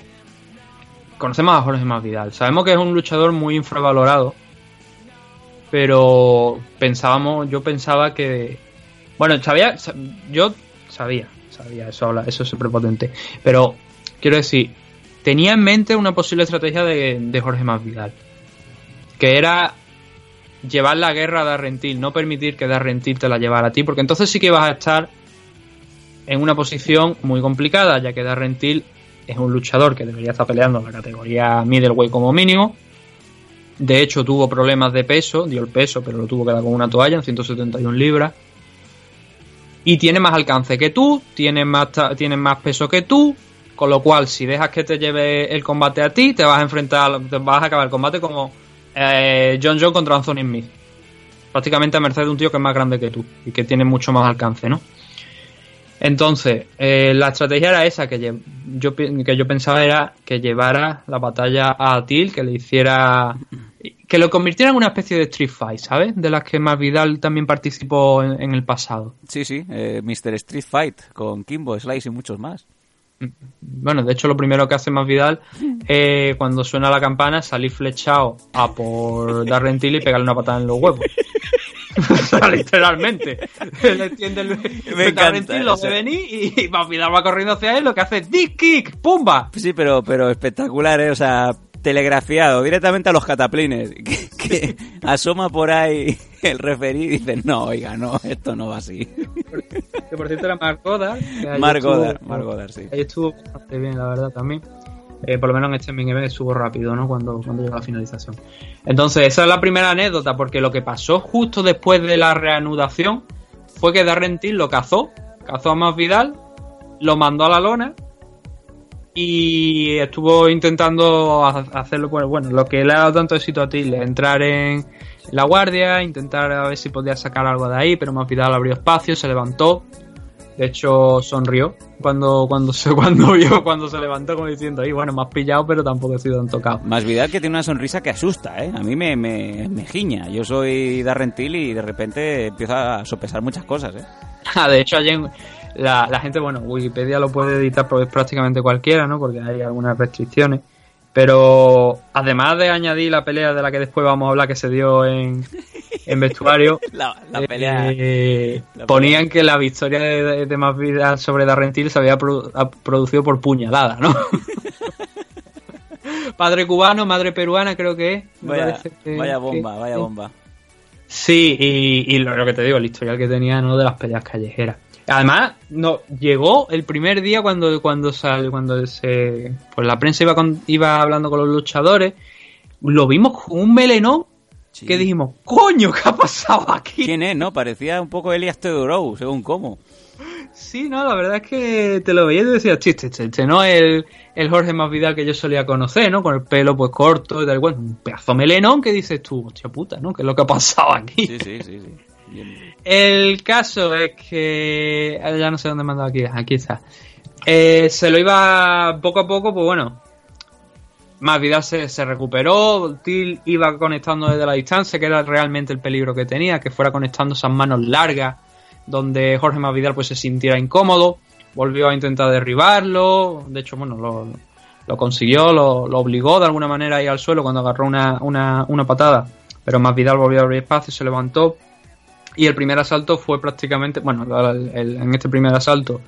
conocemos a Jorge Masvidal, sabemos que es un luchador muy infravalorado, pero pensábamos, yo pensaba que, bueno, sabía, yo sabía, sabía, eso habla, eso es prepotente, pero quiero decir, tenía en mente una posible estrategia de, de Jorge Masvidal que era llevar la guerra a Darrentil, no permitir que Darrentil te la llevara a ti, porque entonces sí que vas a estar en una posición muy complicada, ya que Darrentil es un luchador que debería estar peleando en la categoría middleweight como mínimo. De hecho, tuvo problemas de peso, dio el peso, pero lo tuvo que dar con una toalla en 171 libras. Y tiene más alcance que tú, tiene más, tiene más peso que tú, con lo cual, si dejas que te lleve el combate a ti, te vas a enfrentar, te vas a acabar el combate como eh, John John contra Anthony Smith. Prácticamente a merced de un tío que es más grande que tú y que tiene mucho más alcance, ¿no? Entonces, eh, la estrategia era esa, que yo, que yo pensaba era que llevara la batalla a Til, que le hiciera... que lo convirtiera en una especie de Street Fight, ¿sabes? De las que Masvidal también participó en, en el pasado. Sí, sí, eh, Mr. Street Fight con Kimbo, Slice y muchos más. Bueno, de hecho lo primero que hace Masvidal eh, cuando suena la campana es salir flechado a por Darren Till y pegarle una patada en los huevos. O sea, literalmente. Le extiende el, Me Darren encanta, Till lo o sea. ve venir y Masvidal va corriendo hacia él, lo que hace es dick kick, pumba. Sí, pero, pero espectacular, ¿eh? O sea, telegrafiado directamente a los cataplines. Que, que asoma por ahí el referí y dice, no, oiga, no, esto no va así. Que por cierto era Mark Goddard. Mark estuvo- Goddard, Mark Goddard, sí. Ahí estuvo bastante bien, la verdad, también. Eh, por lo menos en este main event estuvo rápido, ¿no? Cuando, cuando llegó la finalización. Entonces, esa es la primera anécdota, porque lo que pasó justo después de la reanudación fue que Darren Till lo cazó, cazó a Masvidal, lo mandó a la lona y estuvo intentando ha- hacerlo, bueno, bueno, lo que le ha dado tanto éxito a Till, entrar en la guardia, intentar a ver si podía sacar algo de ahí, pero Masvidal abrió espacio, se levantó, de hecho, sonrió cuando, cuando, se, cuando vio, cuando se levantó, como diciendo, ahí, bueno, me has pillado, pero tampoco he sido tan tocado. Más Vidal que tiene una sonrisa que asusta, ¿eh? A mí me, me, me giña. Yo soy Darren Till y de repente empiezo a sopesar muchas cosas, ¿eh? Ah, de hecho, ayer la, la gente, bueno, Wikipedia lo puede editar prácticamente cualquiera, ¿no? Porque hay algunas restricciones. Pero además de añadir la pelea de la que después vamos a hablar que se dio en, en vestuario, La, la pelea... eh, la ponían que la victoria de, de, de Masvidal sobre Darren Till se había produ- ha- producido por puñalada, ¿no? Padre cubano, madre peruana, creo que es. Vaya, que- vaya bomba, que- vaya bomba. Sí, y, y lo, lo que te digo, el historial que tenía, ¿no? De las peleas callejeras. Además, no, llegó el primer día cuando, cuando sal, cuando se, pues la prensa iba con, iba hablando con los luchadores, lo vimos con un melenón Sí. que dijimos, coño, ¿qué ha pasado aquí? ¿Quién es, no? Parecía un poco Elias Teodoro, según cómo. Sí, no, la verdad es que te lo veías y te decías, chiste, este, este no es el, el Jorge Masvidal que yo solía conocer, ¿no? Con el pelo pues corto y tal, bueno, un pedazo melenón que dices tú, hostia puta, ¿no? ¿Qué es lo que ha pasado aquí? Sí, sí, sí, sí. Bien. El caso es que. ah, Ya no sé dónde he mandado aquí. Aquí está. Eh, se lo iba poco a poco, pues bueno. Más vida se, se recuperó. Till iba conectando desde la distancia, que era realmente el peligro que tenía, que fuera conectando esas manos largas, donde Jorge Masvidal pues se sintiera incómodo. Volvió a intentar derribarlo. De hecho, bueno, lo, consiguió, lo, obligó de alguna manera a ir al suelo cuando agarró una, una, una patada. Pero Masvidal volvió a abrir espacio, se levantó. Y el primer asalto fue prácticamente, bueno, el- el- en este primer asalto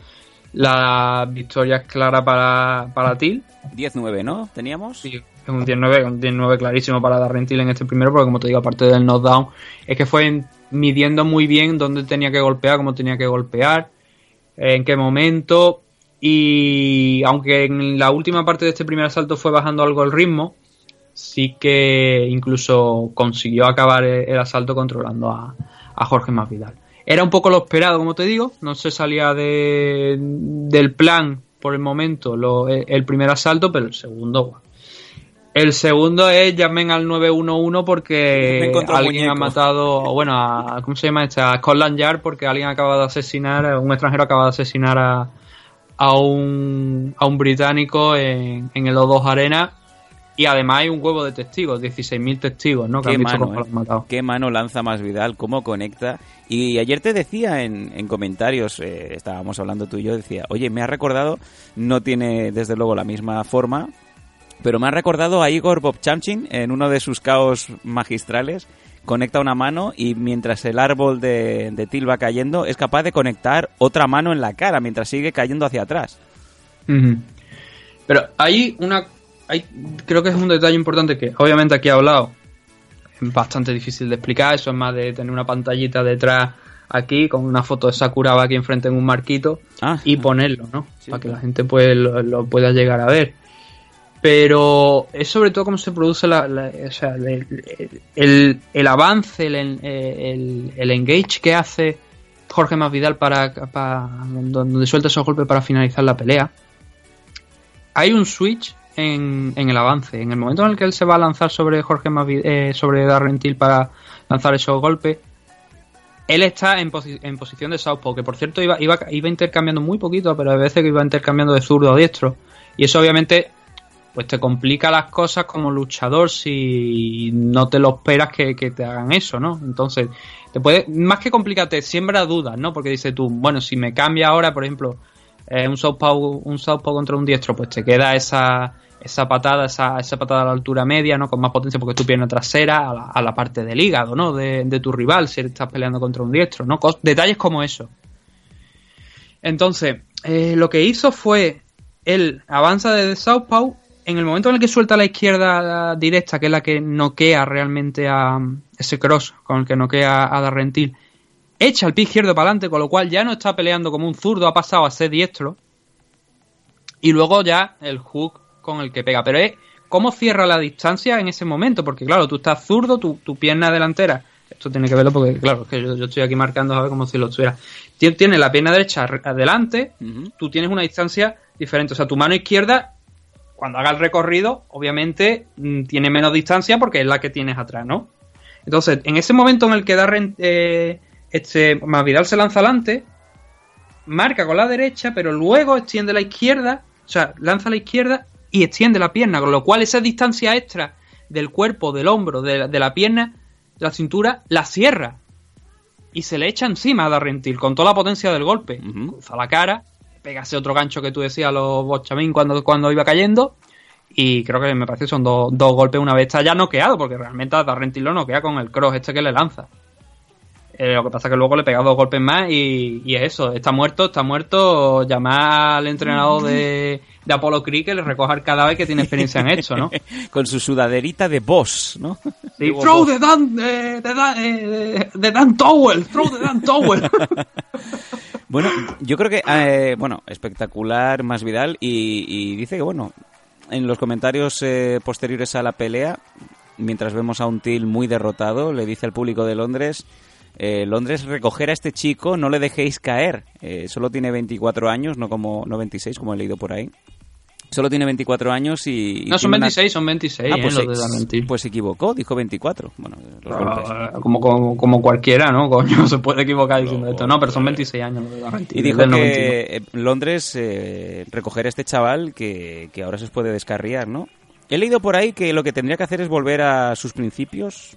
la victoria es clara para, para Till. 10-9, ¿no? ¿Teníamos? Sí, es un 19, un 19 clarísimo para Darren Till en este primero, porque como te digo, aparte del knockdown, es que fue en- midiendo muy bien dónde tenía que golpear, cómo tenía que golpear, en qué momento. Y aunque en la última parte de este primer asalto fue bajando algo el ritmo, sí que incluso consiguió acabar el, el asalto controlando a, a Jorge Masvidal. Era un poco lo esperado, como te digo, no se salía de, del plan por el momento lo- el primer asalto, pero el segundo. El segundo es llamen al 911 porque alguien ha matado, bueno, a, ¿cómo se llama esta? A Scotland Yard porque alguien acaba de asesinar, un extranjero acaba de asesinar a, a un, a un británico en, en el O2 Arena y además hay un huevo de testigos, 16.000 testigos, ¿no? Que Qué han visto mano, cómo ¿eh? Qué mano lanza más Vidal, cómo conecta. Y ayer te decía en, en comentarios, eh, estábamos hablando tú y yo, decía, oye, me ha recordado, no tiene desde luego la misma forma, pero me ha recordado a Igor Bobchamchin en uno de sus caos magistrales. Conecta una mano y mientras el árbol de, de Til va cayendo, es capaz de conectar otra mano en la cara mientras sigue cayendo hacia atrás. Pero hay una. Hay, creo que es un detalle importante que, obviamente, aquí he hablado. Es bastante difícil de explicar. Eso es más de tener una pantallita detrás aquí con una foto de Sakuraba aquí enfrente en un marquito Ah, y ponerlo, ¿no? Para que la gente pues lo, lo pueda llegar a ver. Pero es sobre todo cómo se produce la, la- o sea, el, el- el avance, el, el, el engage que hace Jorge Masvidal para, para donde suelta esos golpes para finalizar la pelea. Hay un switch en, en el avance. En el momento en el que él se va a lanzar sobre Jorge Masvidal, eh, sobre Darren Till para lanzar esos golpes, él está en, posi- en posición de southpaw, que por cierto iba, iba, iba intercambiando muy poquito, pero a veces que iba intercambiando de zurdo a diestro. Y eso obviamente pues te complica las cosas como luchador si no te lo esperas que, te hagan eso, ¿no? Entonces, te puede, más que complicarte, siembra dudas, ¿no? Porque dices tú, bueno, si me cambia ahora, por ejemplo, un southpaw, un southpaw contra un diestro, pues te queda esa, esa patada, esa, esa patada a la altura media, ¿no? Con más potencia porque tu pierna trasera a la, parte del hígado, ¿no? De, de tu rival, si estás peleando contra un diestro, ¿no? Detalles como eso. Entonces, eh, lo que hizo fue, él avanza desde Southpaw, en el momento en el que suelta la izquierda directa, que es la que noquea realmente a ese cross con el que noquea a Darrentil, echa el pie izquierdo para adelante, con lo cual ya no está peleando como un zurdo, ha pasado a ser diestro. Y luego ya el hook con el que pega. Pero es cómo cierra la distancia en ese momento, porque claro, tú estás zurdo, tu, tu pierna delantera. Esto tiene que verlo porque, claro, es que yo, yo estoy aquí marcando a ver como si lo estuviera. Tien- Tiene la pierna derecha re- adelante, tú tienes una distancia diferente. O sea, tu mano izquierda, cuando haga el recorrido, obviamente mm, tiene menos distancia porque es la que tienes atrás, ¿no? Entonces, en ese momento en el que Darren, eh, este, Masvidal se lanza adelante, marca con la derecha, pero luego extiende la izquierda, o sea, lanza a la izquierda y extiende la pierna, con lo cual esa distancia extra del cuerpo, del hombro, de la, de la pierna, de la cintura, la cierra. Y se le echa encima a Darrentil con toda la potencia del golpe. Cruza la cara, pega ese otro gancho que tú decías a los Bochamín cuando, cuando iba cayendo. Y creo que me parece que son dos, dos golpes una vez está ya noqueado, porque realmente a Darrentil lo noquea con el cross este que le lanza. Eh, lo que pasa es que luego le pega dos golpes más y, y es eso, está muerto, está muerto. Llamar al entrenador de, de Apollo Creek que le recoja el cadáver que tiene experiencia en esto, ¿no? Con su sudaderita de boss, ¿no? Sí, throw the Dan, eh, the Dan, eh, the Dan Towel, throw the Dan Towel. Bueno, yo creo que, eh, bueno, espectacular más Vidal y, y dice que, bueno, en los comentarios eh, posteriores a la pelea, mientras vemos a un Till muy derrotado, le dice al público de Londres, eh, Londres, recoger a este chico, no le dejéis caer. Eh, solo tiene 24 años, no como no 26, como he leído por ahí. Solo tiene 24 años y... y No, son tiene una- 26, son 26, Ah, eh, pues, se- Darrentil. pues se equivocó, dijo 24. Bueno, los. Ah, como, como, como cualquiera, ¿no? Coño, se puede equivocar diciendo esto. No, pero son 26 años. Y dijo el 91. que eh, Londres eh, recoger a este chaval que, que ahora se os puede descarriar, ¿no? He leído por ahí que lo que tendría que hacer es volver a sus principios.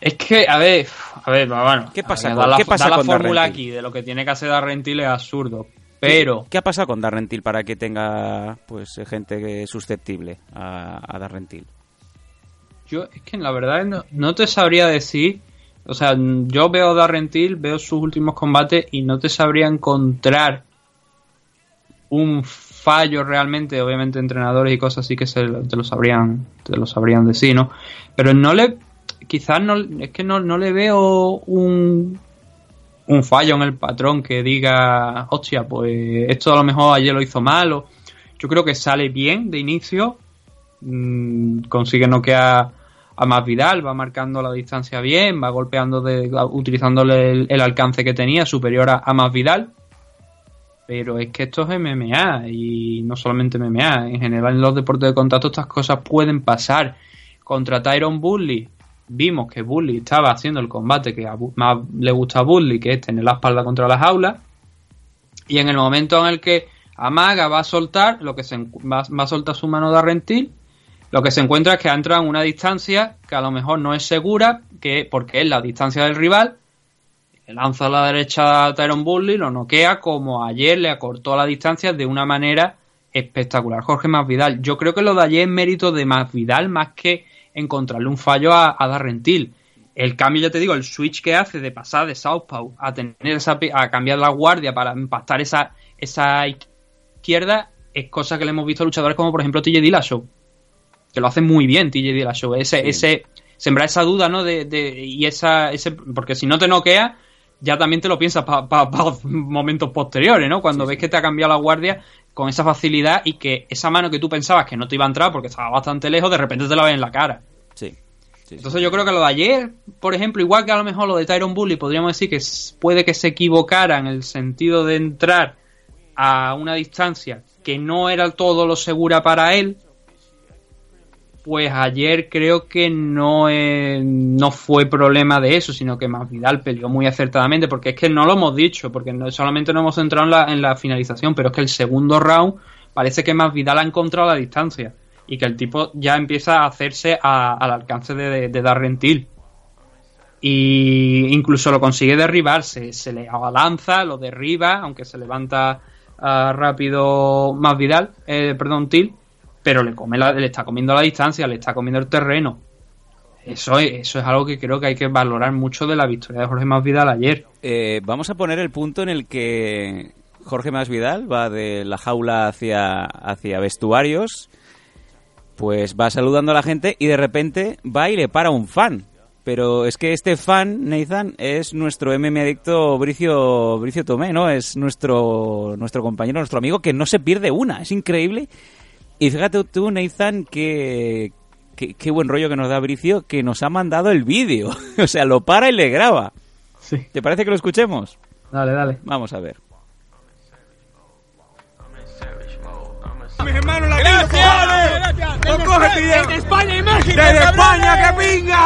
Es que, a ver, a ver, bueno. ¿Qué pasa ver, con- la, qué pasa da la con fórmula Darrentil? aquí de lo que tiene que hacer Darrentil es absurdo. Pero, ¿Qué ha pasado con Darrentil para que tenga pues gente susceptible a, a Darrentil? yo es que la verdad no, no te sabría decir. O sea, yo veo Darrentil, veo sus últimos combates y no te sabría encontrar un fallo realmente. Obviamente, entrenadores y cosas así que se, te lo sabrían, te lo sabrían decir, ¿no? Pero no le, quizás no, es que no, no le veo un, un fallo en el patrón que diga, hostia, pues esto a lo mejor ayer lo hizo mal. O, yo creo que sale bien de inicio, mm, consigue noquear a más Vidal, va marcando la distancia bien, va golpeando, de, utilizándole el, alcance que tenía, superior a, a más Vidal. Pero es que esto es MMA y no solamente MMA, en general en los deportes de contacto estas cosas pueden pasar. Contra Tyron Bully vimos que Bully estaba haciendo el combate que más le gusta a Bully, que es tener la espalda contra las aulas. Y en el momento en el que Amaga va a soltar, lo que se va, va a soltar su mano de Arrentil, lo que se encuentra es que ha entrado en una distancia que a lo mejor no es segura, que porque es la distancia del rival, lanza a la derecha a Tyron Bully, lo noquea como ayer le acortó la distancia de una manera espectacular. Jorge Masvidal, yo creo que lo de ayer es mérito de Masvidal más que encontrarle un fallo a, a Darrentil. El cambio, ya te digo, el switch que hace de pasar de Southpaw a tener esa a cambiar la guardia para impactar esa, esa izquierda es cosa que le hemos visto a luchadores como por ejemplo TJ Dillashaw que lo hace muy bien TJ Dillashaw ese, ese sembrar esa duda, ¿no? De, de- y esa, ese, porque si no te noquea, ya también te lo piensas para momentos posteriores, ¿no? Cuando ves que te ha cambiado la guardia con esa facilidad y que esa mano que tú pensabas que no te iba a entrar porque estaba bastante lejos, de repente te la ves en la cara. Sí. sí, Entonces yo creo que lo de ayer, por ejemplo, igual que a lo mejor lo de Tyron Bully, podríamos decir que puede que se equivocara en el sentido de entrar a una distancia que no era todo lo segura para él, pues ayer creo que no, eh, no fue problema de eso, sino que Masvidal peleó muy acertadamente, porque es que no lo hemos dicho, porque no, solamente nos hemos centrado en la, en la finalización, pero es que el segundo round parece que Masvidal ha encontrado la distancia y que el tipo ya empieza a hacerse a- al alcance de, de, Darren Till. Y incluso lo consigue derribar, se, se le abalanza, lo derriba, aunque se levanta ah, rápido Masvidal, eh, perdón, Till, pero le come la- le está comiendo la distancia, le está comiendo el terreno. Eso es, eso es algo que creo que hay que valorar mucho de la victoria de Jorge Masvidal ayer. Eh, vamos a poner el punto en el que Jorge Masvidal va de la jaula hacia, hacia vestuarios, pues va saludando a la gente y de repente va y le para un fan. Pero es que este fan, Nathan, es nuestro MM adicto Bricio, Bricio Tomé, ¿no? Es nuestro, nuestro compañero, nuestro amigo que no se pierde una. Es increíble. Y fíjate tú, Nathan, que, que- qué buen rollo que nos da Bricio, que nos ha mandado el vídeo. o sea, lo para y le graba. Sí. ¿Te parece que lo escuchemos? Dale, dale. Vamos a ver. Mis hermanos. ¡Desde España y México! ¡Desde España, que pinga!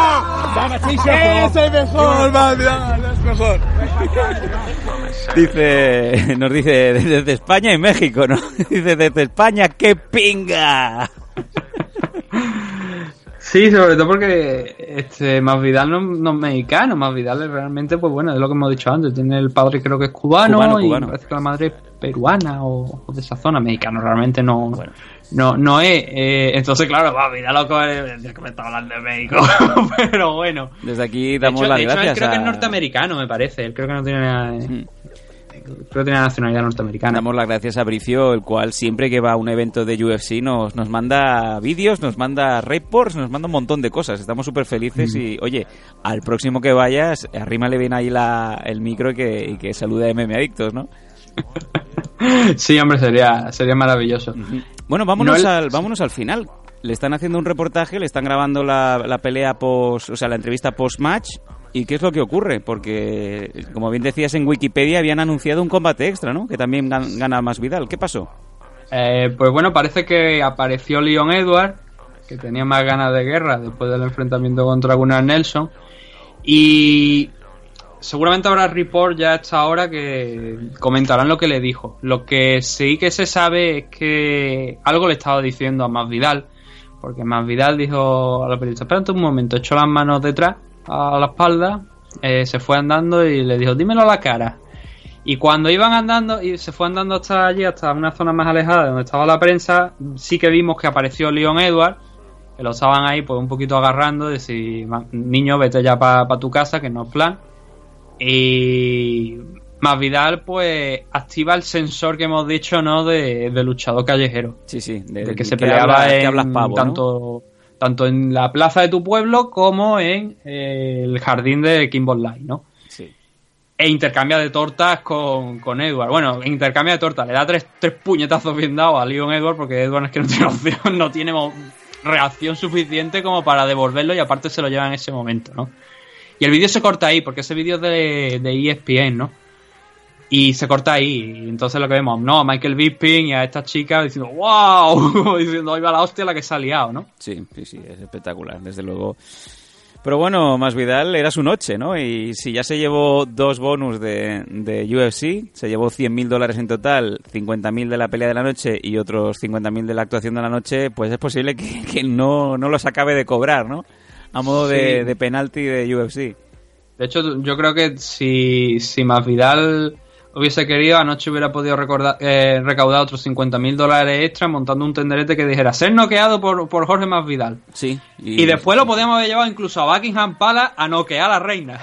¡Es el mejor! ¡Es mejor! Dice, nos dice desde España y México, ¿no? Dice desde España, ¡qué pinga! Sí, sobre todo porque este Masvidal no, no es mexicano, Masvidal es realmente, pues bueno, es lo que hemos dicho antes, tiene el padre creo que es cubano, Cubano, y cubano. parece que la madre es peruana o, o de esa zona, mexicano realmente no, no, no es. eh, entonces, claro, Masvidal loco es el que me está hablando de México, pero bueno. Desde aquí De damos hecho, las de hecho, él gracias creo que es norteamericano, me parece, él creo que no tiene nada- creo que tiene nacionalidad norteamericana. Damos las gracias a Bricio, el cual siempre que va a un evento de UFC nos, nos manda vídeos, nos manda reports, nos manda un montón de cosas. Estamos súper felices Mm. y, oye, al próximo que vayas, arrímale bien ahí la, el micro y que, y que salude a MM Adictos, ¿no? Sí, hombre, sería, sería maravilloso. Bueno, vámonos, No, el- al, vámonos al final. Le están haciendo un reportaje, le están grabando la, la pelea post, o sea, la entrevista post-match. ¿Y qué es lo que ocurre? Porque, como bien decías en Wikipedia, habían anunciado un combate extra, ¿no? Que también gan- gana más Vidal. ¿Qué pasó? Eh, pues bueno, parece que apareció Leon Edward, que tenía más ganas de guerra después del enfrentamiento contra Gunnar Nelson. Y seguramente habrá report ya a esta hora que comentarán lo que le dijo. Lo que sí que se sabe es que algo le estaba diciendo a Masvidal, porque Masvidal dijo a la periodista, espérate un momento, echó las manos detrás a la espalda, eh, se fue andando y le dijo, dímelo a la cara. Y cuando iban andando, y se fue andando hasta allí, hasta una zona más alejada de donde estaba la prensa, sí que vimos que apareció Leon Edward, que lo estaban ahí pues un poquito agarrando, de decir, "Ma- niño, vete ya para tu casa, que no es plan. Y Masvidal pues activa el sensor que hemos dicho, ¿no? De, de luchador callejero. Sí, sí. De, De que se peleaba habla- que en hablas pavo, ¿no? Tanto, en la plaza de tu pueblo como en eh, el jardín de Kimball Light, ¿no? Sí. E intercambia de tortas con, con Edward. Bueno, intercambia de tortas. Le da tres, tres puñetazos bien dados a Leon Edward porque Edward es que no tiene opción, no tiene reacción suficiente como para devolverlo y aparte se lo lleva en ese momento, ¿no? Y el vídeo se corta ahí porque ese vídeo es de, de ESPN, ¿no? Y se corta ahí. Y entonces lo que vemos, no, a Michael Bisping y a esta chica diciendo, wow, diciendo, ahí va la hostia la que se ha liado, ¿no? Sí, sí, sí, es espectacular, desde luego. Pero bueno, más Vidal era su noche, ¿no? Y si ya se llevó dos bonus de, de UFC, se llevó 100.000 dólares en total, 50.000 de la pelea de la noche y otros 50.000 de la actuación de la noche, pues es posible que, que no, no los acabe de cobrar, ¿no? A modo de, de penalti de UFC. De hecho, yo creo que si, si Masvidal hubiese querido, anoche hubiera podido recordar, eh, recaudar otros 50.000 dólares extra montando un tenderete que dijera ser noqueado por, por Jorge Masvidal. Sí. Y, después lo podíamos haber llevado incluso a Buckingham Palace a noquear a la reina.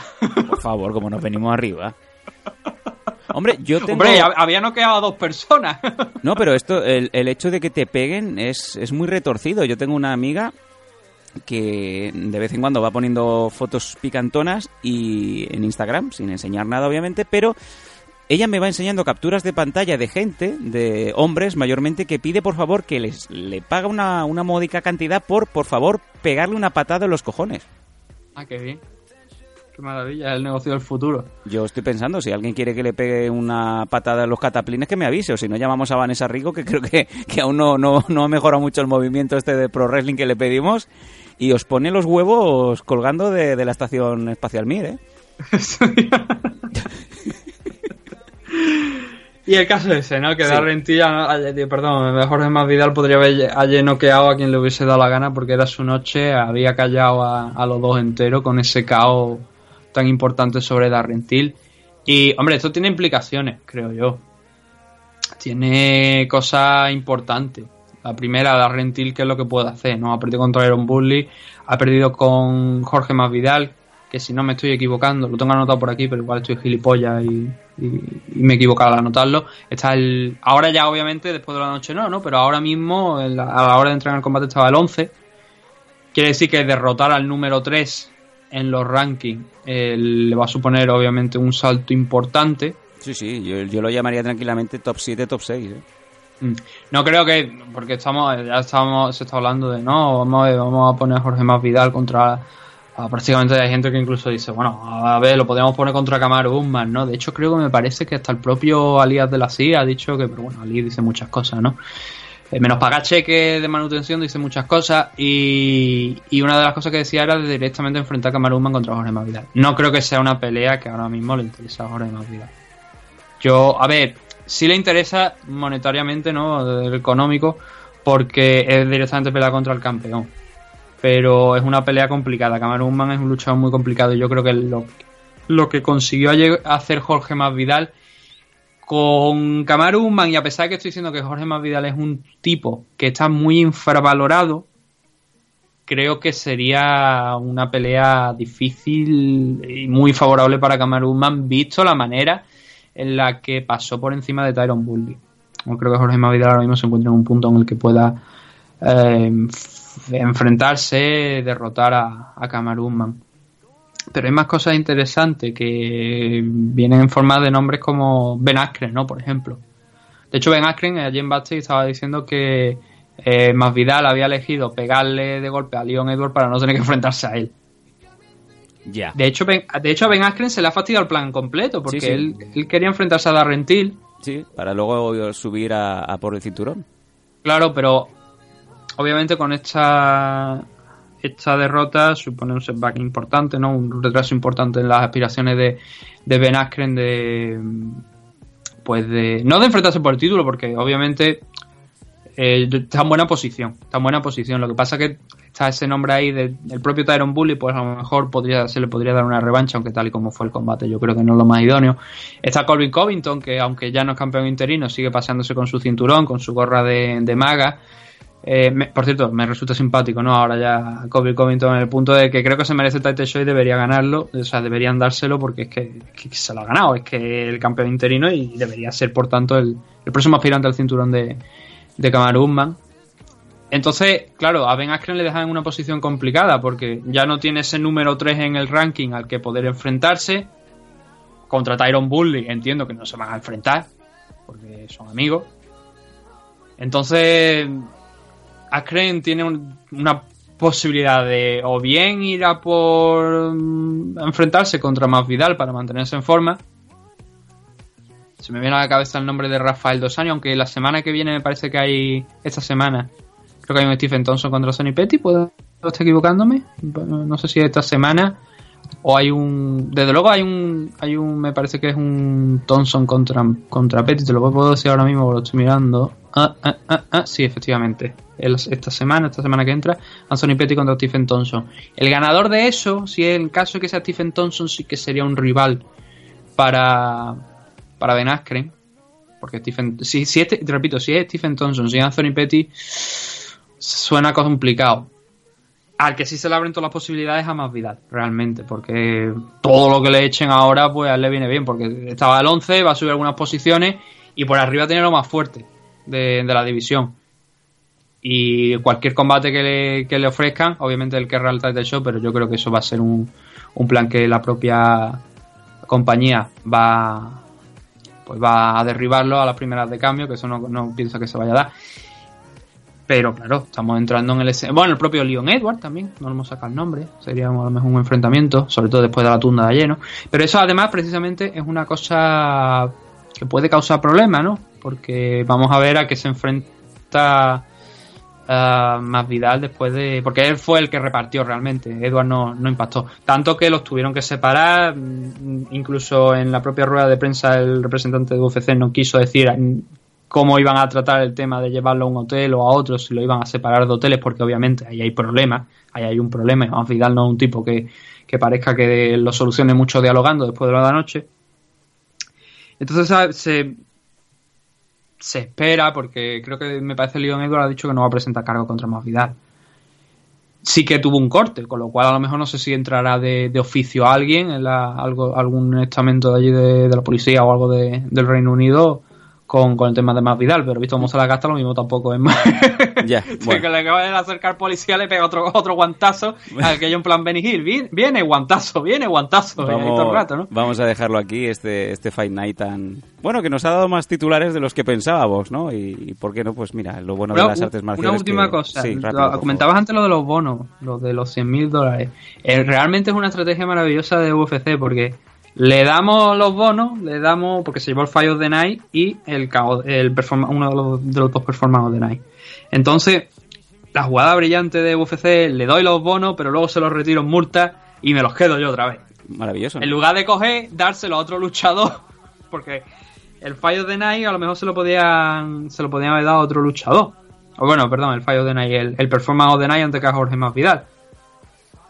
Por favor, como nos venimos arriba. Hombre, yo tengo... Hombre, hab- había noqueado a dos personas. No, pero esto, el, el hecho de que te peguen es, es muy retorcido. Yo tengo una amiga que de vez en cuando va poniendo fotos picantonas y en Instagram, sin enseñar nada obviamente, pero ella me va enseñando capturas de pantalla de gente, de hombres mayormente, que pide por favor que les le paga una, una módica cantidad por, por favor, pegarle una patada en los cojones. Ah, qué bien. Qué maravilla, el negocio del futuro. Yo estoy pensando, si alguien quiere que le pegue una patada en los cataplines, que me avise, o si no llamamos a Vanessa Rico, que creo que, que aún no, no, no ha mejorado mucho el movimiento este de pro wrestling que le pedimos, y os pone los huevos colgando de, de la estación espacial Mir, ¿eh? Y el caso ese, ¿no? Que Sí. Darren Till, eh, perdón, mejor Jorge Vidal podría haber haber noqueado a quien le hubiese dado la gana porque era su noche, había callado a, a los dos enteros con ese caos tan importante sobre Darren Till. Y, hombre, esto tiene implicaciones, creo yo. Tiene cosas importantes. La primera, Darren Till, ¿qué es lo que puede hacer? ¿no? Ha perdido contra Aaron Burley, ha perdido con Jorge Masvidal, que si no me estoy equivocando, lo tengo anotado por aquí, pero igual estoy gilipollas y, y- y me he equivocado al anotarlo. Está el. Ahora ya, obviamente, después de la noche no, ¿no? Pero ahora mismo, a la hora de entrar en el combate, estaba el 11. Quiere decir que derrotar al número 3 en los rankings eh, le va a suponer, obviamente, un salto importante. Sí, sí, yo, yo lo llamaría tranquilamente top 7, top 6. ¿eh? Mm. No creo que, porque estamos, ya estamos, se está hablando de no, vamos a, vamos a poner a Jorge Masvidal contra, a prácticamente hay gente que incluso dice, bueno, a ver, lo podríamos poner contra Kamaru Usman, ¿no? De hecho creo que me parece que hasta el propio Alias de la CIA ha dicho que, pero bueno, Ali dice muchas cosas, ¿no? Eh, menos pagar cheques de manutención dice muchas cosas y, y una de las cosas que decía era de directamente enfrentar a Kamaru Usman contra Jorge Masvidal. No creo que sea una pelea que ahora mismo le interesa a Jorge Masvidal. Yo, a ver, sí le interesa monetariamente, ¿no? Económico, porque es directamente pelear contra el campeón. Pero es una pelea complicada. Kamaru Usman es un luchador muy complicado y yo creo que lo, lo que consiguió hacer Jorge Masvidal con Kamaru Usman y a pesar de que estoy diciendo que Jorge Masvidal es un tipo que está muy infravalorado, creo que sería una pelea difícil y muy favorable para Kamaru Usman visto la manera en la que pasó por encima de Tyron Bully. Yo creo que Jorge Masvidal ahora mismo se encuentra en un punto en el que pueda eh, enfrentarse, derrotar a, a. Pero hay más cosas interesantes que vienen en forma de nombres como Ben Askren, ¿no? Por ejemplo. De hecho, Ben Askren, allí en backstage, estaba diciendo que eh, Masvidal había elegido pegarle de golpe a Leon Edwards para no tener que enfrentarse a él. Ya. De hecho, ben, de hecho a Ben Askren se le ha fastidiado el plan completo porque Sí, sí. Él, él quería enfrentarse a Darren Till, Sí, para luego subir a, a por el cinturón. claro, pero obviamente con esta esta derrota supone un setback importante, ¿no? Un retraso importante en las aspiraciones de, de Ben Askren de pues de no de enfrentarse por el título porque obviamente eh, está en buena posición, está en buena posición. Lo que pasa que está ese nombre ahí de- del propio Tyron Bully, pues a lo mejor podría, se le podría dar una revancha, aunque tal y como fue el combate, yo creo que no es lo más idóneo. Está Colvin Covington, que aunque ya no es campeón interino, sigue paseándose con su cinturón, con su gorra de, de maga. Eh, por cierto, me resulta simpático, ¿no? Ahora ya Colvin Covington en el punto de que creo que se merece el title show y debería ganarlo, o sea, deberían dárselo porque es que, se lo ha ganado, es que el campeón interino y debería ser, por tanto, el, próximo aspirante al cinturón de, de Kamaru. Entonces, claro, a Ben Askren le dejan en una posición complicada porque ya no tiene ese número 3 en el ranking al que poder enfrentarse. Contra Tyron Bully entiendo que no se van a enfrentar porque son amigos. Entonces, Askren tiene un- una posibilidad de o bien ir a por mm, enfrentarse contra Masvidal para mantenerse en forma. Se me viene a la cabeza el nombre de Rafael Dos Años, aunque la semana que viene me parece que hay esta semana creo que hay un Stephen Thompson contra Sonny Petty, ¿puedo estar equivocándome? No sé si esta semana o hay un desde luego hay un hay un me parece que es un Thompson contra contra Petty, te lo puedo decir ahora mismo, lo estoy mirando. Ah, ah, ah, ah, sí, efectivamente. Esta semana, esta semana que entra, Anthony Petty contra Stephen Thompson. El ganador de eso, si en caso que sea Stephen Thompson, sí que sería un rival para para Ben Askren. Porque Stephen, si, si este, te repito, si es Stephen Thompson, si es Anthony Petty, suena complicado. Al que sí se le abren todas las posibilidades a Masvidal, realmente, porque todo lo que le echen ahora, pues le viene bien, porque estaba al 11, va a subir algunas posiciones y por arriba tiene lo más fuerte de, la división. y cualquier combate que le, que le ofrezcan, obviamente él querrá el title show, pero yo creo que eso va a ser un, un plan que la propia compañía va pues va a derribarlo a las primeras de cambio, que eso no, no pienso que se vaya a dar. Pero claro, estamos entrando en el Bueno, el propio Leon Edward también, no le hemos sacado el nombre, sería a lo mejor un enfrentamiento, sobre todo después de la tunda de ayer, ¿no? Pero eso además precisamente es una cosa que puede causar problemas, ¿no? Porque vamos a ver a qué se enfrenta uh, más Vidal después de. Porque él fue el que repartió realmente, Edward no, no impactó. Tanto que los tuvieron que separar, mm, incluso en la propia rueda de prensa el representante de UFC no quiso decir cómo iban a tratar el tema de llevarlo a un hotel o a otro, si lo iban a separar de hoteles, porque obviamente ahí hay problemas, ahí hay un problema. Y Vidal no es un tipo que, que parezca que lo solucione mucho dialogando después de la noche. Entonces se, se espera, porque creo que me parece Leon Edward ha dicho que no va a presentar cargo contra Vidal. Sí que tuvo un corte, con lo cual a lo mejor no sé si entrará de, oficio a alguien, en algo, algún estamento de allí de, la policía o algo del Reino Unido con, con el tema de más Vidal, pero visto cómo se la gasta, lo mismo tampoco es más. Ya, bueno. que le acaba de acercar policía, le pega otro, otro guantazo, aquello en plan Benny Hill, viene, guantazo, viene guantazo, vamos, rato, ¿no? Vamos a dejarlo aquí, este, este Fight Night tan... Bueno, que nos ha dado más titulares de los que pensábamos, ¿no? Y, por qué no, pues mira, lo bueno de las artes marciales... Una última cosa, comentabas antes lo de los bonos, lo de los 100 mil dólares. Eh, realmente es una estrategia maravillosa de UFC porque le damos los bonos, le damos, porque se llevó el fallo de Night y el, el uno de los, de los dos performances de Night. Entonces, la jugada brillante de UFC, le doy los bonos, pero luego se los retiro en multa y me los quedo yo otra vez. Maravilloso. En lugar de coger, dárselo a otro luchador, porque el fallo de Night a lo mejor se lo podían, se lo podían haber dado a otro luchador. O bueno, perdón, el fallo de Night, el, el performance de Night antes que a Jorge Masvidal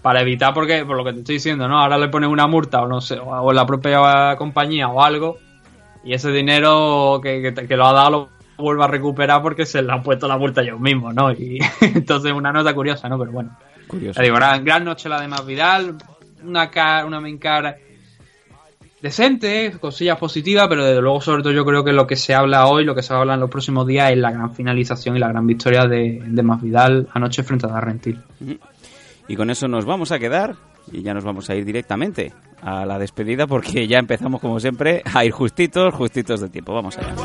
para evitar porque por lo que te estoy diciendo no ahora le pones una multa o no sé o la propia compañía o algo y ese dinero que, que, lo ha dado lo vuelva a recuperar porque se le ha puesto la multa yo mismo no y entonces una nota curiosa no pero bueno. Curiosa. Digo gran, noche la de más Vidal una cara, una main cara decente cosillas positivas pero desde luego sobre todo yo creo que lo que se habla hoy lo que se va a hablar en los próximos días es la gran finalización y la gran victoria de, de Masvidal anoche frente a Darrentil y con eso nos vamos a quedar y ya nos vamos a ir directamente a la despedida porque ya empezamos como siempre a ir justitos, justitos de tiempo. Vamos allá.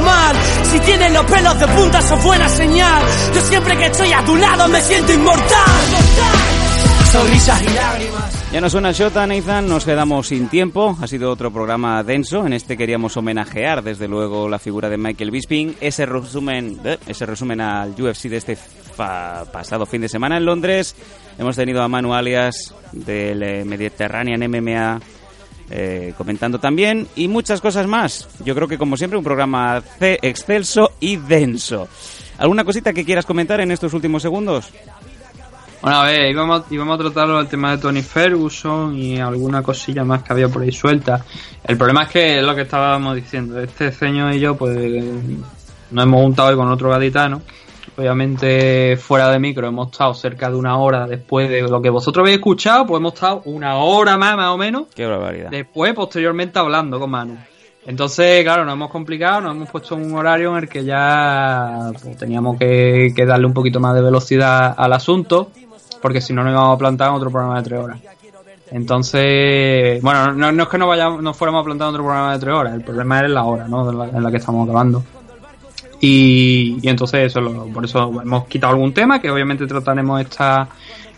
mal, si tienes los pelos de punta, eso buena señal. Yo siempre que estoy a tu lado me siento inmortal. Sonrisas y lágrimas. Ya nos suena Shota, Nathan, nos quedamos sin tiempo. Ha sido otro programa denso. En este queríamos homenajear, desde luego, la figura de Michael Bisping. Ese resumen, eh, ese resumen al UFC de este pasado fin de semana en Londres. Hemos tenido a Manu Alias del eh, Mediterranean MMA eh, comentando también y muchas cosas más. Yo creo que, como siempre, un programa excelso y denso. ¿Alguna cosita que quieras comentar en estos últimos segundos? Bueno, a ver, íbamos, íbamos a tratar el tema de Tony Ferguson y alguna cosilla más que había por ahí suelta. El problema es que es lo que estábamos diciendo. Este ceño y yo, pues, nos hemos juntado hoy con otro gaditano. Obviamente, fuera de micro, hemos estado cerca de una hora después de lo que vosotros habéis escuchado, pues hemos estado una hora más, más o menos. Qué barbaridad. Después, posteriormente, hablando con Manu. Entonces, claro, nos hemos complicado, nos hemos puesto un horario en el que ya pues, teníamos que, que darle un poquito más de velocidad al asunto porque si no nos íbamos a plantar en otro programa de tres horas. Entonces, bueno, no, es que no vayamos, no fuéramos a plantar en otro programa de tres horas, el problema es la hora, ¿no? En la, que estamos grabando. Y, entonces eso, por eso hemos quitado algún tema que obviamente trataremos esta,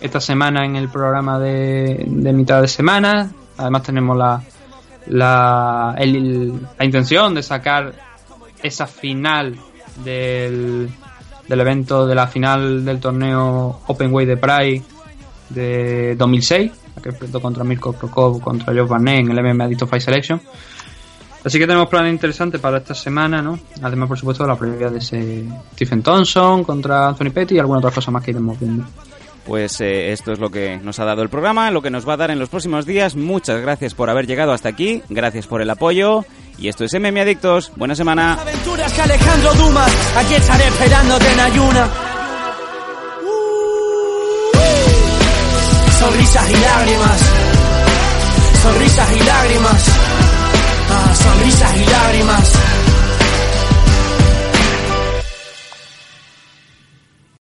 esta semana en el programa de, de mitad de semana. Además tenemos la, la, la intención de sacar esa final del, del evento de la final del torneo Openweight de Pride de 2006, que enfrentó contra Mirko Prokop, contra Joe Barnett en el MMA Adicto Fight Selection. Así que tenemos planes interesantes para esta semana, ¿no? Además, por supuesto, la previa de ese Stephen Thompson contra Anthony Petty y alguna otra cosa más que iremos viendo pues eh, esto es lo que nos ha dado el programa, lo que nos va a dar en los próximos días. Muchas gracias por haber llegado hasta aquí, gracias por el apoyo. Y esto es MM Adictos. Buena semana. Aventuras que Alejandro Dumas, aquí estaré esperándote en ayuna. Uh, uh. Sonrisas y lágrimas. Sonrisas y lágrimas. Ah, sonrisas y lágrimas.